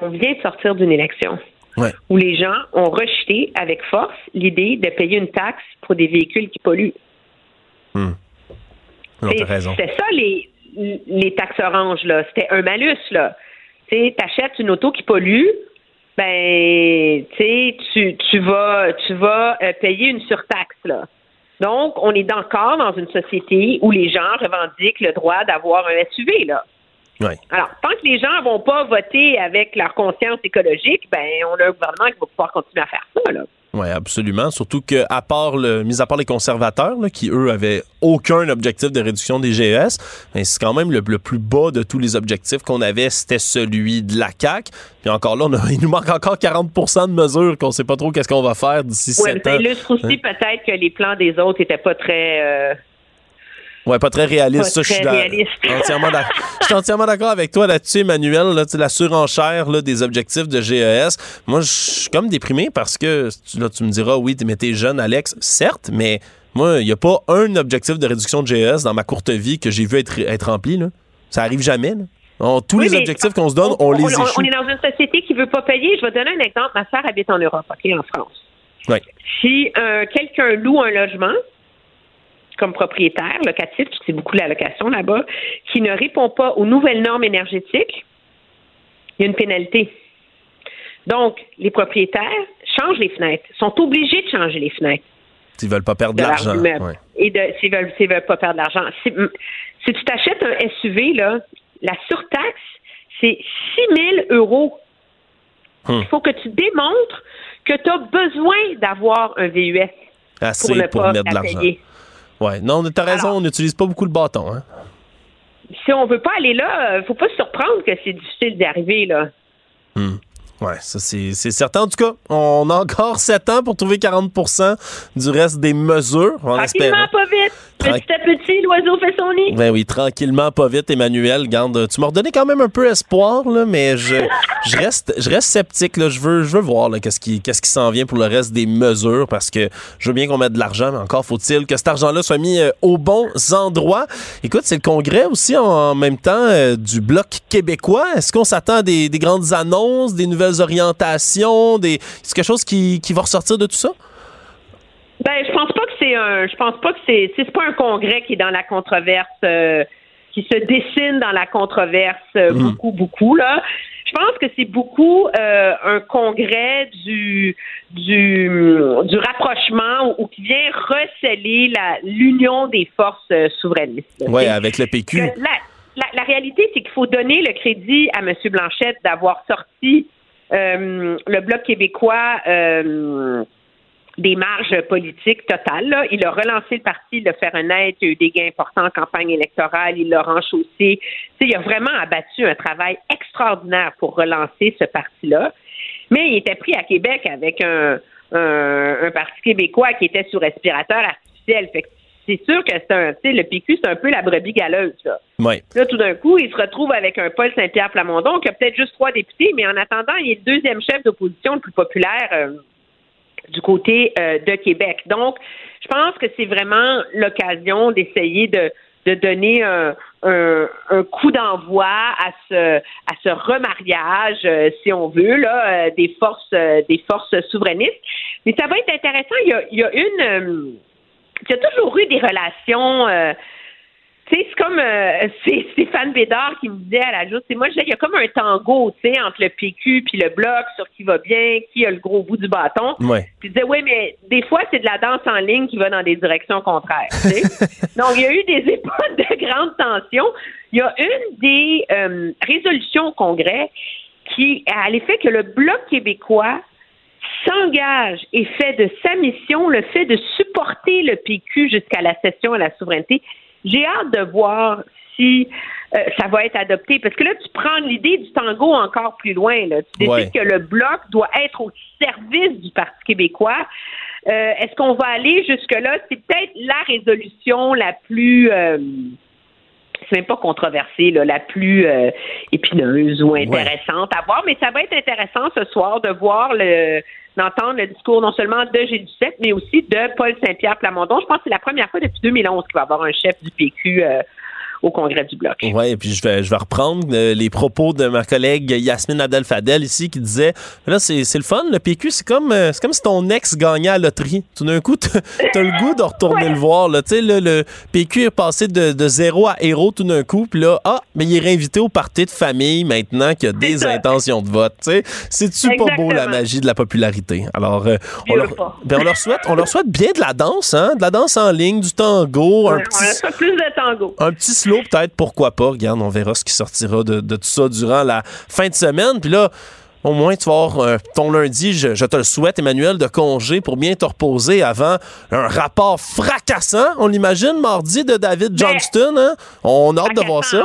on vient de sortir d'une élection Ouais. où les gens ont rejeté avec force l'idée de payer une taxe pour des véhicules qui polluent. Hmm. C'est- ça, les, les taxes oranges, là. C'était un malus, là. Tu sais, t'achètes une auto qui pollue, ben, tu, tu vas, tu vas euh, payer une surtaxe, là. Donc, on est encore dans une société où les gens revendiquent le droit d'avoir un SUV, là. Alors, tant que les gens vont pas voter avec leur conscience écologique, ben, on a un gouvernement qui va pouvoir continuer à faire ça, là. Oui, absolument. Surtout que, à part le, mis à part les conservateurs, là, qui eux avaient aucun objectif de réduction des GES, mais c'est quand même le, le plus bas de tous les objectifs qu'on avait, c'était celui de la CAC. Puis encore là, on a- il nous manque encore 40% de mesures qu'on sait pas trop qu'est-ce qu'on va faire d'ici Ouais, 7 ça ans. illustre aussi Hein? peut-être que les plans des autres n'étaient pas très, euh, Ouais, pas très réaliste. Pas ça, je suis réaliste. entièrement je suis entièrement d'accord avec toi là-dessus, Emmanuel. Là, la surenchère là, des objectifs de GES. Moi, je suis comme déprimé parce que tu- là, tu me diras, oui, mais t'es jeune, Alex. Certes, mais moi, il n'y a pas un objectif de réduction de GES dans ma courte vie que j'ai vu être, être rempli. Là. Ça arrive jamais. là. On- tous Oui, les objectifs qu'on se donne, on, les on, échoue. on est dans une société qui veut pas payer. Je vais donner un exemple. Ma sœur habite en Europe, OK, en France. Si euh, quelqu'un loue un logement comme propriétaire locatif, parce que c'est beaucoup la location là-bas, qui ne répond pas aux nouvelles normes énergétiques, il y a une pénalité. Donc, les propriétaires changent les fenêtres, sont obligés de changer les fenêtres Ils veulent pas perdre de l'argent. Ouais. Et de s'ils veulent, s'ils veulent pas perdre de l'argent. Si, si tu t'achètes un SUV, là, la surtaxe, c'est 6 000 euros. Hmm. Il faut que tu démontres que tu as besoin d'avoir un VUS Assez pour ne pour, pas mettre de la payer. Ouais. Non, t'as raison, on n'utilise pas beaucoup le bâton. Hein? Si on veut pas aller là, euh, faut pas se surprendre que c'est difficile d'y arriver, là. Hmm. Ouais, ça c'est c'est certain. En tout cas, on a encore 7 ans pour trouver 40% du reste des mesures. Tranquillement, pas vite. Petit à petit, l'oiseau fait son nid. Ben oui, tranquillement, pas vite, Emmanuel. Garde, tu m'as redonné quand même un peu espoir, là, mais je, je reste, je reste sceptique. Là. Je veux, je veux voir là, qu'est-ce qui, qu'est-ce qui s'en vient pour le reste des mesures, parce que je veux bien qu'on mette de l'argent, mais encore faut-il que cet argent-là soit mis euh, aux bons endroits. Écoute, c'est le congrès aussi en, en même temps euh, du bloc québécois. Est-ce qu'on s'attend à des, des grandes annonces, des nouvelles orientations, des, c'est quelque chose qui, qui va ressortir de tout ça? Ben, je pense pas que c'est un. Je pense pas que c'est. C'est pas un congrès qui est dans la controverse, euh, qui se dessine dans la controverse euh, Mhm. beaucoup, beaucoup là. Je pense que c'est beaucoup euh, un congrès du du du rapprochement ou, ou qui vient receler la l'union des forces euh, souverainistes. C'est- avec le PQ. la, la, la réalité, c'est qu'il faut donner le crédit à M. Blanchette d'avoir sorti euh, le Bloc québécois euh, des marges politiques totales. là. Il a relancé le parti, il a fait renaître, il y a eu des gains importants en campagne électorale, il l'a renchaussé. Il a vraiment abattu un travail extraordinaire pour relancer ce parti-là. Mais il était pris à Québec avec un, un, un parti québécois qui était sous respirateur artificiel. Fait que c'est sûr que c'est un, le PQ, c'est un peu la brebis galeuse, là. Ouais. Là, tout d'un coup, il se retrouve avec un Paul Saint-Pierre Plamondon qui a peut-être juste trois députés, mais en attendant, il est le deuxième chef d'opposition le plus populaire euh, du côté euh, de Québec. Donc, je pense que c'est vraiment l'occasion d'essayer de, de donner un, un, un coup d'envoi à ce, à ce remariage, euh, si on veut, là, euh, des forces, euh, des forces souverainistes. Mais ça va être intéressant. Il y a, il y a une, euh, il y a toujours eu des relations. Sais, c'est comme euh, c'est Stéphane Bédard qui me disait à la joute, c'est moi, je disais, il y a comme un tango, tu sais, entre le PQ puis le bloc sur qui va bien, qui a le gros bout du bâton. Ouais. Puis je disais, oui, mais des fois, c'est de la danse en ligne qui va dans des directions contraires. tu sais. Donc, il y a eu des époques de grande tension. Il y a une des euh, résolutions au Congrès qui a l'effet que le Bloc québécois s'engage et fait de sa mission le fait de supporter le PQ jusqu'à la cession à la souveraineté. J'ai hâte de voir si euh, ça va être adopté. Parce que là, tu prends l'idée du tango encore plus loin. Là. Tu décides Ouais. que le bloc doit être au service du Parti québécois. Euh, Est-ce qu'on va aller jusque-là? C'est peut-être la résolution la plus... euh, c'est même pas controversée, là, la plus euh, épineuse ou intéressante à voir, mais ça va être intéressant ce soir de voir le d'entendre le discours non seulement de G17, mais aussi de Paul Saint-Pierre Plamondon. Je pense que c'est la première fois depuis 2011 qu'il va y avoir un chef du PQ euh, au congrès du Bloc. Oui, et puis je vais, je vais reprendre euh, les propos de ma collègue Yasmine Adel-Fadel ici qui disait là, c'est c'est le fun, le PQ, c'est comme, euh, c'est comme si ton ex gagnait à la loterie. Tout d'un coup, t'as t'as le goût de retourner le voir. Là. Tu sais, là, le PQ est passé de, de zéro à héros tout d'un coup, puis là, ah, mais il est réinvité au parti de famille maintenant qu'il a des intentions de vote. Tu sais, C'est-tu pas beau la magie de la popularité? Alors, euh, on, leur, ben, on, leur souhaite, on leur souhaite bien de la danse, hein? de la danse en ligne, du tango, un petit on a fait plus de tango. un petit slow, peut-être, pourquoi pas. Regarde, on verra ce qui sortira de, de tout ça durant la fin de semaine. Puis là, au moins, tu vas avoir euh, ton lundi, je, je te le souhaite, Emmanuel, de congé pour bien te reposer avant un rapport fracassant, on l'imagine, mardi de David Johnston. hein? On a hâte de voir ça.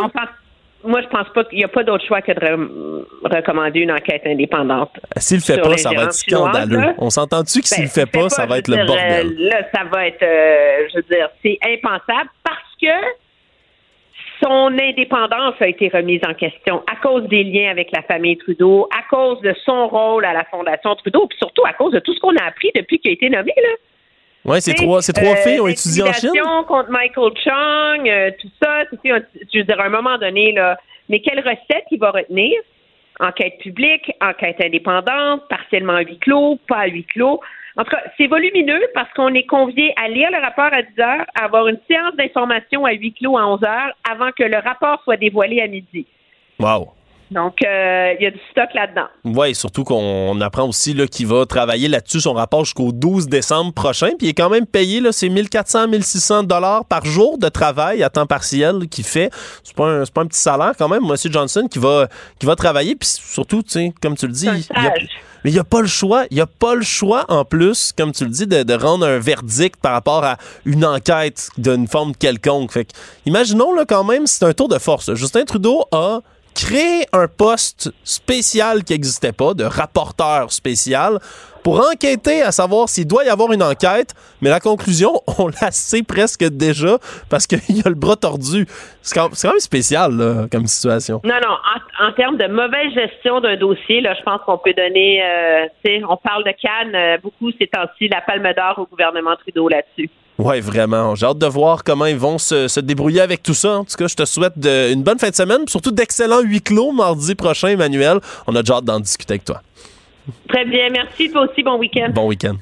Moi, je pense pas qu'il n'y a pas d'autre choix que de re- recommander une enquête indépendante. S'il le fait pas, ça va être chinois, scandaleux. On s'entend-tu que s'il Ben, le fait pas, ça va être le dire, bordel? euh, là, ça va être, euh, je veux dire, c'est impensable parce que son indépendance a été remise en question à cause des liens avec la famille Trudeau, à cause de son rôle à la Fondation Trudeau, puis surtout à cause de tout ce qu'on a appris depuis qu'il a été nommé. Là. Ouais, ces trois, ces trois Euh, filles ont étudié en Chine. contre Michael Chung, euh, tout ça, tu sais, on- je veux dire, à un moment donné, là, mais quelle recette il va retenir? Enquête publique, enquête indépendante, partiellement à huis clos, pas à huis clos. En tout cas, c'est volumineux parce qu'on est convié à lire le rapport à 10 heures, à avoir une séance d'information à huis clos à 11 heures avant que le rapport soit dévoilé à midi. Wow. Donc, euh, il y a du stock là-dedans. Oui, surtout qu'on apprend aussi qu'il va travailler là-dessus son rapport jusqu'au 12 décembre prochain. Puis il est quand même payé, là, c'est 1400, 1600 dollars par jour de travail à temps partiel qu'il fait. C'est pas, un, pas un petit salaire quand même, Monsieur Johnson, qui va, qui va travailler. Puis surtout, tu sais, comme tu le dis, mais il n'y a pas le choix. Il n'y a pas le choix, en plus, comme tu le dis, de, de rendre un verdict par rapport à une enquête d'une forme quelconque. Fait que, imaginons là, quand même, c'est un tour de force. Justin Trudeau a créé un poste spécial qui n'existait pas, de rapporteur spécial, pour enquêter à savoir s'il doit y avoir une enquête. Mais la conclusion, on la sait presque déjà parce qu'il a le bras tordu. C'est quand, même spécial là, comme situation. Non, non, en, en termes de mauvaise gestion d'un dossier, là, je pense qu'on peut donner, euh, on parle de Cannes euh, beaucoup ces temps-ci, la palme d'or au gouvernement Trudeau là-dessus. Ouais, vraiment. J'ai hâte de voir comment ils vont se, se débrouiller avec tout ça. En tout cas, je te souhaite de- une bonne fin de semaine, surtout d'excellents huis clos mardi prochain, Emmanuel. On a déjà hâte d'en discuter avec toi. Très bien, merci. Toi aussi, bon week-end. Bon week-end.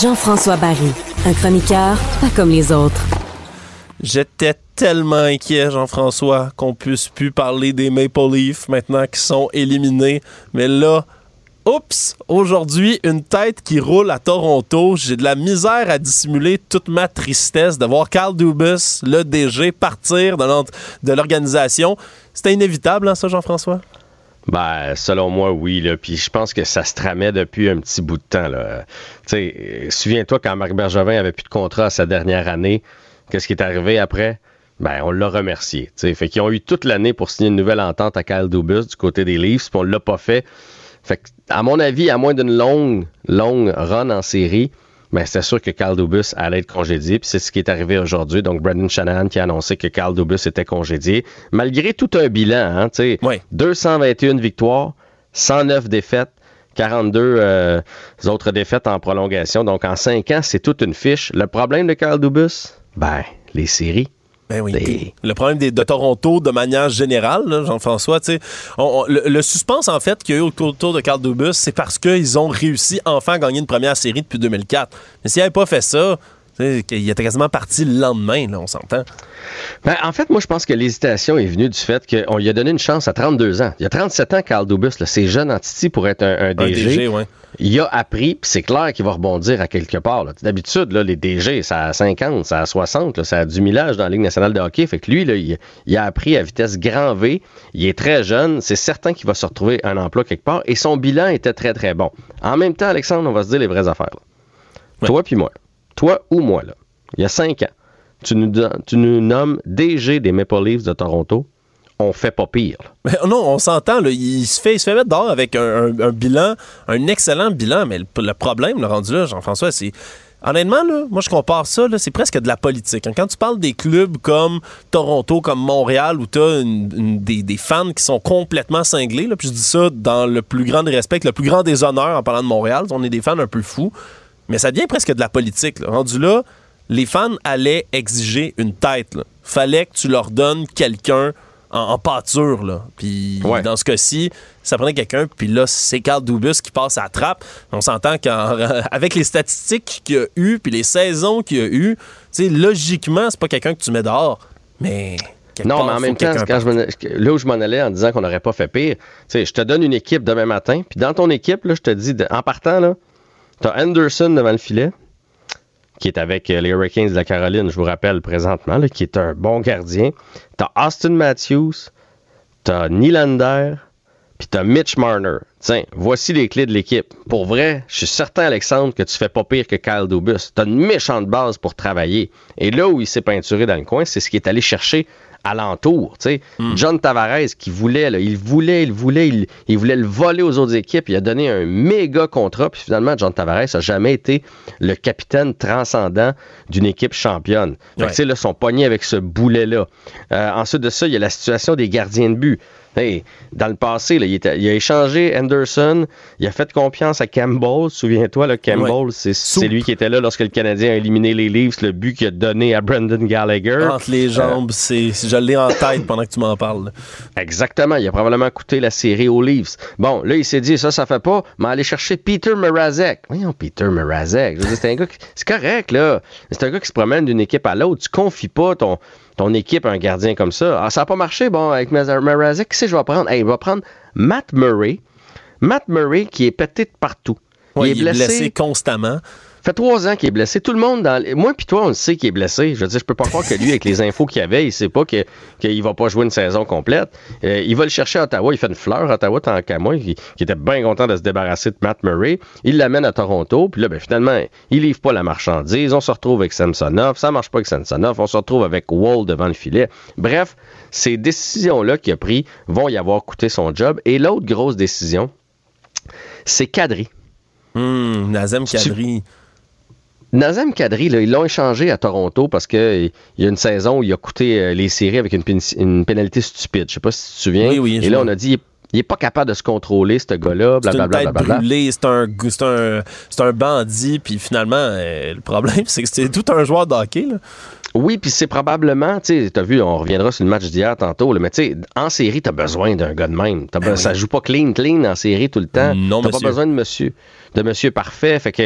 Jean-François Barry, un chroniqueur pas comme les autres. J'étais tellement inquiet, Jean-François, qu'on puisse plus parler des Maple Leafs maintenant qu'ils sont éliminés. Mais là, oups, aujourd'hui, une tête qui roule à Toronto. J'ai de la misère à dissimuler toute ma tristesse de voir Carl Dubus, le DG, partir de l'organisation. C'était inévitable, hein, ça, Jean-François? Ben, selon moi, oui. Puis je pense que ça se tramait depuis un petit bout de temps. Souviens-toi quand Marc Bergevin avait plus de contrat à sa dernière année, qu'est-ce qui est arrivé après? Ben, on l'a remercié. tu sais. Fait qu'ils ont eu toute l'année pour signer une nouvelle entente à Kyle Dubus du côté des Leafs, puis on l'a pas fait. Fait que, à mon avis, à moins d'une longue, longue run en série, ben, c'était sûr que Carl Dubus allait être congédié, puis c'est ce qui est arrivé aujourd'hui. Donc, Brendan Shanahan qui a annoncé que Carl Dubus était congédié. Malgré tout un bilan, hein, tu sais, 221 victoires, 109 défaites, 42 euh, autres défaites en prolongation. Donc, en 5 ans, c'est toute une fiche. Le problème de Carl Dubus, ben, les séries. Ben oui. Le problème des- de Toronto, de manière générale, Jean-François, tu sais, on- on- le, le suspense, en fait, qu'il y a eu autour, autour de Carl Dubus, c'est parce qu'ils ont réussi enfin à gagner une première série depuis 2004. Mais s'ils n'avaient pas fait ça, il était quasiment parti le lendemain, là, on s'entend. Ben, en fait, moi, je pense que l'hésitation est venue du fait qu'on lui a donné une chance à 32 ans. Il y a 37 ans, Carl Dubus, c'est jeune en Titi pour être un, un DG. DG, ouais. Il a appris, puis c'est clair qu'il va rebondir à quelque part. D'habitude, les DG, ça a 50, ça a 60, là, ça a du millage dans la Ligue nationale de hockey. Fait que lui, là, il, il a appris à vitesse grand V. Il est très jeune. C'est certain qu'il va se retrouver un emploi quelque part. Et son bilan était très, très bon. En même temps, Alexandre, on va se dire les vraies affaires. Toi puis moi. Toi ou moi, là. Il y a 5 ans. Tu nous, nommes DG des Maple Leafs de Toronto. On fait pas pire. Mais non, on s'entend, il, se fait, il se fait mettre dehors avec un, bilan, un excellent bilan, mais le, problème, le rendu là, Jean-François, c'est. Honnêtement, là, moi, je compare ça, c'est presque de la politique. hein. Quand tu parles des clubs comme Toronto, comme Montréal, où tu as des, fans qui sont complètement cinglés, là, puis je dis ça dans le plus grand des respects, le plus grand des honneurs en parlant de Montréal, on est des fans un peu fous, mais ça devient presque de la politique. là. Rendu là, les fans allaient exiger une tête. là. Fallait que tu leur donnes quelqu'un en, en pâture. Là. Puis dans ce cas-ci, ça prenait quelqu'un, puis là, c'est Carl Dubus qui passe à la trappe. On s'entend qu'avec les statistiques qu'il y a eu, puis les saisons qu'il y a eu, tu sais, logiquement, c'est pas quelqu'un que tu mets dehors, mais... Non, part, mais en même temps, quand je m'en- là où je m'en allais en disant qu'on n'aurait pas fait pire, tu sais, je te donne une équipe demain matin, puis dans ton équipe, là, je te dis, en partant, là, tu as Anderson devant le filet, qui est avec euh, les Hurricanes de la Caroline, je vous rappelle présentement, là, qui est un bon gardien. Tu as Austin Matthews, tu as Nylander, puis tu as Mitch Marner. Tiens, voici les clés de l'équipe. Pour vrai, je suis certain, Alexandre, que tu fais pas pire que Kyle Dubus. Tu as une méchante base pour travailler. Et là où il s'est peinturé dans le coin, c'est ce qu'il est allé chercher alentour. Hmm. John Tavares qui voulait, là, il voulait, il voulait, il, il voulait le voler aux autres équipes. Il a donné un méga contrat. Puis finalement, John Tavares n'a jamais été le capitaine transcendant d'une équipe championne. Fait Ouais. là, son poignet avec ce boulet-là. Euh, ensuite de ça, il y a la situation des gardiens de but. Hey, dans le passé, là, il, était- il a échangé Anderson, il a fait confiance à Campbell. Souviens-toi, Campbell, c'est c'est lui qui était là lorsque le Canadien a éliminé les Leafs, le but qu'il a donné à Brendan Gallagher. Entre les jambes, c'est, je l'ai en tête pendant que tu m'en parles. Exactement, il a probablement coûté la série aux Leafs. Bon, là, il s'est dit, ça, ça fait pas, mais aller chercher Peter Mrazek. Voyons, Peter Mrazek. C'est un gars qui- C'est correct, là. C'est un gars qui se promène d'une équipe à l'autre. Tu confies pas ton, ton équipe un gardien comme ça. Ah, ça n'a pas marché, bon, avec Mrazek, qui c'est que je vais prendre? Hey, il va prendre Matt Murray. Matt Murray qui est pété de partout. Ouais, il est blessé constamment. Fait trois ans qu'il est blessé. Tout le monde dans moi puis toi on le sait qu'il est blessé. Je veux dire, je peux pas croire que lui avec les infos qu'il avait, il sait pas que qu'il va pas jouer une saison complète. Euh, il va le chercher à Ottawa, il fait une fleur à Ottawa tant qu'à moi, qui, qui était bien content de se débarrasser de Matt Murray. Il l'amène à Toronto, puis là ben finalement, il livre pas la marchandise, on se retrouve avec Samsonov, ça marche pas avec Samsonov, on se retrouve avec Wall devant le filet. Bref, ces décisions là qu'il a pris vont y avoir coûté son job et l'autre grosse décision, c'est Kadri. Hum, Nazem Kadri. Nazem Kadri, là, ils l'ont échangé à Toronto parce qu'il y a une saison où il a coûté euh, les séries avec une, pén- une pénalité stupide. Je sais pas si tu te souviens. Oui, oui, Et là, on a dit, il est, il est pas capable de se contrôler, ce gars-là, blablabla. brûlée, c'est un, un, un bandit, puis finalement, euh, le problème, c'est que c'est tout un joueur de hockey. Là. Oui, puis c'est probablement, tu sais, t'as vu, on reviendra sur le match d'hier tantôt, là, mais tu sais, en série, t'as besoin d'un gars de même. T'as be- Ça joue pas clean, clean en série tout le temps. Ben Non, T'as pas besoin de monsieur, de monsieur parfait. Fait que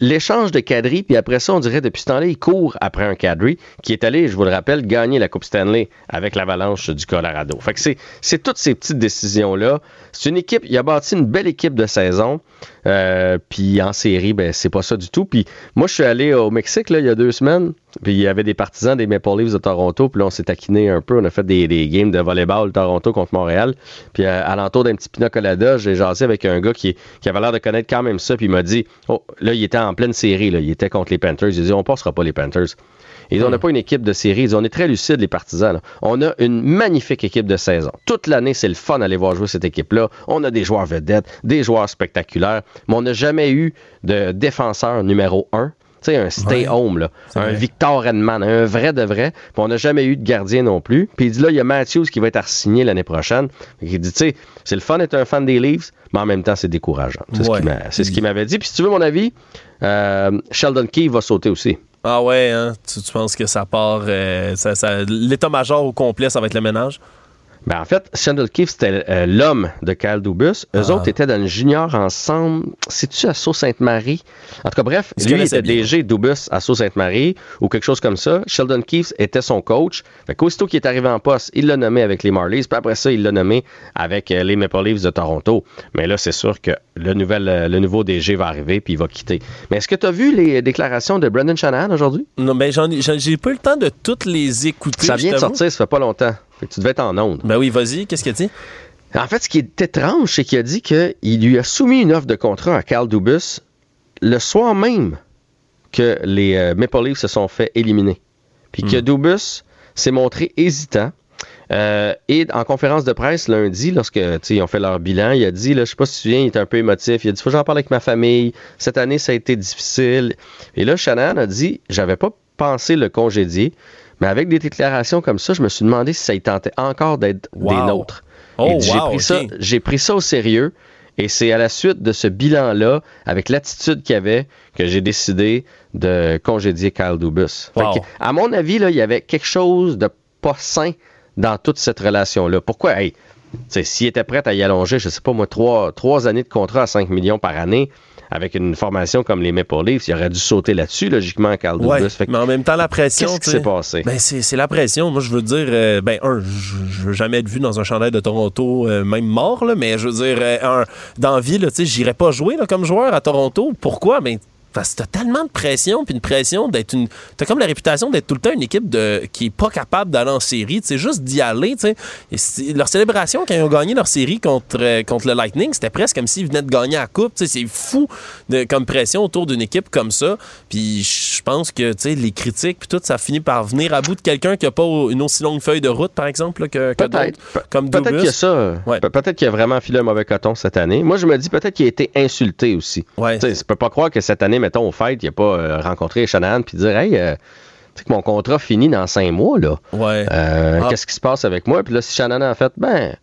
l'échange de Kadri, puis après ça, on dirait depuis ce temps-là, il court après un Kadri qui est allé, je vous le rappelle, gagner la Coupe Stanley avec l'Avalanche du Colorado. Fait que c'est, c'est toutes ces petites décisions-là. C'est une équipe, il a bâti une belle équipe de saison. Euh, puis en série, ben c'est pas ça du tout. Puis moi, je suis allé au Mexique là, il y a deux semaines. Puis il y avait des partisans des Maple Leafs de Toronto. Puis là, on s'est taquiné un peu. On a fait des, des games de volleyball Toronto contre Montréal. Puis euh, à l'entour d'un petit pina colada, j'ai jasé avec un gars qui, qui avait l'air de connaître quand même ça. Puis il m'a dit, oh, là, il était en pleine série. Là. Il était contre les Panthers. Il a dit, on passera pas les Panthers. Ils on n'a pas une équipe de série. On est très lucides, les partisans. là. On a une magnifique équipe de saison. Toute l'année, c'est le fun d'aller voir jouer cette équipe-là. On a des joueurs vedettes, des joueurs spectaculaires, mais on n'a jamais eu de défenseur numéro un. Sais, un stay Ouais, home, là. un vrai. Victor Edman, un vrai de vrai. Puis on n'a jamais eu de gardien non plus. Puis il dit là, il y a Matthews qui va être signé l'année prochaine. Il dit, tu sais, c'est le fun d'être un fan des Leafs, mais en même temps, c'est décourageant. C'est Ouais. ce qu'il m'a- c'est ce qu'il m'avait dit. Puis si tu veux mon avis, euh, Sheldon Key va sauter aussi. Ah ouais, hein? tu, tu penses que ça part. euh, ça, ça- l'état-major au complet, ça va être le ménage? Ben, en fait, Shandell Keefe, c'était euh, l'homme de Kyle Dubus. Eux Ah. autres étaient dans le junior ensemble. C'est-tu à Sault-Sainte-Marie? En tout cas, bref, lui, était. DG Dubus à Sault-Sainte-Marie ou quelque chose comme ça. Sheldon Keefe était son coach. Fait qu'aussitôt qu'il est arrivé en poste, il l'a nommé avec les Marlies. Puis après ça, il l'a nommé avec euh, les Maple Leafs de Toronto. Mais là, c'est sûr que le, nouvel, euh, le nouveau DG va arriver puis il va quitter. Mais est-ce que tu as vu les déclarations de Brendan Shanahan aujourd'hui? Non, ben j'en ai- j'en- j'ai pas eu le temps de toutes les écouter. Ça vient de sortir, ça fait pas longtemps. Tu devais être en onde. Ben oui, vas-y, qu'est-ce qu'il a dit? En fait, ce qui est étrange, c'est qu'il a dit qu'il lui a soumis une offre de contrat à Carl Dubus le soir même que les euh, Maple Leafs se sont fait éliminer. Puis que Dubus s'est montré hésitant. Euh, et en conférence de presse lundi, lorsque ils ont fait leur bilan, il a dit, là, je sais pas si tu te souviens, il était un peu émotif. Il a dit, faut que j'en parle avec ma famille. Cette année, ça a été difficile. Et là, Shannon a dit, j'avais pas pensé le congédier, mais avec des déclarations comme ça, je me suis demandé si ça y tentait encore d'être des nôtres. Oh, j'ai pris, pris ça au sérieux. Et c'est à la suite de ce bilan-là, avec l'attitude qu'il y avait, que j'ai décidé de congédier Kyle Dubus. Wow. à mon avis, là, il y avait quelque chose de pas sain dans toute cette relation-là. Pourquoi? Hey, s'il était prêt à y allonger, je sais pas moi, trois, trois années de contrat à 5 millions par année, avec une formation comme les Maple Leafs, il aurait dû sauter là-dessus, logiquement, Ouais. Fait que mais en même temps, la pression. Qu'est-ce qui s'est passé? Ben, c'est c'est la pression. Moi, je veux dire, euh, ben, un, je je veux jamais être vu dans un chandail de Toronto, euh, même mort, là, mais je veux dire, euh, un, dans vie, tu sais, j'irais pas jouer là, comme joueur à Toronto. Pourquoi? Ben, Parce que t'as tellement de pression, puis une pression d'être une. T'as comme la réputation d'être tout le temps une équipe de qui est pas capable d'aller en série. C'est juste d'y aller. tu sais. Leur célébration quand ils ont gagné leur série contre, euh, contre le Lightning, c'était presque comme s'ils venaient de gagner la coupe. tu sais. C'est fou de, comme pression autour d'une équipe comme ça. Puis je pense que tu sais, les critiques puis tout, ça finit par venir à bout de quelqu'un qui a pas une aussi longue feuille de route, par exemple, là, que, que d'autres, comme Peut-être qu'il y a ça. Pe- Peut-être qu'il a vraiment filé un mauvais coton cette année. Moi, je me dis peut-être qu'il a été insulté aussi. Ouais. Tu peux pas croire que cette année, mettons, au fait, il a pas euh, rencontré Shanahan puis dire Hey, euh, tu sais que mon contrat finit dans cinq mois, là. Ouais. Euh, Ah. Qu'est-ce qui se passe avec moi? Puis là, si Shanahan a fait, ben,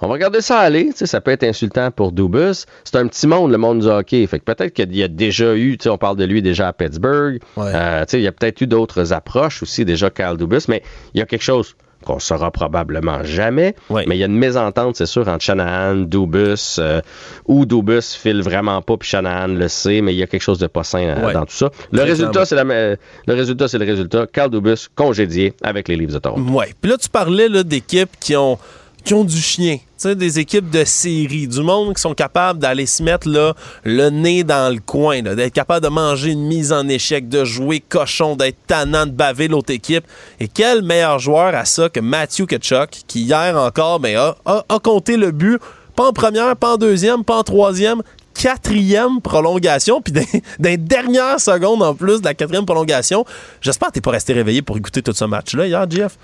on va regarder ça aller. Tu sais, ça peut être insultant pour Dubus. C'est un petit monde, le monde du hockey. Fait que peut-être qu'il y a déjà eu, tu sais, on parle de lui déjà à Pittsburgh. Euh, tu sais, il y a peut-être eu d'autres approches aussi, déjà, Kyle Dubus. Mais il y a quelque chose qu'on saura probablement jamais. Mais il y a une mésentente, c'est sûr, entre Shanahan, Dubus, euh, ou Dubus file vraiment pas, puis Shanahan le sait, mais il y a quelque chose de pas sain euh, dans tout ça. Le résultat, c'est la, le résultat, c'est le résultat. Kyle Dubus congédié avec les Leafs de Toronto. Ouais. Puis là, tu parlais d'équipes qui ont, qui ont du chien. Des équipes de série, du monde qui sont capables d'aller se mettre là, le nez dans le coin, d'être capable de manger une mise en échec, de jouer cochon, d'être tannant, de baver l'autre équipe. Et quel meilleur joueur à ça que Matthew Ketchuk, qui hier encore ben, a compté le but, pas en première, pas en deuxième, pas en troisième, quatrième prolongation, puis les dernières secondes en plus de la quatrième prolongation. J'espère que t'es pas resté réveillé pour écouter tout ce match-là hier, Jeff.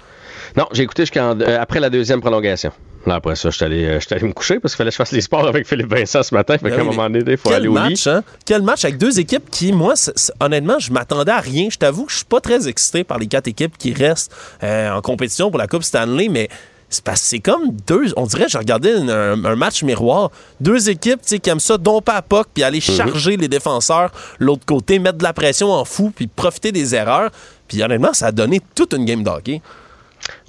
Non, j'ai écouté jusqu'à après la deuxième prolongation. Là, après ça, je suis allé, euh, allé me coucher parce qu'il fallait que je fasse les sports avec Philippe Vincent ce matin. Fait Ben qu'à un moment donné, il faut Quel aller au match, lit. hein? Quel match avec deux équipes qui, moi, honnêtement, je m'attendais à rien. Je t'avoue que je suis pas très excité par les quatre équipes qui restent euh, en compétition pour la Coupe Stanley, mais c'est parce que c'est comme deux. On dirait, regardais une- un, un match miroir. Deux équipes tu sais, qui aiment ça, domper à puck, puis aller charger les défenseurs l'autre côté, mettre de la pression en fou, puis profiter des erreurs. Puis honnêtement, ça a donné toute une game d'hockey.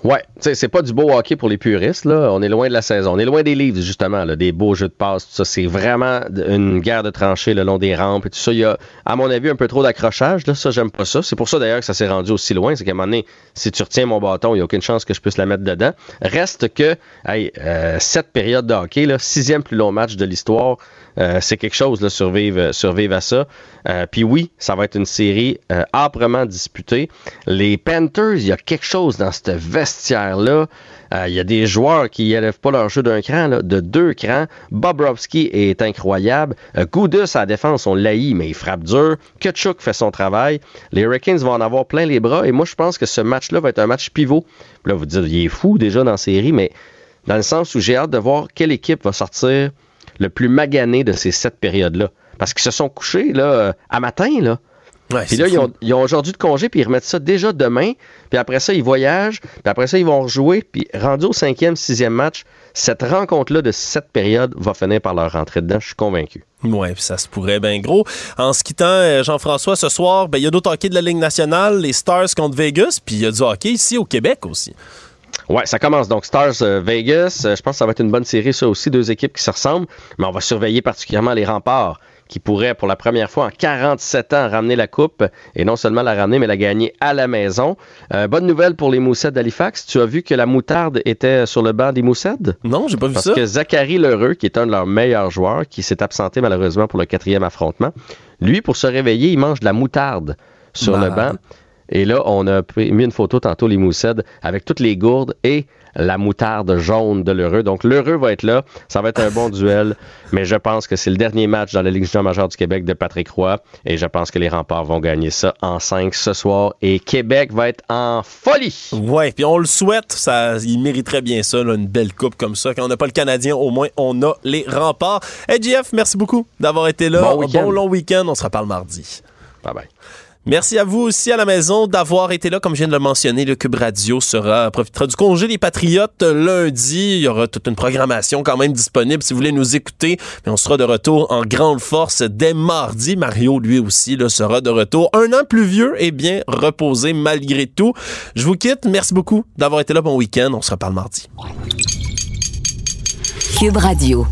Ouais, tu sais, c'est pas du beau hockey pour les puristes, là. On est loin de la saison. On est loin des livres, justement, là, des beaux jeux de passe, tout ça. C'est vraiment une guerre de tranchées le long des rampes et tout ça. Il y a, à mon avis, un peu trop d'accrochage, là. Ça, j'aime pas ça. C'est pour ça, d'ailleurs, que ça s'est rendu aussi loin. C'est qu'à un moment donné, si tu retiens mon bâton, il n'y a aucune chance que je puisse la mettre dedans. Reste que, hey, euh, sept périodes de hockey, là, sixième plus long match de l'histoire. Euh, c'est quelque chose, survivre, euh, survivre à ça. Euh, Puis oui, ça va être une série âprement disputée. Les Panthers, il y a quelque chose dans ce vestiaire-là. Il y a des joueurs qui élèvent pas leur jeu d'un cran, de deux crans. Bobrovski est incroyable. Goudas à défense, on l'haït, mais il frappe dur. Kutchuk fait son travail. Les Hurricanes vont en avoir plein les bras. Et moi, je pense que ce match-là va être un match pivot. Là, vous dites, il est fou déjà dans la série, mais dans le sens où j'ai hâte de voir quelle équipe va sortir le plus magané de ces sept périodes-là. Parce qu'ils se sont couchés là, euh, à matin, là. puis là, ils ont, fou. ils ont aujourd'hui de congé, puis ils remettent ça déjà demain. Puis après ça, ils voyagent. Puis après ça, ils vont rejouer. Puis rendu au cinquième, sixième match, cette rencontre-là de cette période va finir par leur rentrer dedans. Je suis convaincu. Ouais, puis ça se pourrait bien gros. En se quittant, euh, Jean-François, ce soir, ben, il y a d'autres hockey de la Ligue nationale, les Stars contre Vegas, puis il y a du hockey ici au Québec aussi. Ouais, ça commence donc Stars euh, Vegas. Euh, je pense que ça va être une bonne série, ça aussi, deux équipes qui se ressemblent. Mais on va surveiller particulièrement les remparts qui pourraient, pour la première fois en 47 ans, ramener la coupe et non seulement la ramener, mais la gagner à la maison. Euh, bonne nouvelle pour les Moussettes d'Halifax. Tu as vu que la moutarde était sur le banc des Moussettes? Non, j'ai pas vu Parce ça. que Zachary Lheureux, qui est un de leurs meilleurs joueurs, qui s'est absenté malheureusement pour le quatrième affrontement, lui, pour se réveiller, il mange de la moutarde sur le Malade. banc. Et là, on a mis une photo tantôt, les Moussettes, avec toutes les gourdes et la moutarde jaune de l'heureux. Donc, l'heureux va être là. Ça va être un bon duel. Mais je pense que c'est le dernier match dans la Ligue junior majeure du Québec de Patrick Roy. Et je pense que les remparts vont gagner ça en 5 ce soir. Et Québec va être en folie. Ouais, puis on le souhaite, ça, il mériterait bien ça, là, une belle coupe comme ça. Quand on n'a pas le Canadien, au moins on a les remparts. Hey Jeff, merci beaucoup d'avoir été là. Bon week-end. long week-end, on se reparle mardi. Bye bye. Merci à vous aussi à la maison d'avoir été là. Comme je viens de le mentionner, le Cube Radio sera, profitera du congé des Patriotes lundi. Il y aura toute une programmation quand même disponible si vous voulez nous écouter. Mais on sera de retour en grande force dès mardi. Mario, lui aussi, là, sera de retour. Un an plus vieux et bien reposé malgré tout. Je vous quitte. Merci beaucoup d'avoir été là. Bon week-end. On se reparle mardi. Cube Radio.